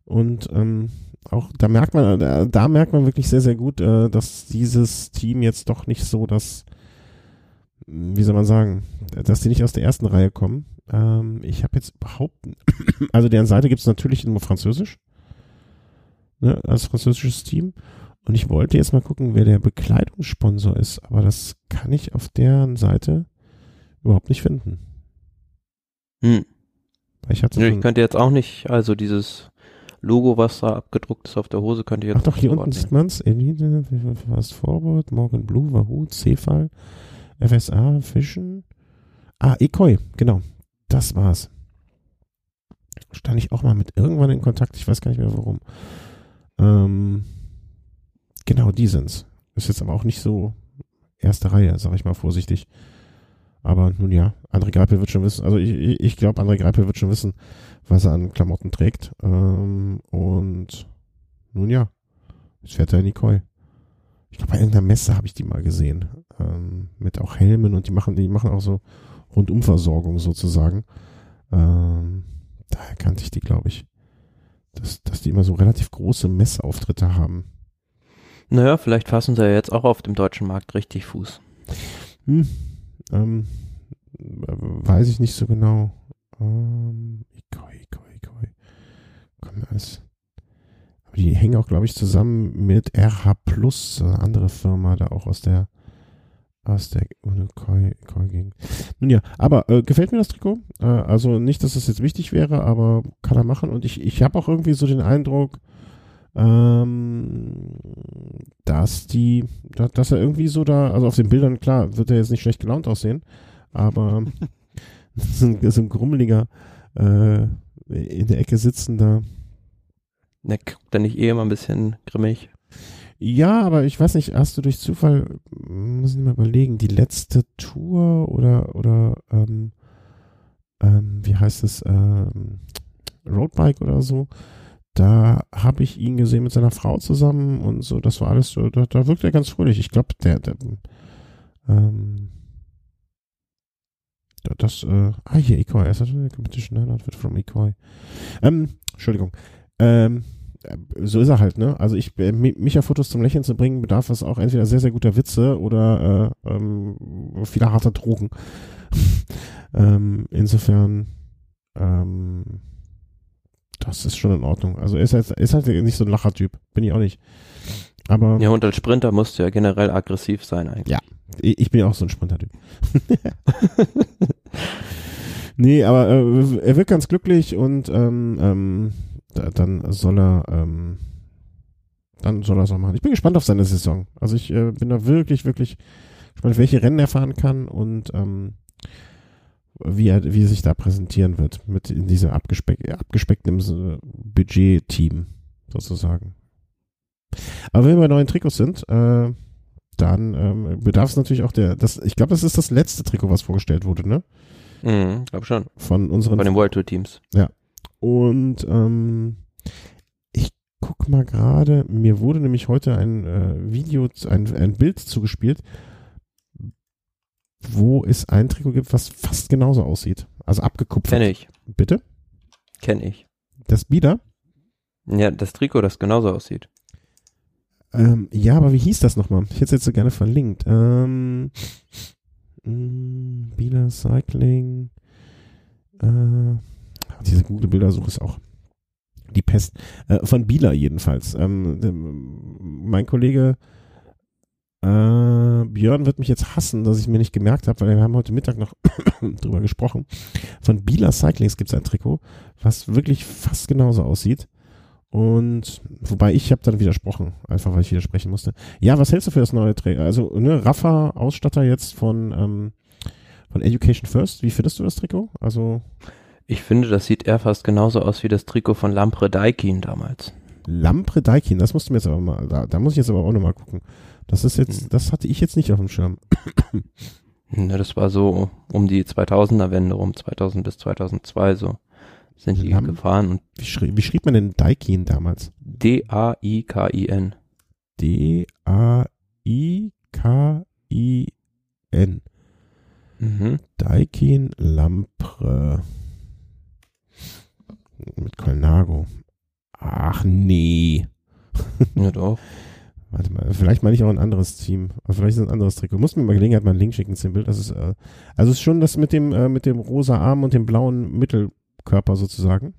und ähm, auch da merkt man, da, da merkt man wirklich sehr, sehr gut, äh, dass dieses Team jetzt doch nicht so das, wie soll man sagen, dass die nicht aus der ersten Reihe kommen. Ähm, ich habe jetzt überhaupt, also deren Seite gibt es natürlich nur Französisch, ne, als französisches Team. Und ich wollte jetzt mal gucken, wer der Bekleidungssponsor ist, aber das kann ich auf deren Seite überhaupt nicht finden. Hm. Weil Ich hatte Nö, ich könnte jetzt auch nicht, also dieses Logo, was da abgedruckt ist auf der Hose, könnte ich jetzt ach doch, nicht hier unten sieht man's. Elite, Fast Forward, Morgan Blue, Wahoo, Cefal, FSA, Fischen. Ah, Ekoi, genau. Das war's. Stand ich auch mal mit irgendwann in Kontakt, ich weiß gar nicht mehr warum. Ähm, genau, die sind's. Ist jetzt aber auch nicht so erste Reihe, sag ich mal vorsichtig. Aber nun ja, André Greipel wird schon wissen, also ich, ich, glaube, André Greipel wird schon wissen, was er an Klamotten trägt. Ähm, und nun ja, jetzt fährt er in die Koi. Ich glaube, bei irgendeiner Messe habe ich die mal gesehen. Ähm, mit auch Helmen und die machen, die machen auch so Rundumversorgung sozusagen. Ähm, daher kannte ich die, glaube ich. Dass, dass die immer so relativ große Messeauftritte haben. Naja, vielleicht fassen sie ja jetzt auch auf dem deutschen Markt richtig Fuß. Hm, ähm, weiß ich nicht so genau. Ähm, Ikoi, Ikoi, Ikoi. Komm, alles. Aber die hängen auch, glaube ich, zusammen mit RH Plus, eine andere Firma, da auch aus der aus der Ikoi Gegend. Nun ja, aber äh, gefällt mir das Trikot? Äh, also nicht, dass das jetzt wichtig wäre, aber kann er machen. Und ich, ich habe auch irgendwie so den Eindruck, ähm, dass die, da- dass er irgendwie so da, also auf den Bildern, klar, wird er jetzt nicht schlecht gelaunt aussehen, aber so ein, so ein grummeliger, äh, in der Ecke sitzender. Ne, guckt er nicht eh immer ein bisschen grimmig. Ja, aber ich weiß nicht, hast du durch Zufall, muss ich mal überlegen, die letzte Tour oder, oder, ähm, ähm, wie heißt es, ähm, Roadbike oder so, da habe ich ihn gesehen mit seiner Frau zusammen und so, das war alles so, da, da wirkt er ganz fröhlich. Ich glaube, der, der, ähm, da- das, äh, ah, hier, Ikoi, er ist eine Competition Outfit from Ikoi. Ähm, Entschuldigung. Ähm, so ist er halt, ne? Also ich, äh, Micha-Fotos zum Lächeln zu bringen, bedarf es auch entweder sehr, sehr guter Witze oder äh, ähm, vieler harter Drogen. ähm, insofern, ähm, das ist schon in Ordnung. Also er ist halt, ist halt nicht so ein Lachertyp, bin ich auch nicht. Aber ja, und als Sprinter musst du ja generell aggressiv sein eigentlich. Ja, ich bin ja auch so ein Sprintertyp. nee, aber äh, er wird ganz glücklich und ähm, ähm, dann soll er ähm, dann soll er es auch machen. Ich bin gespannt auf seine Saison. Also ich äh, bin da wirklich, wirklich gespannt, welche Rennen er fahren kann und ähm, wie er, wie er sich da präsentieren wird mit in diesem abgespeck, abgespeckten äh, Budget-Team sozusagen. Aber wenn wir bei neuen Trikots sind, äh, dann ähm, bedarf es natürlich auch der, das, ich glaube, das ist das letzte Trikot, was vorgestellt wurde, ne? Mhm, glaube schon. Von unseren. Von den World Tour Teams. Ja. Und ähm, ich guck mal gerade, mir wurde nämlich heute ein äh, Video, ein, ein Bild zugespielt, wo es ein Trikot gibt, was fast genauso aussieht. Also abgekupfert. Kenne ich. Bitte? Kenne ich. Das Bieder? Ja, das Trikot, das genauso aussieht. Ähm, ja, aber wie hieß das nochmal? Ich hätte es jetzt so gerne verlinkt. Ähm, mh, Bieler Cycling. Äh, diese Google-Bildersuche ist auch die Pest. Äh, von Bieler jedenfalls. Ähm, mein Kollege äh, Björn wird mich jetzt hassen, dass ich mir nicht gemerkt habe, weil wir haben heute Mittag noch drüber gesprochen. Von Bieler Cyclings gibt es ein Trikot, was wirklich fast genauso aussieht. Und wobei ich habe dann widersprochen, einfach weil ich widersprechen musste. Ja, was hältst du für das neue Trikot? Also, ne, Rafa, Ausstatter jetzt von, ähm, von Education First. Wie findest du das Trikot? Also. Ich finde, das sieht eher fast genauso aus wie das Trikot von Lampre Daikin damals. Lampre Daikin, das musst du mir jetzt aber mal, da, da muss ich jetzt aber auch nochmal gucken. Das ist jetzt, hm. das hatte ich jetzt nicht auf dem Schirm. Ja, das war so um die 2000er Wende rum, 2000 bis 2002 so sind die haben, gefahren. Und wie, schrie, wie schrieb man denn Daikin damals? D-A-I-K-I-N. D-A-I-K-I-N. Mhm. Daikin Lampre. Mit Colnago. Ach nee. Ja doch. Warte mal, vielleicht meine ich auch ein anderes Team. Aber vielleicht ist es ein anderes Trikot. Muss mir mal Gelegenheit mal einen Link schicken zu dem Bild. Das ist, äh, also es ist schon das mit dem, äh, mit dem rosa Arm und dem blauen Mittel, Körper sozusagen.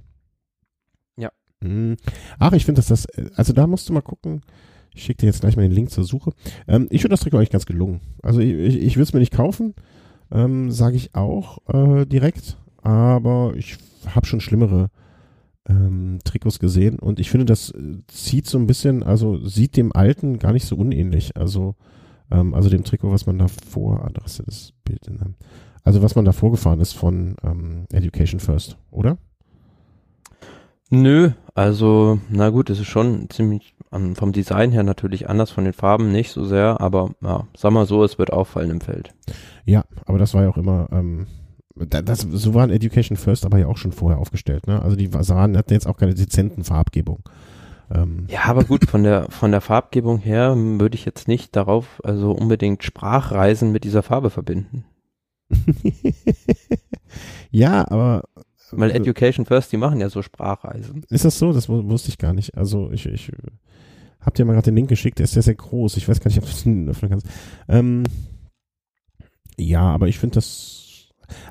Ja. Mhm. Ach, ich finde, dass das, also da musst du mal gucken. Ich schicke dir jetzt gleich mal den Link zur Suche. Ähm, ich finde das Trikot eigentlich ganz gelungen. Also ich, ich, ich würde es mir nicht kaufen, ähm, sage ich auch äh, direkt. Aber ich habe schon schlimmere ähm, Trikots gesehen und ich finde, das zieht so ein bisschen, also sieht dem alten gar nicht so unähnlich. Also, ähm, also dem Trikot, was man davor, ah, das ist das Bild in einem, also was man da vorgefahren ist von ähm, Education First, oder? Nö, also na gut, es ist schon ziemlich um, vom Design her natürlich anders, von den Farben nicht so sehr, aber ja, sag mal so, es wird auffallen im Feld. Ja, aber das war ja auch immer, ähm, das, so waren Education First aber ja auch schon vorher aufgestellt, ne? Also die sahen, hatten jetzt auch keine dezenten Farbgebung. Ähm. Ja, aber gut, von der, von der Farbgebung her würde ich jetzt nicht darauf, also unbedingt Sprachreisen mit dieser Farbe verbinden. ja, aber. Weil also Education First, die machen ja so Sprachreisen. Ist das so? Das wusste ich gar nicht. Also ich, ich hab dir mal gerade den Link geschickt, der ist sehr, sehr groß. Ich weiß gar nicht, ob du es öffnen kannst. Ähm, ja, aber ich finde das,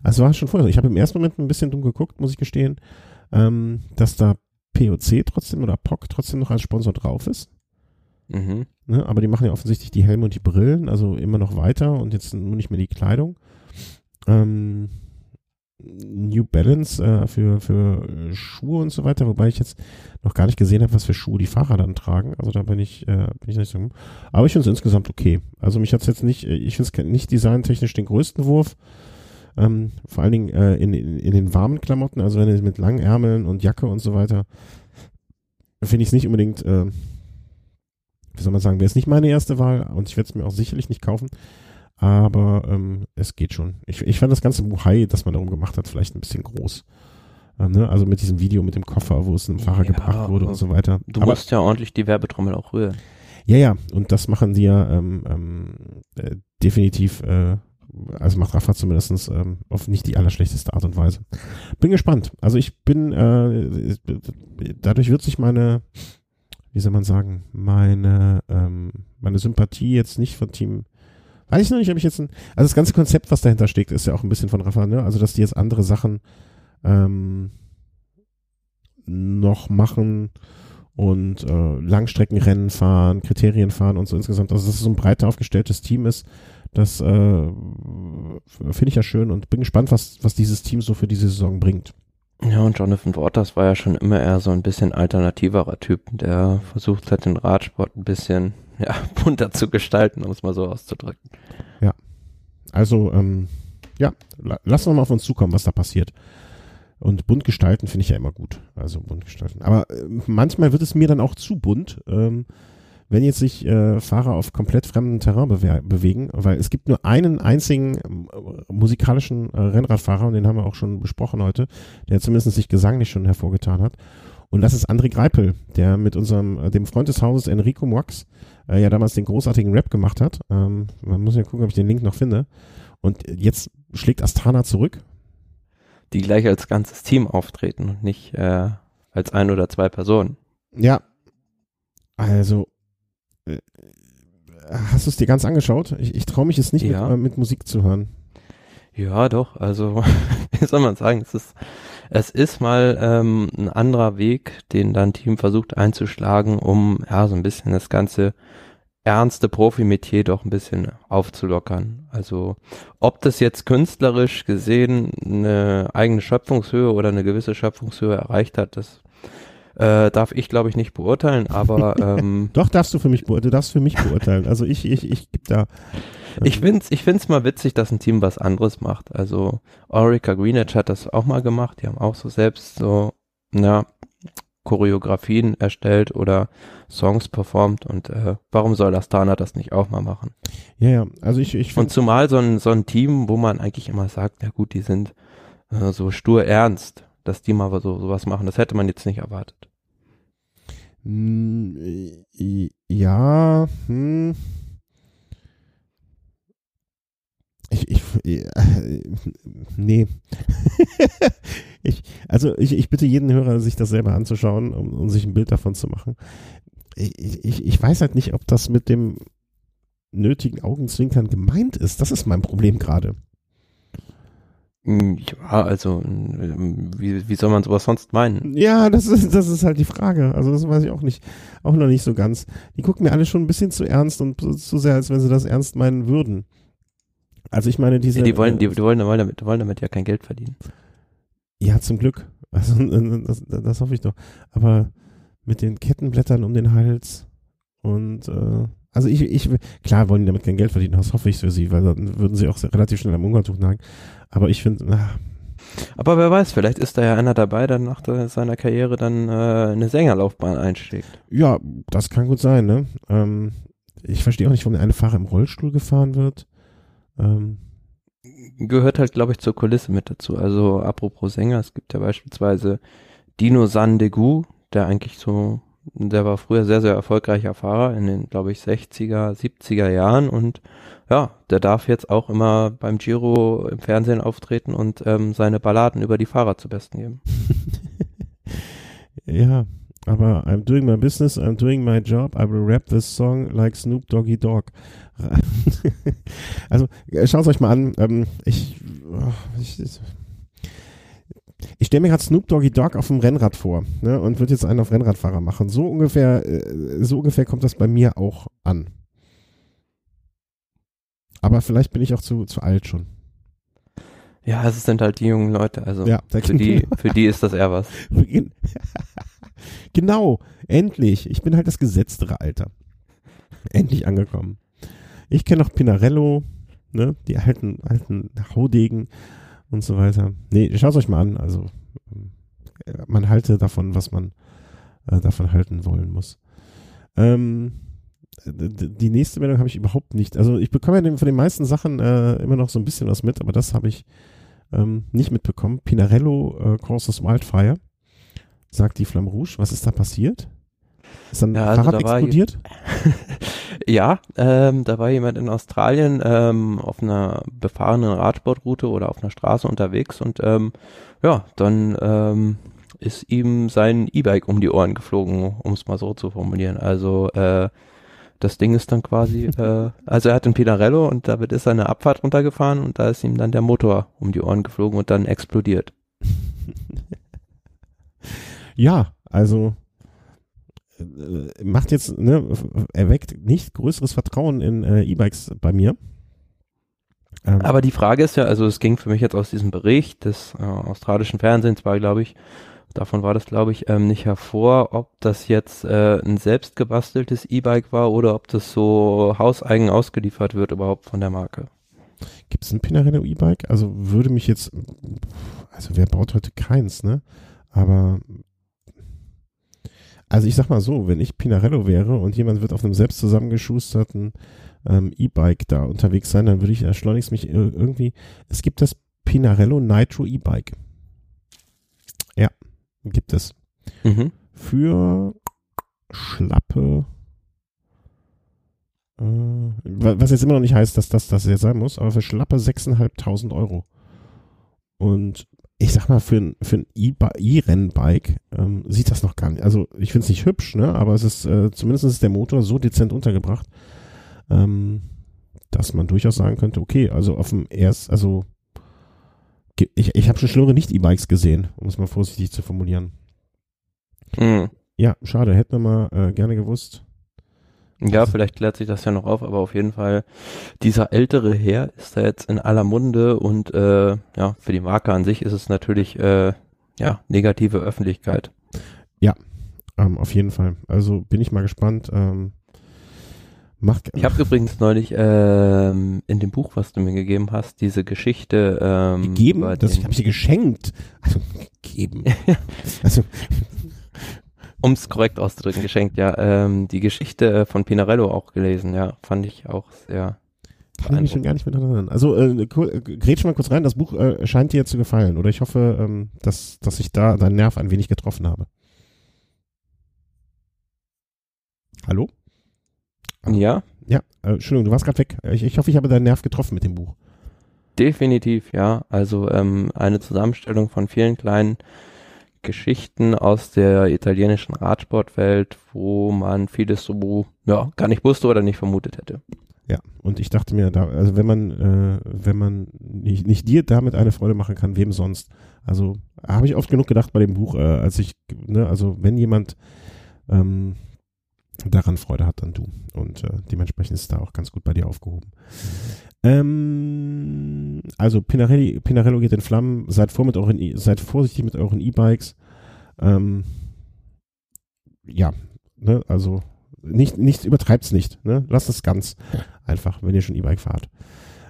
also war schon vorher so. Ich habe im ersten Moment ein bisschen dumm geguckt, muss ich gestehen, ähm, dass da POC trotzdem oder POC trotzdem noch als Sponsor drauf ist. Mhm. Ne, aber die machen ja offensichtlich die Helme und die Brillen, also immer noch weiter und jetzt nur nicht mehr die Kleidung. Ähm, New Balance äh, für, für Schuhe und so weiter, wobei ich jetzt noch gar nicht gesehen habe, was für Schuhe die Fahrer dann tragen. Also da bin ich, äh, bin ich nicht so. Aber ich finde es insgesamt okay. Also mich hat es jetzt nicht, äh, ich finde es nicht designtechnisch den größten Wurf. Ähm, vor allen Dingen äh, in, in, in den warmen Klamotten, also wenn es mit langen Ärmeln und Jacke und so weiter, finde ich es nicht unbedingt, äh, wie soll man sagen, wäre es nicht meine erste Wahl und ich werde es mir auch sicherlich nicht kaufen. Aber ähm, es geht schon. Ich, ich fand das ganze Buhai, das man darum gemacht hat, vielleicht ein bisschen groß. Äh, ne? Also mit diesem Video mit dem Koffer, wo es einem Fahrer ja, gebracht wurde und so weiter. Du Aber, musst ja ordentlich die Werbetrommel auch rühren. Ja, ja, und das machen sie ja ähm, ähm, äh, definitiv, äh, also macht Rafa zumindest ähm, auf nicht die allerschlechteste Art und Weise. Bin gespannt. Also ich bin, äh, dadurch wird sich meine wie soll man sagen, meine, ähm, meine Sympathie jetzt nicht von Team, weiß ich noch nicht, ob ich jetzt ein, also das ganze Konzept, was dahinter steckt, ist ja auch ein bisschen von Rafa, ne? Also, dass die jetzt andere Sachen ähm, noch machen und äh, Langstreckenrennen fahren, Kriterien fahren und so insgesamt, also dass es so ein breiter aufgestelltes Team ist, das äh, finde ich ja schön und bin gespannt, was, was dieses Team so für diese Saison bringt. Ja, und Jonathan Waters war ja schon immer eher so ein bisschen alternativerer Typ, der versucht hat, den Radsport ein bisschen ja, bunter zu gestalten, um es mal so auszudrücken. Ja. Also, ähm, ja, lassen wir mal auf uns zukommen, was da passiert. Und bunt gestalten finde ich ja immer gut. Also bunt gestalten. Aber äh, manchmal wird es mir dann auch zu bunt. Ähm, wenn jetzt sich äh, Fahrer auf komplett fremden Terrain bewe bewegen, weil es gibt nur einen einzigen äh, musikalischen äh, Rennradfahrer, und den haben wir auch schon besprochen heute, der zumindest sich gesanglich schon hervorgetan hat. Und das ist André Greipel, der mit unserem, äh, dem Freund des Hauses Enrico Moix äh, ja damals den großartigen Rap gemacht hat. Ähm, man muss ja gucken, ob ich den Link noch finde. Und jetzt schlägt Astana zurück. Die gleich als ganzes Team auftreten und nicht äh, als ein oder zwei Personen. Ja. Also hast du es dir ganz angeschaut? Ich, ich traue mich es nicht ja. mit, äh, mit, Musik zu hören. Ja, doch. Also, wie soll man sagen? Es ist, es ist mal ähm, ein anderer Weg, den dein Team versucht einzuschlagen, um ja so ein bisschen das ganze ernste Profimetier doch ein bisschen aufzulockern. Also ob das jetzt künstlerisch gesehen eine eigene Schöpfungshöhe oder eine gewisse Schöpfungshöhe erreicht hat, das äh, darf ich, glaube ich, nicht beurteilen, aber ähm, Doch, darfst du für mich beurteilen, du darfst für mich beurteilen. Also ich, ich, ich gebe da. Ähm, ich find's, ich find's mal witzig, dass ein Team was anderes macht. Also Orica Greenwich hat das auch mal gemacht, die haben auch so selbst so, ja, Choreografien erstellt oder Songs performt und äh, warum soll Astana das nicht auch mal machen? Ja, ja, also ich, ich Und zumal so ein, so ein Team, wo man eigentlich immer sagt, ja gut, die sind äh, so stur ernst dass die mal so sowas machen. Das hätte man jetzt nicht erwartet. Hm, ja, hm. Ich, ich, äh, nee. ich, also ich, ich bitte jeden Hörer, sich das selber anzuschauen, um, um sich ein Bild davon zu machen. Ich, ich, ich weiß halt nicht, ob das mit dem nötigen Augenzwinkern gemeint ist. Das ist mein Problem gerade. Hm, ja, also wie, wie soll man sowas sonst meinen? Ja, das ist, das ist halt die Frage. Also das weiß ich auch nicht, auch noch nicht so ganz. Die gucken mir alle schon ein bisschen zu ernst und zu sehr, als wenn sie das ernst meinen würden. Also ich meine, diese. Ja, die wollen, die, die, wollen, die, wollen damit, wollen damit ja kein Geld verdienen. Ja, zum Glück. Also das, das hoffe ich doch. Aber mit den Kettenblättern um den Hals und äh, also ich, ich, klar wollen die damit kein Geld verdienen, das hoffe ich für sie, weil dann würden sie auch relativ schnell am Ungartuch nagen. Aber ich finde, aber wer weiß, vielleicht ist da ja einer dabei, der nach seiner Karriere dann äh, eine Sängerlaufbahn einschlägt. Ja, das kann gut sein, ne? Ähm, ich verstehe auch nicht, warum der eine Fahrer im Rollstuhl gefahren wird. Ähm, Gehört halt, glaube ich, zur Kulisse mit dazu. Also apropos Sänger, es gibt ja beispielsweise Dino Sandegu, der eigentlich so, der war früher sehr, sehr erfolgreicher Fahrer in den, glaube ich, 60er, 70er Jahren und ja, der darf jetzt auch immer beim Giro im Fernsehen auftreten und ähm, seine Balladen über die Fahrer zu besten geben. ja, aber I'm doing my business, I'm doing my job, I will rap this song like Snoop Doggy Dog. also, äh, schaut es euch mal an. Ähm, ich, oh, ich, ich stelle mir gerade Snoop Doggy Dogg auf dem Rennrad vor ne, und würde jetzt einen auf Rennradfahrer machen. So ungefähr, äh, so ungefähr kommt das bei mir auch an. Aber vielleicht bin ich auch zu, zu alt schon. Ja, es sind halt die jungen Leute, also ja, für, die, für die ist das eher was. genau, endlich. Ich bin halt das gesetztere Alter. Endlich angekommen. Ich kenne noch Pinarello, ne, die alten, alten Haudegen und so weiter. Nee, schaut euch mal an. Also, äh, man halte davon, was man äh, davon halten wollen muss. Ähm, die nächste Meldung habe ich überhaupt nicht. Also ich bekomme ja von den meisten Sachen äh, immer noch so ein bisschen was mit, aber das habe ich ähm, nicht mitbekommen. Pinarello äh, Courses Wildfire, sagt die Flamme Rouge. Was ist da passiert? Ist dann ja, also Fahrrad da explodiert? ja, ähm, da war jemand in Australien ähm, auf einer befahrenen Radsportroute oder auf einer Straße unterwegs und ähm, ja, dann ähm, ist ihm sein E-Bike um die Ohren geflogen, um es mal so zu formulieren. Also äh, das Ding ist dann quasi, äh, also er hat ein Pinarello und damit ist er eine Abfahrt runtergefahren und da ist ihm dann der Motor um die Ohren geflogen und dann explodiert. ja, also macht jetzt, ne, erweckt nicht größeres Vertrauen in äh, E-Bikes bei mir. Ähm, Aber die Frage ist ja, also es ging für mich jetzt aus diesem Bericht des äh, australischen Fernsehens war, glaube ich, davon war das, glaube ich, ähm, nicht hervor, ob das jetzt äh, ein selbstgebasteltes E-Bike war oder ob das so hauseigen ausgeliefert wird überhaupt von der Marke. Gibt es ein Pinarello E-Bike? Also würde mich jetzt, also wer baut heute keins, ne? Aber also ich sag mal so, wenn ich Pinarello wäre und jemand wird auf einem selbst zusammengeschusterten ähm, E-Bike da unterwegs sein, dann würde ich erschleunigst mich irgendwie. Es gibt das Pinarello Nitro E-Bike. Ja, gibt es. Mhm. Für schlappe, äh, was jetzt immer noch nicht heißt, dass das das jetzt sein muss, aber für schlappe 6.500 Euro. Und ich sag mal, für ein, für ein E-Rennbike ähm, sieht das noch gar nicht. Also ich finde es nicht hübsch, ne? aber es ist äh, zumindest ist der Motor so dezent untergebracht, ähm, dass man durchaus sagen könnte, okay, also auf dem erst, also ich, ich habe schon schlimmere Nicht-E-Bikes gesehen, um es mal vorsichtig zu formulieren. Mhm. Ja, schade, hätten wir mal äh, gerne gewusst. Ja, vielleicht klärt sich das ja noch auf, aber auf jeden Fall, dieser ältere Herr ist da jetzt in aller Munde und äh, ja, für die Marke an sich ist es natürlich äh, ja negative Öffentlichkeit. Ja, ähm, auf jeden Fall. Also bin ich mal gespannt. Ähm, Macht, ich habe übrigens neulich ähm, in dem Buch, was du mir gegeben hast, diese Geschichte ähm, gegeben, das habe ich dir geschenkt. Also gegeben. also um es korrekt auszudrücken, geschenkt, ja. Ähm, die Geschichte von Pinarello auch gelesen, ja, fand ich auch sehr. Kann ich mich schon gar nicht erinnern. Also äh, grätsch mal kurz rein, das Buch äh, scheint dir zu gefallen, oder ich hoffe, ähm, dass, dass ich da deinen Nerv ein wenig getroffen habe. Hallo? Ja. Ja, äh, Entschuldigung, du warst gerade weg. Ich, ich hoffe, ich habe deinen Nerv getroffen mit dem Buch. Definitiv, ja. Also ähm, eine Zusammenstellung von vielen kleinen Geschichten aus der italienischen Radsportwelt, wo man vieles so ja gar nicht wusste oder nicht vermutet hätte. Ja, und ich dachte mir, da, also wenn man, äh, wenn man nicht, nicht dir damit eine Freude machen kann, wem sonst? Also habe ich oft genug gedacht bei dem Buch, äh, als ich, ne, also wenn jemand ähm, daran Freude hat, dann du. Und äh, dementsprechend ist es da auch ganz gut bei dir aufgehoben. Ähm, also Pinarelli, Pinarello geht in Flammen. Seid, vor mit euren, seid vorsichtig mit euren E-Bikes. Ähm, ja, ne, also nicht, nicht übertreibt's nicht. Ne? Lasst es ganz einfach, wenn ihr schon E-Bike fahrt.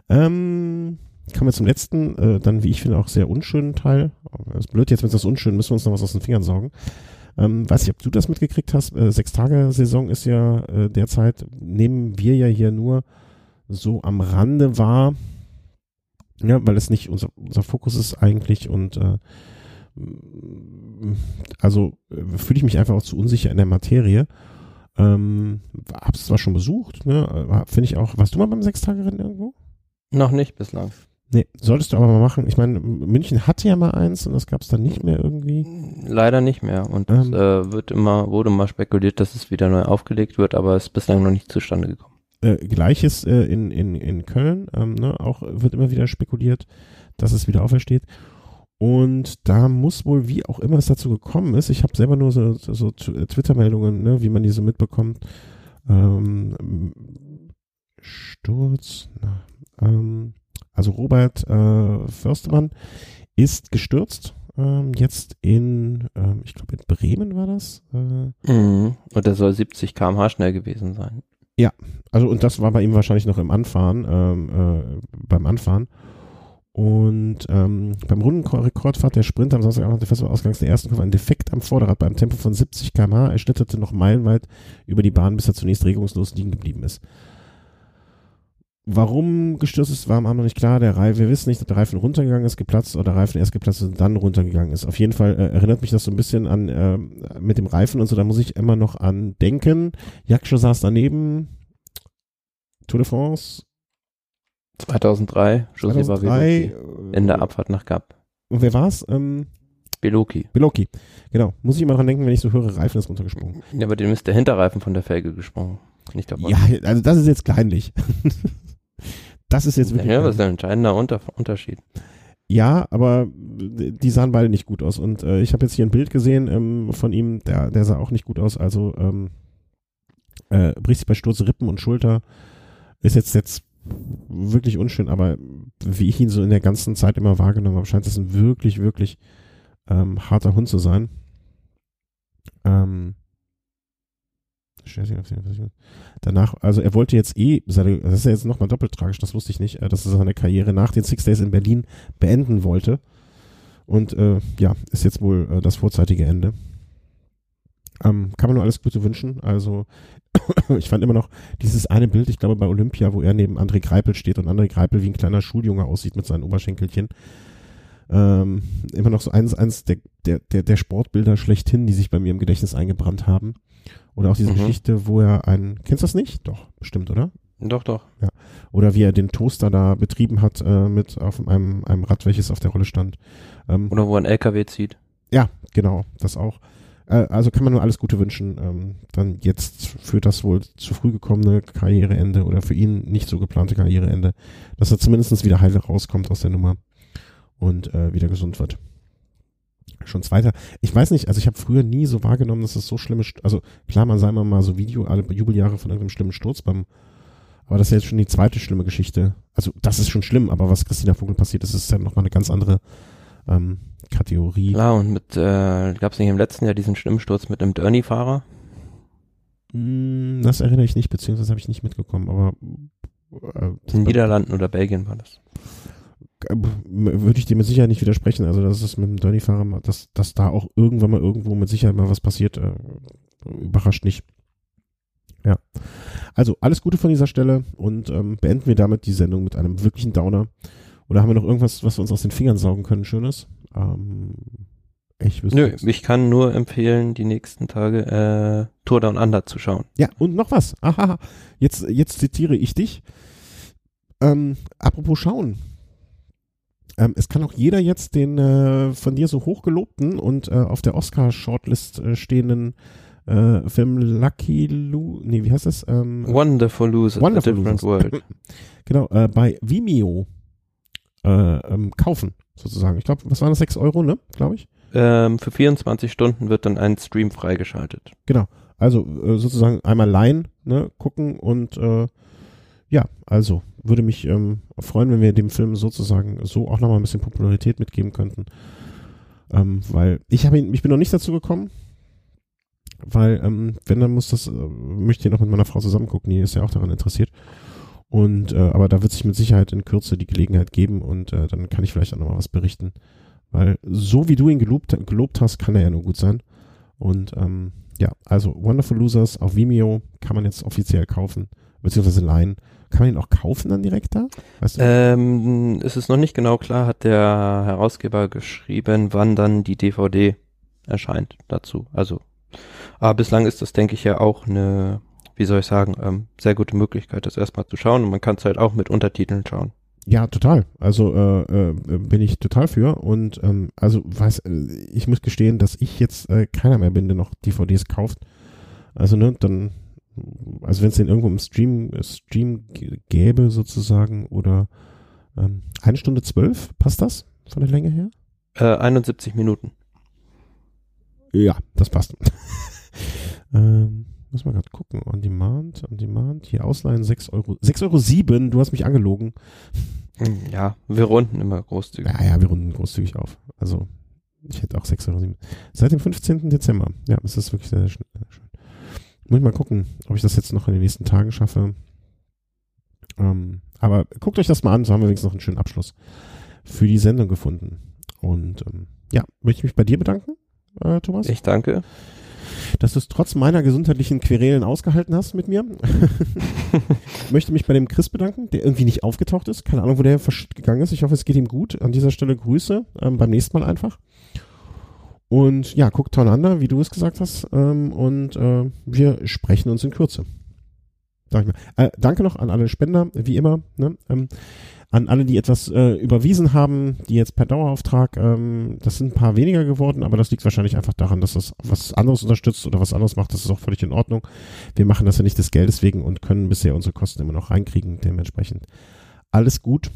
Ähm, kommen wir zum letzten, äh, dann wie ich finde auch sehr unschönen Teil. Das ist blöd jetzt, wenn es das unschön, müssen wir uns noch was aus den Fingern saugen. Ähm, weiß ich, ob du das mitgekriegt hast. Äh, Sechs-Tage-Saison ist ja äh, derzeit, nehmen wir ja hier nur so am Rande wahr. Ja, weil es nicht unser, unser Fokus ist eigentlich und äh, also äh, fühle ich mich einfach auch zu unsicher in der Materie. Ähm, hab's zwar schon besucht, ne, finde ich auch. Warst du mal beim Sechstagerennen irgendwo? Noch nicht bislang. Nee, solltest du aber mal machen. Ich meine, München hatte ja mal eins und das gab es dann nicht mehr irgendwie. Leider nicht mehr. Und ähm, es äh, wird immer, wurde mal spekuliert, dass es wieder neu aufgelegt wird, aber es ist bislang noch nicht zustande gekommen. Äh, Gleiches äh, in, in, in Köln, ähm, ne, auch wird immer wieder spekuliert, dass es wieder aufersteht. Und da muss wohl, wie auch immer es dazu gekommen ist, ich habe selber nur so, so, so Twitter-Meldungen, ne, wie man die so mitbekommt. Ähm, Sturz, na, ähm, also Robert äh, Förstemann ist gestürzt. Ähm, jetzt in, ähm, ich glaube in Bremen war das. Äh, mhm. Und er soll 70 km/h schnell gewesen sein. Ja, also und das war bei ihm wahrscheinlich noch im Anfahren, ähm, äh, beim Anfahren. Und ähm, beim Rundenrekordfahrt der Sprint am Samstagabend der Festivalausgangs der ersten Kurve ein Defekt am Vorderrad bei einem Tempo von 70 km/h. Er schlitterte noch meilenweit über die Bahn, bis er zunächst regungslos liegen geblieben ist. Warum gestürzt ist, war am Abend noch nicht klar. Der Reifen, wir wissen nicht, ob der Reifen runtergegangen ist, geplatzt oder der Reifen erst geplatzt ist und dann runtergegangen ist. Auf jeden Fall äh, erinnert mich das so ein bisschen an äh, mit dem Reifen und so. Da muss ich immer noch an denken. Jakscho saß daneben. Tour de France. 2003. 2003 in der Abfahrt nach Gap. Und wer war's? Ähm, Beloki. Beloki. Genau. Muss ich immer dran denken, wenn ich so höre, Reifen ist runtergesprungen. Ja, aber dem ist der Hinterreifen von der Felge gesprungen. Nicht der Ja, also das ist jetzt kleinlich. das ist jetzt wirklich. Ja, das ist ein entscheidender Unter Unterschied. Ja, aber die sahen beide nicht gut aus. Und äh, ich habe jetzt hier ein Bild gesehen ähm, von ihm, der, der sah auch nicht gut aus. Also ähm, äh, bricht sich bei Sturz Rippen und Schulter. Ist jetzt jetzt wirklich unschön, aber wie ich ihn so in der ganzen Zeit immer wahrgenommen habe, scheint es ein wirklich, wirklich ähm, harter Hund zu sein. Ähm, Danach, also er wollte jetzt eh, das ist ja jetzt nochmal doppelt tragisch, das wusste ich nicht, äh, dass er seine Karriere nach den Six Days in Berlin beenden wollte. Und äh, ja, ist jetzt wohl äh, das vorzeitige Ende. Ähm, kann man nur alles Gute wünschen. Also ich fand immer noch dieses eine Bild, ich glaube bei Olympia, wo er neben André Greipel steht und André Greipel wie ein kleiner Schuljunge aussieht mit seinen Oberschenkelchen. Ähm, immer noch so eins, eins der, der, der, der Sportbilder schlechthin, die sich bei mir im Gedächtnis eingebrannt haben. Oder auch diese mhm. Geschichte, wo er ein, kennst du das nicht? Doch, bestimmt, oder? Doch, doch. Ja. Oder wie er den Toaster da betrieben hat äh, mit auf einem, einem Rad, welches auf der Rolle stand. Ähm, oder wo ein LKW zieht. Ja, genau, das auch. Äh, also kann man nur alles Gute wünschen. Ähm, dann jetzt für das wohl zu früh gekommene Karriereende oder für ihn nicht so geplante Karriereende, dass er zumindest wieder heil rauskommt aus der Nummer und äh, wieder gesund wird schon zweiter. Ich weiß nicht, also ich habe früher nie so wahrgenommen, dass es so schlimme, also klar, man sei mal mal so Video, alle Jubeljahre von irgendeinem schlimmen Sturz beim, aber das ist ja jetzt schon die zweite schlimme Geschichte. Also das ist schon schlimm, aber was Christina Vogel passiert ist, ist ja nochmal eine ganz andere ähm, Kategorie. Klar, und mit, äh, gab es nicht im letzten Jahr diesen schlimmen Sturz mit einem Dirty-Fahrer? Mm, das erinnere ich nicht, beziehungsweise habe ich nicht mitgekommen, aber äh, in Niederlanden oder Belgien war das würde ich dir mit Sicherheit nicht widersprechen. Also, dass es mit dem Dirty-Fahrer, dass, dass da auch irgendwann mal irgendwo mit Sicherheit mal was passiert, äh, überrascht nicht. Ja. Also, alles Gute von dieser Stelle und ähm, beenden wir damit die Sendung mit einem wirklichen Downer. Oder haben wir noch irgendwas, was wir uns aus den Fingern saugen können, Schönes? Ähm, ich Nö, nichts. ich kann nur empfehlen, die nächsten Tage äh, Tour Down Under zu schauen. Ja, und noch was. Aha, jetzt, jetzt zitiere ich dich. Ähm, apropos schauen. Ähm, es kann auch jeder jetzt den äh, von dir so hochgelobten und äh, auf der Oscar-Shortlist äh, stehenden äh, Film Lucky Lu, nee, wie heißt das? Ähm, Wonderful Loser, Wonderful a Different Losers. World. genau, äh, bei Vimeo äh, ähm, kaufen, sozusagen. Ich glaube, was waren das, 6 Euro, ne, glaube ich? Ähm, für 24 Stunden wird dann ein Stream freigeschaltet. Genau, also sozusagen einmal leihen, ne, gucken und ja, also würde mich ähm, freuen, wenn wir dem Film sozusagen so auch nochmal ein bisschen Popularität mitgeben könnten. Ähm, weil ich habe ihn, ich bin noch nicht dazu gekommen, weil ähm, wenn dann muss das, äh, möchte ich noch mit meiner Frau zusammen gucken, die ist ja auch daran interessiert. Und äh, aber da wird sich mit Sicherheit in Kürze die Gelegenheit geben und äh, dann kann ich vielleicht auch nochmal was berichten. Weil so wie du ihn gelobt, gelobt hast, kann er ja nur gut sein. Und ähm, ja, also Wonderful Losers auf Vimeo kann man jetzt offiziell kaufen, beziehungsweise leihen. Kann man ihn auch kaufen dann direkt da? Weißt du? ähm, es ist noch nicht genau klar, hat der Herausgeber geschrieben, wann dann die DVD erscheint dazu. Also, aber bislang ist das, denke ich, ja auch eine, wie soll ich sagen, ähm, sehr gute Möglichkeit, das erstmal zu schauen und man kann es halt auch mit Untertiteln schauen. Ja, total. Also äh, äh, bin ich total für und ähm, also weiß, äh, ich muss gestehen, dass ich jetzt äh, keiner mehr bin, der noch DVDs kauft. Also ne, dann also wenn es den irgendwo im Stream, Stream gäbe sozusagen oder ähm, eine Stunde zwölf, passt das von der Länge her? Äh, 71 Minuten. Ja, das passt. ähm, muss man gerade gucken. On Demand, On Demand, hier ausleihen 6 Euro. 6 Euro 7, du hast mich angelogen. Hm, ja, wir runden immer großzügig. Ja, ja, wir runden großzügig auf. Also, ich hätte auch 6 Euro 7. Seit dem 15. Dezember. Ja, es ist wirklich sehr, sehr schön. Muss ich mal gucken, ob ich das jetzt noch in den nächsten Tagen schaffe. Ähm, aber guckt euch das mal an, so haben wir wenigstens noch einen schönen Abschluss für die Sendung gefunden. Und ähm, ja, möchte ich mich bei dir bedanken, äh, Thomas. Ich danke. Dass du es trotz meiner gesundheitlichen Querelen ausgehalten hast mit mir. möchte mich bei dem Chris bedanken, der irgendwie nicht aufgetaucht ist. Keine Ahnung, wo der gegangen ist. Ich hoffe, es geht ihm gut. An dieser Stelle Grüße. Ähm, beim nächsten Mal einfach. Und ja, guckt voneinander, wie du es gesagt hast. Ähm, und äh, wir sprechen uns in Kürze. Äh, danke noch an alle Spender, wie immer. Ne? Ähm, an alle, die etwas äh, überwiesen haben, die jetzt per Dauerauftrag, ähm, das sind ein paar weniger geworden, aber das liegt wahrscheinlich einfach daran, dass das was anderes unterstützt oder was anderes macht. Das ist auch völlig in Ordnung. Wir machen das ja nicht des Geldes wegen und können bisher unsere Kosten immer noch reinkriegen. Dementsprechend alles gut.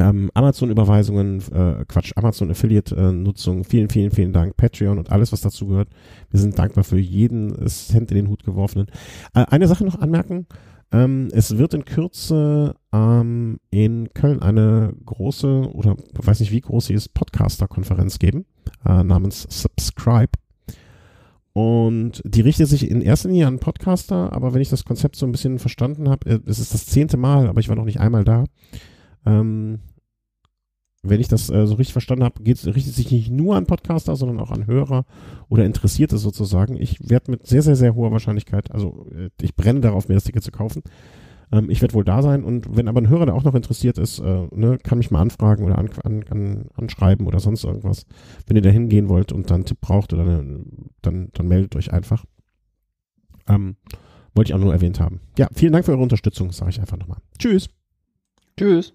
Ähm, Amazon-Überweisungen, äh, Quatsch, Amazon-Affiliate-Nutzung, vielen, vielen, vielen Dank. Patreon und alles, was dazu gehört. Wir sind dankbar für jeden Cent in den Hut geworfenen. Äh, eine Sache noch anmerken. Ähm, es wird in Kürze ähm, in Köln eine große oder weiß nicht wie groß sie ist, Podcaster-Konferenz geben, äh, namens Subscribe. Und die richtet sich in erster Linie an Podcaster, aber wenn ich das Konzept so ein bisschen verstanden habe, äh, es ist das zehnte Mal, aber ich war noch nicht einmal da. Ähm, wenn ich das äh, so richtig verstanden habe, richtet sich nicht nur an Podcaster, sondern auch an Hörer oder Interessierte sozusagen. Ich werde mit sehr, sehr, sehr hoher Wahrscheinlichkeit, also äh, ich brenne darauf, mir das Ticket zu kaufen. Ähm, ich werde wohl da sein und wenn aber ein Hörer, der auch noch interessiert ist, äh, ne, kann mich mal anfragen oder an, an, an, anschreiben oder sonst irgendwas. Wenn ihr da hingehen wollt und dann einen Tipp braucht oder eine, dann, dann meldet euch einfach. Ähm, wollte ich auch nur erwähnt haben. Ja, vielen Dank für eure Unterstützung, sage ich einfach nochmal. Tschüss. Tschüss.